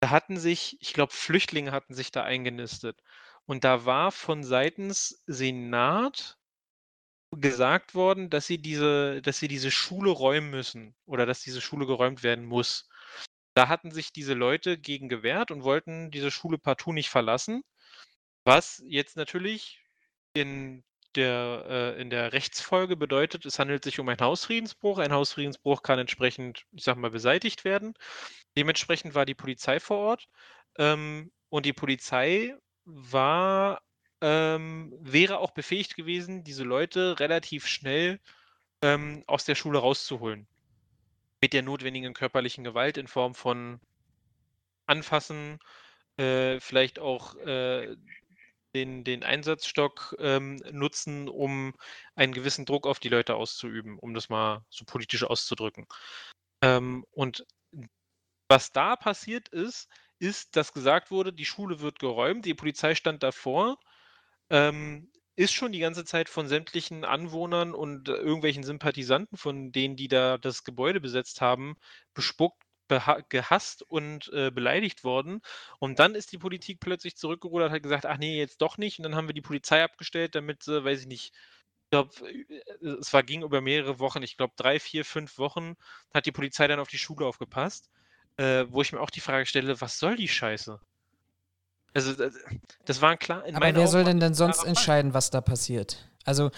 da hatten sich, ich glaube, Flüchtlinge hatten sich da eingenistet. Und da war von seitens Senat gesagt worden, dass sie diese, dass sie diese Schule räumen müssen oder dass diese Schule geräumt werden muss. Da hatten sich diese Leute gegen gewehrt und wollten diese Schule partout nicht verlassen. Was jetzt natürlich in der, äh, in der Rechtsfolge bedeutet, es handelt sich um einen Hausfriedensbruch. Ein Hausfriedensbruch kann entsprechend, ich sag mal, beseitigt werden. Dementsprechend war die Polizei vor Ort ähm, und die Polizei war, ähm, wäre auch befähigt gewesen, diese Leute relativ schnell ähm, aus der Schule rauszuholen. Mit der notwendigen körperlichen Gewalt in Form von Anfassen, äh, vielleicht auch äh, den, den Einsatzstock ähm, nutzen, um einen gewissen Druck auf die Leute auszuüben, um das mal so politisch auszudrücken. Ähm, und was da passiert ist, ist, dass gesagt wurde, die Schule wird geräumt, die Polizei stand davor, ähm, ist schon die ganze Zeit von sämtlichen Anwohnern und äh, irgendwelchen Sympathisanten von denen, die da das Gebäude besetzt haben, bespuckt, gehasst und äh, beleidigt worden. Und dann ist die Politik plötzlich zurückgerudert, hat gesagt, ach nee, jetzt doch nicht. Und dann haben wir die Polizei abgestellt, damit sie, weiß ich nicht, ich glaube, es war, ging über mehrere Wochen, ich glaube drei, vier, fünf Wochen, hat die Polizei dann auf die Schule aufgepasst, äh, wo ich mir auch die Frage stelle, was soll die Scheiße? Also, das, das war ein klar. In Aber wer soll denn dann sonst entscheiden, was da passiert? Also,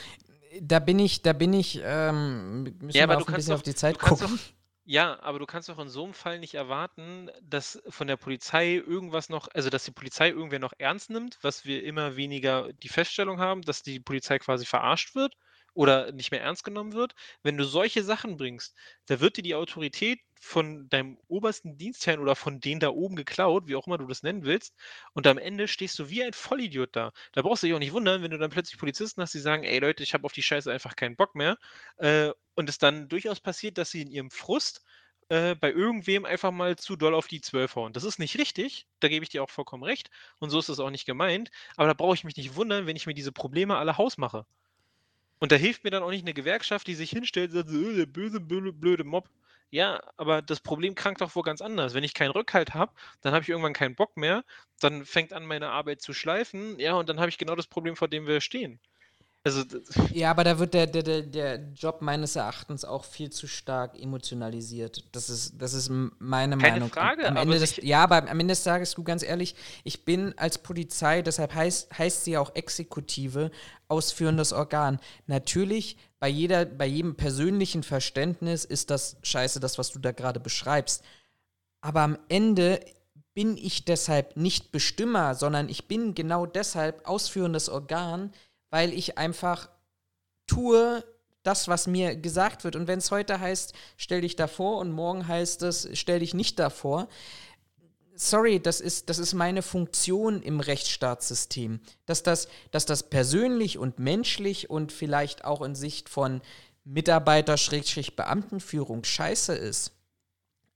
da bin ich, da bin ich, ähm, müssen Ja, wir aber du ein kannst bisschen doch, auf die Zeit gucken. doch, ja, aber du kannst doch in so einem Fall nicht erwarten, dass von der Polizei irgendwas noch, also dass die Polizei irgendwer noch ernst nimmt, was wir immer weniger die Feststellung haben, dass die Polizei quasi verarscht wird oder nicht mehr ernst genommen wird. Wenn du solche Sachen bringst, da wird dir die Autorität von deinem obersten Dienstherrn oder von denen da oben geklaut, wie auch immer du das nennen willst. Und am Ende stehst du wie ein Vollidiot da. Da brauchst du dich auch nicht wundern, wenn du dann plötzlich Polizisten hast, die sagen, ey Leute, ich habe auf die Scheiße einfach keinen Bock mehr. Äh, und es dann durchaus passiert, dass sie in ihrem Frust äh, bei irgendwem einfach mal zu doll auf die 12 hauen. Das ist nicht richtig, da gebe ich dir auch vollkommen recht. Und so ist es auch nicht gemeint. Aber da brauche ich mich nicht wundern, wenn ich mir diese Probleme alle Haus mache. Und da hilft mir dann auch nicht eine Gewerkschaft, die sich hinstellt und sagt, der böse, blöde, blöde Mob. Ja, aber das Problem krankt doch wohl ganz anders. Wenn ich keinen Rückhalt habe, dann habe ich irgendwann keinen Bock mehr, dann fängt an, meine Arbeit zu schleifen, ja, und dann habe ich genau das Problem, vor dem wir stehen. Also, ja, aber da wird der, der, der, Job meines Erachtens auch viel zu stark emotionalisiert. Das ist, das ist meine Keine Meinung. Frage, am Ende des, ja, aber am Ende des Tages, du ganz ehrlich, ich bin als Polizei, deshalb heißt, heißt sie auch Exekutive, ausführendes Organ. Natürlich, bei, jeder, bei jedem persönlichen Verständnis ist das scheiße, das, was du da gerade beschreibst. Aber am Ende bin ich deshalb nicht Bestimmer, sondern ich bin genau deshalb ausführendes Organ, weil ich einfach tue das, was mir gesagt wird. Und wenn es heute heißt, stell dich davor und morgen heißt es, stell dich nicht davor, sorry, das ist, das ist meine Funktion im Rechtsstaatssystem. Dass das, dass das persönlich und menschlich und vielleicht auch in Sicht von Mitarbeiter-Beamtenführung scheiße ist.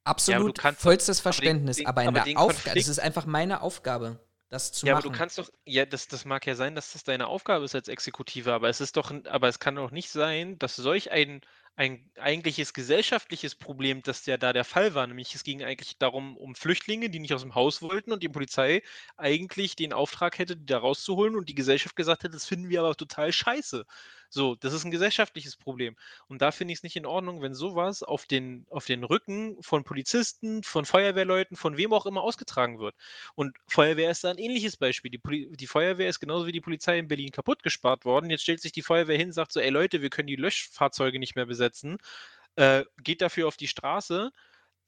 Absolut ja, vollstes Verständnis, aber, den, aber in der Aufgabe, das ist einfach meine Aufgabe das zu Ja, aber du kannst doch, ja, das, das mag ja sein, dass das deine Aufgabe ist als Exekutive, aber es ist doch, aber es kann doch nicht sein, dass solch ein, ein eigentliches gesellschaftliches Problem, das ja da der Fall war, nämlich es ging eigentlich darum, um Flüchtlinge, die nicht aus dem Haus wollten und die Polizei eigentlich den Auftrag hätte, die da rauszuholen und die Gesellschaft gesagt hätte, das finden wir aber total scheiße. So, das ist ein gesellschaftliches Problem. Und da finde ich es nicht in Ordnung, wenn sowas auf den, auf den Rücken von Polizisten, von Feuerwehrleuten, von wem auch immer ausgetragen wird. Und Feuerwehr ist da ein ähnliches Beispiel. Die, Poli die Feuerwehr ist genauso wie die Polizei in Berlin kaputt gespart worden. Jetzt stellt sich die Feuerwehr hin sagt so, ey Leute, wir können die Löschfahrzeuge nicht mehr besetzen. Äh, geht dafür auf die Straße.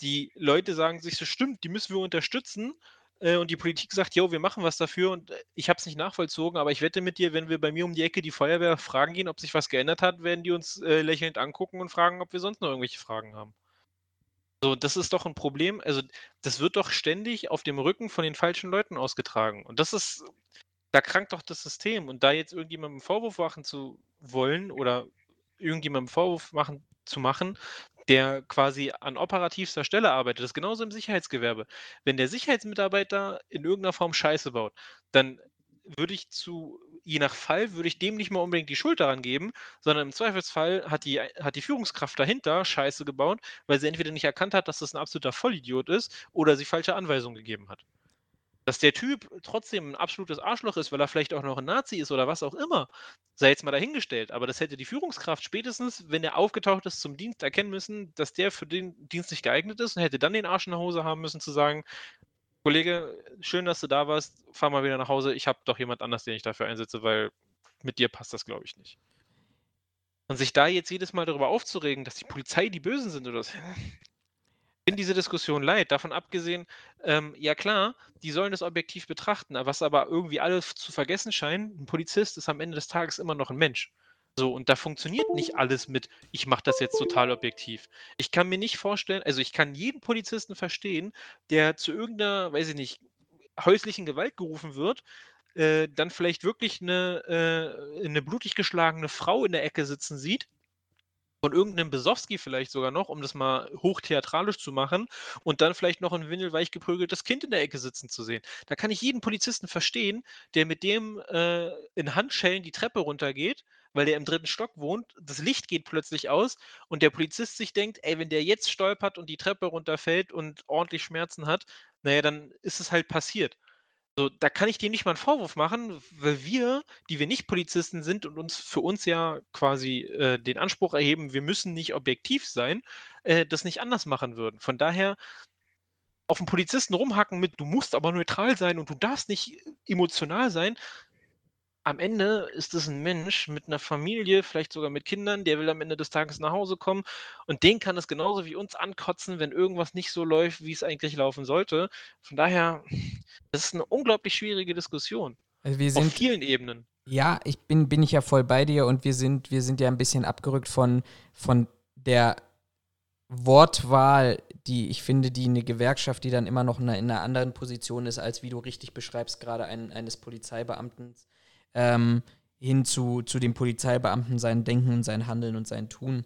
Die Leute sagen sich so, stimmt, die müssen wir unterstützen und die Politik sagt, jo, wir machen was dafür und äh, ich habe es nicht nachvollzogen, aber ich wette mit dir, wenn wir bei mir um die Ecke die Feuerwehr fragen gehen, ob sich was geändert hat, werden die uns äh, lächelnd angucken und fragen, ob wir sonst noch irgendwelche Fragen haben. So, das ist doch ein Problem. Also, das wird doch ständig auf dem Rücken von den falschen Leuten ausgetragen. Und das ist, da krankt doch das System. Und da jetzt irgendjemandem Vorwurf machen zu wollen oder irgendjemandem Vorwurf machen zu machen, der quasi an operativster Stelle arbeitet. Das ist genauso im Sicherheitsgewerbe. Wenn der Sicherheitsmitarbeiter in irgendeiner Form Scheiße baut, dann würde ich zu, je nach Fall, würde ich dem nicht mal unbedingt die Schuld daran geben, sondern im Zweifelsfall hat die, hat die Führungskraft dahinter Scheiße gebaut, weil sie entweder nicht erkannt hat, dass das ein absoluter Vollidiot ist oder sie falsche Anweisungen gegeben hat. Dass der Typ trotzdem ein absolutes Arschloch ist, weil er vielleicht auch noch ein Nazi ist oder was auch immer, sei jetzt mal dahingestellt. Aber das hätte die Führungskraft spätestens, wenn er aufgetaucht ist zum Dienst, erkennen müssen, dass der für den Dienst nicht geeignet ist und hätte dann den Arsch in der Hose haben müssen, zu sagen: Kollege, schön, dass du da warst, fahr mal wieder nach Hause. Ich habe doch jemand anders, den ich dafür einsetze, weil mit dir passt das, glaube ich, nicht. Und sich da jetzt jedes Mal darüber aufzuregen, dass die Polizei die Bösen sind oder so, <laughs> bin diese Diskussion leid. Davon abgesehen, ähm, ja klar, die sollen das objektiv betrachten, was aber irgendwie alle zu vergessen scheinen, ein Polizist ist am Ende des Tages immer noch ein Mensch. So, und da funktioniert nicht alles mit, ich mache das jetzt total objektiv. Ich kann mir nicht vorstellen, also ich kann jeden Polizisten verstehen, der zu irgendeiner, weiß ich nicht, häuslichen Gewalt gerufen wird, äh, dann vielleicht wirklich eine, äh, eine blutig geschlagene Frau in der Ecke sitzen sieht von irgendeinem Besowski vielleicht sogar noch, um das mal hochtheatralisch zu machen und dann vielleicht noch ein windelweich geprügeltes Kind in der Ecke sitzen zu sehen. Da kann ich jeden Polizisten verstehen, der mit dem äh, in Handschellen die Treppe runtergeht, weil der im dritten Stock wohnt, das Licht geht plötzlich aus und der Polizist sich denkt, ey, wenn der jetzt stolpert und die Treppe runterfällt und ordentlich Schmerzen hat, naja, dann ist es halt passiert. So, da kann ich dem nicht mal einen Vorwurf machen, weil wir, die wir nicht Polizisten sind und uns für uns ja quasi äh, den Anspruch erheben, wir müssen nicht objektiv sein, äh, das nicht anders machen würden. Von daher auf einen Polizisten rumhacken mit, du musst aber neutral sein und du darfst nicht emotional sein, am Ende ist es ein Mensch mit einer Familie, vielleicht sogar mit Kindern, der will am Ende des Tages nach Hause kommen und den kann es genauso wie uns ankotzen, wenn irgendwas nicht so läuft, wie es eigentlich laufen sollte. Von daher, das ist eine unglaublich schwierige Diskussion. Also wir sind, auf vielen Ebenen. Ja, ich bin, bin ich ja voll bei dir und wir sind, wir sind ja ein bisschen abgerückt von, von der Wortwahl, die ich finde, die eine Gewerkschaft, die dann immer noch in einer, anderen Position ist, als wie du richtig beschreibst, gerade ein, eines Polizeibeamten, ähm, hin zu, zu dem Polizeibeamten, sein Denken und sein Handeln und sein Tun.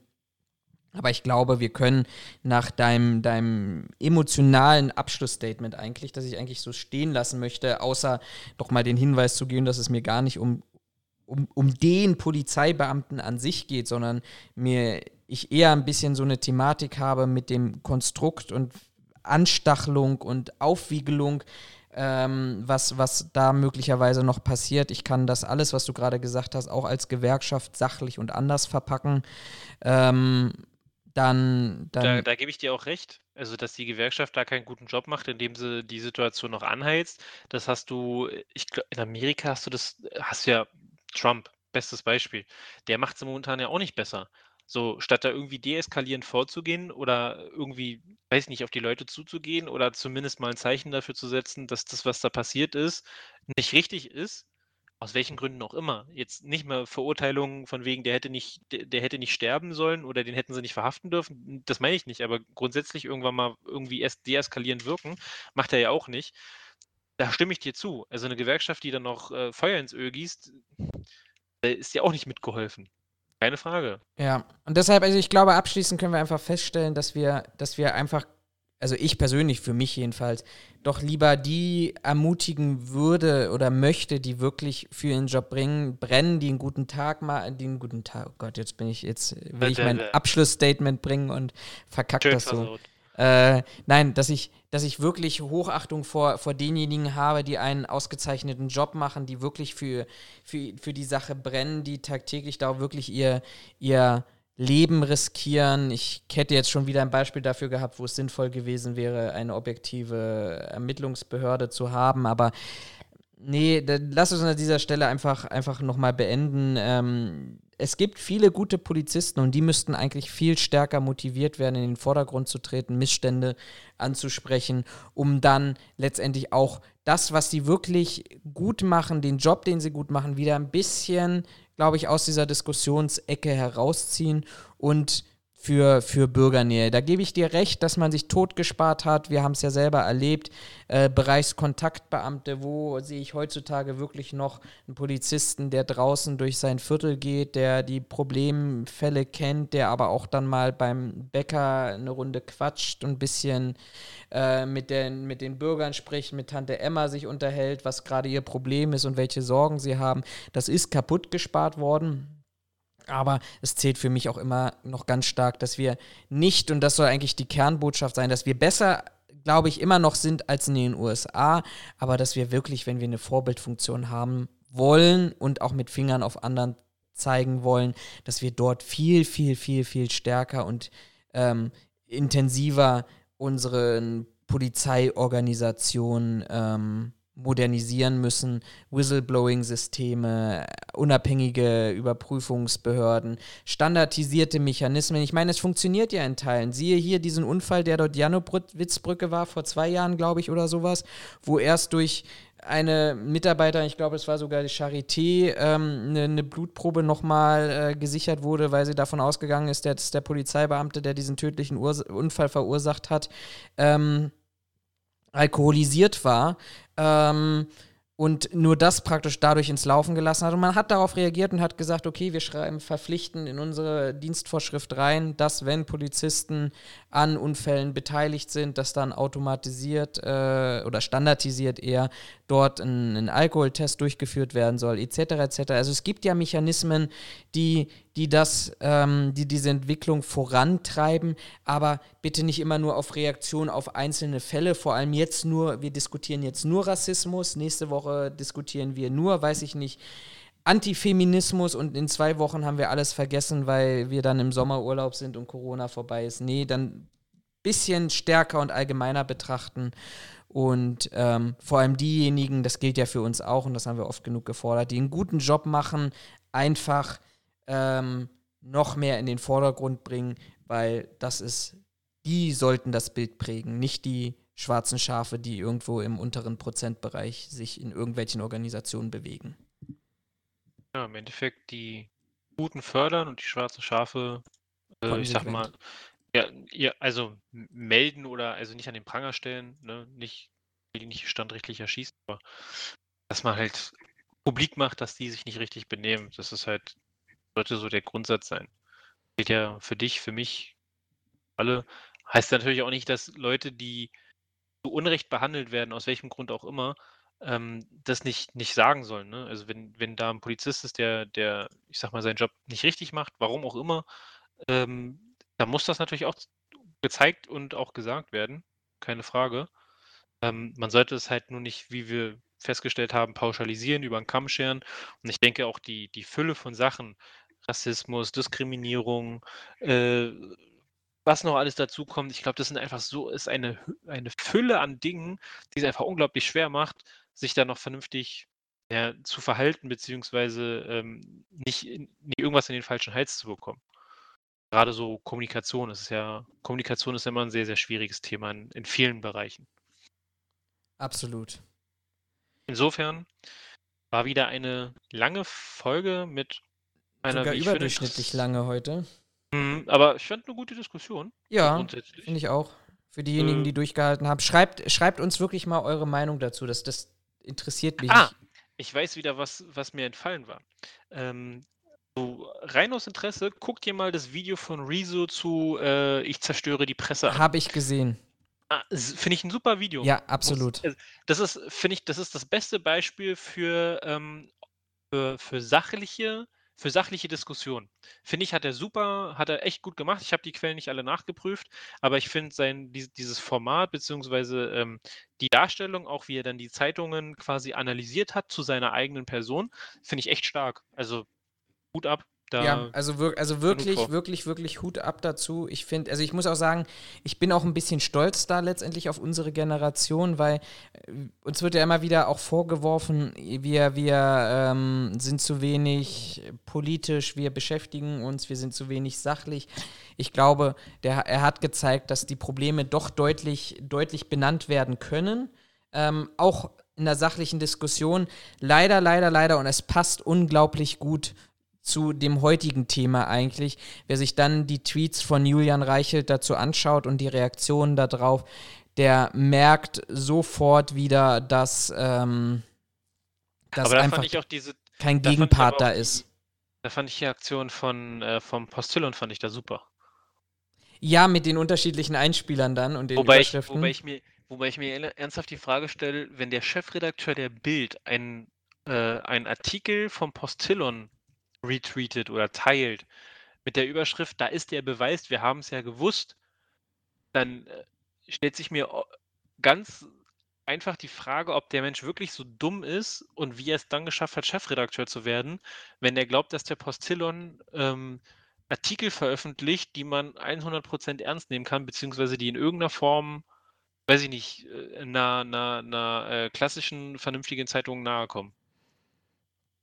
Aber ich glaube, wir können nach deinem, deinem emotionalen Abschlussstatement eigentlich, das ich eigentlich so stehen lassen möchte, außer doch mal den Hinweis zu geben, dass es mir gar nicht um, um, um den Polizeibeamten an sich geht, sondern mir ich eher ein bisschen so eine Thematik habe mit dem Konstrukt und Anstachelung und Aufwiegelung, ähm, was, was da möglicherweise noch passiert. Ich kann das alles, was du gerade gesagt hast, auch als Gewerkschaft sachlich und anders verpacken. Ähm, dann, dann da, da gebe ich dir auch recht. Also, dass die Gewerkschaft da keinen guten Job macht, indem sie die Situation noch anheizt. Das hast du, ich glaube, in Amerika hast du das, hast ja Trump, bestes Beispiel. Der macht es momentan ja auch nicht besser. So, statt da irgendwie deeskalierend vorzugehen oder irgendwie, weiß nicht, auf die Leute zuzugehen oder zumindest mal ein Zeichen dafür zu setzen, dass das, was da passiert ist, nicht richtig ist, aus welchen Gründen auch immer. Jetzt nicht mehr Verurteilungen von wegen, der hätte nicht, der, der hätte nicht sterben sollen oder den hätten sie nicht verhaften dürfen. Das meine ich nicht, aber grundsätzlich irgendwann mal irgendwie erst deeskalierend wirken, macht er ja auch nicht. Da stimme ich dir zu. Also eine Gewerkschaft, die dann noch äh, Feuer ins Öl gießt, äh, ist ja auch nicht mitgeholfen. Keine Frage. Ja, und deshalb, also ich glaube, abschließend können wir einfach feststellen, dass wir, dass wir einfach also ich persönlich, für mich jedenfalls, doch lieber die ermutigen würde oder möchte, die wirklich für ihren Job bringen, brennen, die einen guten Tag machen, die einen guten Tag, oh Gott, jetzt bin ich, jetzt will ich mein Abschlussstatement bringen und verkackt das so. Äh, nein, dass ich, dass ich wirklich Hochachtung vor, vor denjenigen habe, die einen ausgezeichneten Job machen, die wirklich für, für, für die Sache brennen, die tagtäglich da wirklich ihr, ihr Leben riskieren. Ich hätte jetzt schon wieder ein Beispiel dafür gehabt, wo es sinnvoll gewesen wäre, eine objektive Ermittlungsbehörde zu haben, aber nee, lass uns an dieser Stelle einfach, einfach nochmal beenden. Ähm, es gibt viele gute Polizisten und die müssten eigentlich viel stärker motiviert werden, in den Vordergrund zu treten, Missstände anzusprechen, um dann letztendlich auch das, was sie wirklich gut machen, den Job, den sie gut machen, wieder ein bisschen glaube ich, aus dieser Diskussionsecke herausziehen und für, für Bürgernähe. Da gebe ich dir recht, dass man sich totgespart hat. Wir haben es ja selber erlebt. Äh, Bereichskontaktbeamte, wo sehe ich heutzutage wirklich noch einen Polizisten, der draußen durch sein Viertel geht, der die Problemfälle kennt, der aber auch dann mal beim Bäcker eine Runde quatscht und ein bisschen äh, mit, den, mit den Bürgern spricht, mit Tante Emma sich unterhält, was gerade ihr Problem ist und welche Sorgen sie haben. Das ist kaputt gespart worden aber es zählt für mich auch immer noch ganz stark, dass wir nicht, und das soll eigentlich die Kernbotschaft sein, dass wir besser, glaube ich, immer noch sind als in den USA, aber dass wir wirklich, wenn wir eine Vorbildfunktion haben wollen und auch mit Fingern auf anderen zeigen wollen, dass wir dort viel, viel, viel, viel stärker und ähm, intensiver unseren Polizeiorganisationen ähm, modernisieren müssen, Whistleblowing-Systeme, unabhängige Überprüfungsbehörden, standardisierte Mechanismen. Ich meine, es funktioniert ja in Teilen. Siehe hier diesen Unfall, der dort Janowitz-Brücke war, vor zwei Jahren, glaube ich, oder sowas, wo erst durch eine Mitarbeiter, ich glaube, es war sogar die Charité, ähm, eine, eine, Blutprobe nochmal äh, gesichert wurde, weil sie davon ausgegangen ist, dass der Polizeibeamte, der diesen tödlichen Urs Unfall verursacht hat, ähm, alkoholisiert war. Ähm, und nur das praktisch dadurch ins Laufen gelassen hat. Und man hat darauf reagiert und hat gesagt, okay, wir schreiben verpflichtend in unsere Dienstvorschrift rein, dass wenn Polizisten an Unfällen beteiligt sind, dass dann automatisiert äh, oder standardisiert eher dort ein, ein, Alkoholtest durchgeführt werden soll, etc. etc. Also es gibt ja Mechanismen, die, die das, ähm, die diese Entwicklung vorantreiben, aber bitte nicht immer nur auf Reaktion auf einzelne Fälle, vor allem jetzt nur, wir diskutieren jetzt nur Rassismus, nächste Woche diskutieren wir nur, weiß ich nicht, Antifeminismus und in zwei Wochen haben wir alles vergessen, weil wir dann im Sommerurlaub sind und Corona vorbei ist. Nee, dann bisschen stärker und allgemeiner betrachten. Und ähm, vor allem diejenigen, das gilt ja für uns auch und das haben wir oft genug gefordert, die einen guten Job machen, einfach ähm, noch mehr in den Vordergrund bringen, weil das ist, die sollten das Bild prägen, nicht die schwarzen Schafe, die irgendwo im unteren Prozentbereich sich in irgendwelchen Organisationen bewegen. Ja, im Endeffekt die Guten fördern und die schwarzen Schafe, äh, ich sag mal, ja, ja, also melden oder also nicht an den Pranger stellen, ne? Nicht, die nicht standrechtlich erschießen, aber dass man halt publik macht, dass die sich nicht richtig benehmen. Das ist halt, sollte so der Grundsatz sein. Geht ja für dich, für mich, alle. Heißt natürlich auch nicht, dass Leute, die zu Unrecht behandelt werden, aus welchem Grund auch immer, ähm, das nicht, nicht sagen sollen. Ne? Also wenn, wenn da ein Polizist ist, der, der, ich sag mal, seinen Job nicht richtig macht, warum auch immer, ähm, dann muss das natürlich auch gezeigt und auch gesagt werden. Keine Frage. Ähm, man sollte es halt nur nicht, wie wir festgestellt haben, pauschalisieren, über den Kamm scheren. Und ich denke auch die, die Fülle von Sachen, Rassismus, Diskriminierung, äh, was noch alles dazu kommt, ich glaube, das sind einfach so, ist eine, eine Fülle an Dingen, die es einfach unglaublich schwer macht, sich da noch vernünftig ja, zu verhalten, beziehungsweise ähm, nicht, nicht irgendwas in den falschen Hals zu bekommen. Gerade so Kommunikation ist ja, Kommunikation ist immer ein sehr, sehr schwieriges Thema in, in vielen Bereichen. Absolut. Insofern war wieder eine lange Folge mit einer Sogar überdurchschnittlich finde, lange heute. Mhm, aber ich fand eine gute Diskussion. Ja, finde ich auch. Für diejenigen, äh, die durchgehalten haben. Schreibt, schreibt uns wirklich mal eure Meinung dazu. Das, das interessiert mich. Ah, ich weiß wieder, was, was mir entfallen war. Ähm, so, rein aus Interesse, guckt dir mal das Video von Rezo zu äh, Ich zerstöre die Presse an. Habe ich gesehen. Ah, finde ich ein super Video. Ja, absolut. Äh, das ist, finde ich, das ist das beste Beispiel für, ähm, für, für sachliche für sachliche Diskussion. Finde ich, hat er super, hat er echt gut gemacht. Ich habe die Quellen nicht alle nachgeprüft, aber ich finde sein dieses Format beziehungsweise ähm, die Darstellung, auch wie er dann die Zeitungen quasi analysiert hat zu seiner eigenen Person, finde ich echt stark. Also Hut ab. Da ja, also, wir, also wirklich, wirklich, wirklich Hut ab dazu. Ich finde, also ich muss auch sagen, ich bin auch ein bisschen stolz da letztendlich auf unsere Generation, weil äh, uns wird ja immer wieder auch vorgeworfen, wir, wir ähm, sind zu wenig politisch, wir beschäftigen uns, wir sind zu wenig sachlich. Ich glaube, der, er hat gezeigt, dass die Probleme doch deutlich, deutlich benannt werden können. Ähm, auch in der sachlichen Diskussion. Leider, leider, leider, und es passt unglaublich gut zu dem heutigen Thema eigentlich. Wer sich dann die Tweets von Julian Reichelt dazu anschaut und die Reaktionen darauf, der merkt sofort wieder, dass, ähm, dass da einfach diese, kein Gegenpart da ist. Da fand ich die Aktion von, äh, vom Postillon fand ich da super. Ja, mit den unterschiedlichen Einspielern dann und den wobei Überschriften. Ich, wobei, ich mir, wobei ich mir ernsthaft die Frage stelle, wenn der Chefredakteur der Bild einen, äh, einen Artikel vom Postillon retweetet oder teilt mit der Überschrift, da ist der Beweis, wir haben es ja gewusst, dann äh, stellt sich mir ganz einfach die Frage, ob der Mensch wirklich so dumm ist und wie er es dann geschafft hat, Chefredakteur zu werden, wenn er glaubt, dass der Postillon ähm, Artikel veröffentlicht, die man 100% ernst nehmen kann, beziehungsweise die in irgendeiner Form, weiß ich nicht, äh, einer, einer, einer äh, klassischen, vernünftigen Zeitung nahe kommen.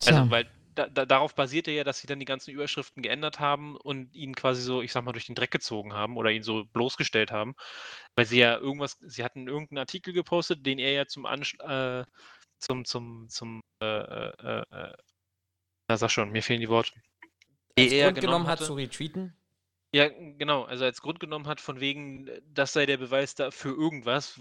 Also, weil da, da, darauf basierte ja, dass sie dann die ganzen Überschriften geändert haben und ihn quasi so, ich sag mal, durch den Dreck gezogen haben oder ihn so bloßgestellt haben. Weil sie ja irgendwas, sie hatten irgendeinen Artikel gepostet, den er ja zum Ansch äh, zum, zum, zum, äh, äh, äh, na sag schon, mir fehlen die Worte. Grund genommen, genommen hat zu retweeten? Ja, genau, also als Grund genommen hat, von wegen, äh, das sei der Beweis da für irgendwas,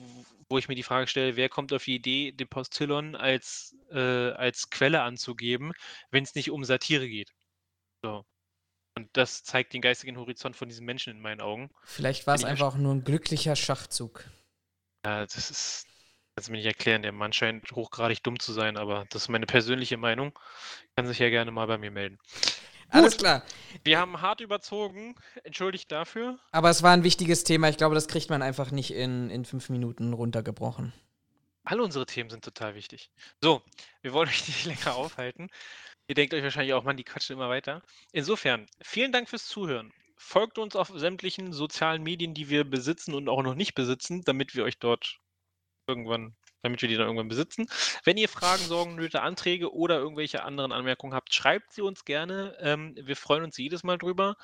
wo ich mir die Frage stelle, wer kommt auf die Idee, den Postillon als, äh, als Quelle anzugeben, wenn es nicht um Satire geht. So. Und das zeigt den geistigen Horizont von diesen Menschen in meinen Augen. Vielleicht war es einfach auch nur ein glücklicher Schachzug. Ja, das ist. Kannst du mir nicht erklären, der Mann scheint hochgradig dumm zu sein, aber das ist meine persönliche Meinung. Kann sich ja gerne mal bei mir melden. Alles klar. Wir haben hart überzogen. Entschuldigt dafür. Aber es war ein wichtiges Thema. Ich glaube, das kriegt man einfach nicht in, in fünf Minuten runtergebrochen. Alle unsere Themen sind total wichtig. So, wir wollen euch nicht <laughs> länger aufhalten. Ihr denkt euch wahrscheinlich auch, man, die quatschen immer weiter. Insofern, vielen Dank fürs Zuhören. Folgt uns auf sämtlichen sozialen Medien, die wir besitzen und auch noch nicht besitzen, damit wir euch dort irgendwann damit wir die dann irgendwann besitzen. Wenn ihr Fragen, Sorgen, Nöte, Anträge oder irgendwelche anderen Anmerkungen habt, schreibt sie uns gerne. Ähm, wir freuen uns jedes Mal drüber.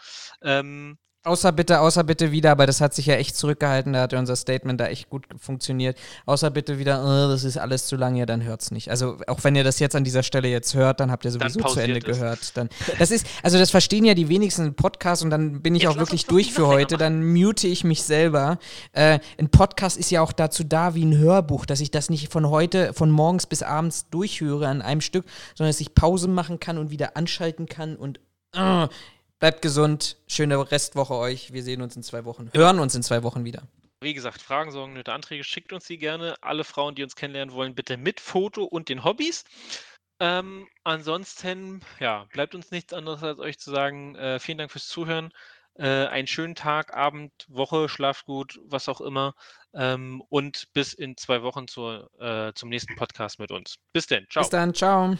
Ähm, Außer bitte, außer bitte wieder, aber das hat sich ja echt zurückgehalten, da hat ja unser Statement da echt gut funktioniert. Außer bitte wieder, oh, das ist alles zu lang, ja, dann hört's nicht. Also auch wenn ihr das jetzt an dieser Stelle jetzt hört, dann habt ihr sowieso zu Ende es. gehört. Dann, das ist, also das verstehen ja die wenigsten im Podcast und dann bin ich jetzt auch wirklich durch für heute, dann mute ich mich selber. Äh, ein Podcast ist ja auch dazu da wie ein Hörbuch, dass ich das nicht von heute, von morgens bis abends durchhöre an einem Stück, sondern dass ich Pause machen kann und wieder anschalten kann und uh, Bleibt gesund, schöne Restwoche euch. Wir sehen uns in zwei Wochen, hören uns in zwei Wochen wieder. Wie gesagt, Fragen, Sorgen, Nöte, Anträge, schickt uns die gerne. Alle Frauen, die uns kennenlernen wollen, bitte mit Foto und den Hobbys. Ähm, ansonsten, ja, bleibt uns nichts anderes als euch zu sagen. Äh, vielen Dank fürs Zuhören. Äh, einen schönen Tag, Abend, Woche, schlaft gut, was auch immer. Ähm, und bis in zwei Wochen zur, äh, zum nächsten Podcast mit uns. Bis denn. Ciao. Bis dann. Ciao.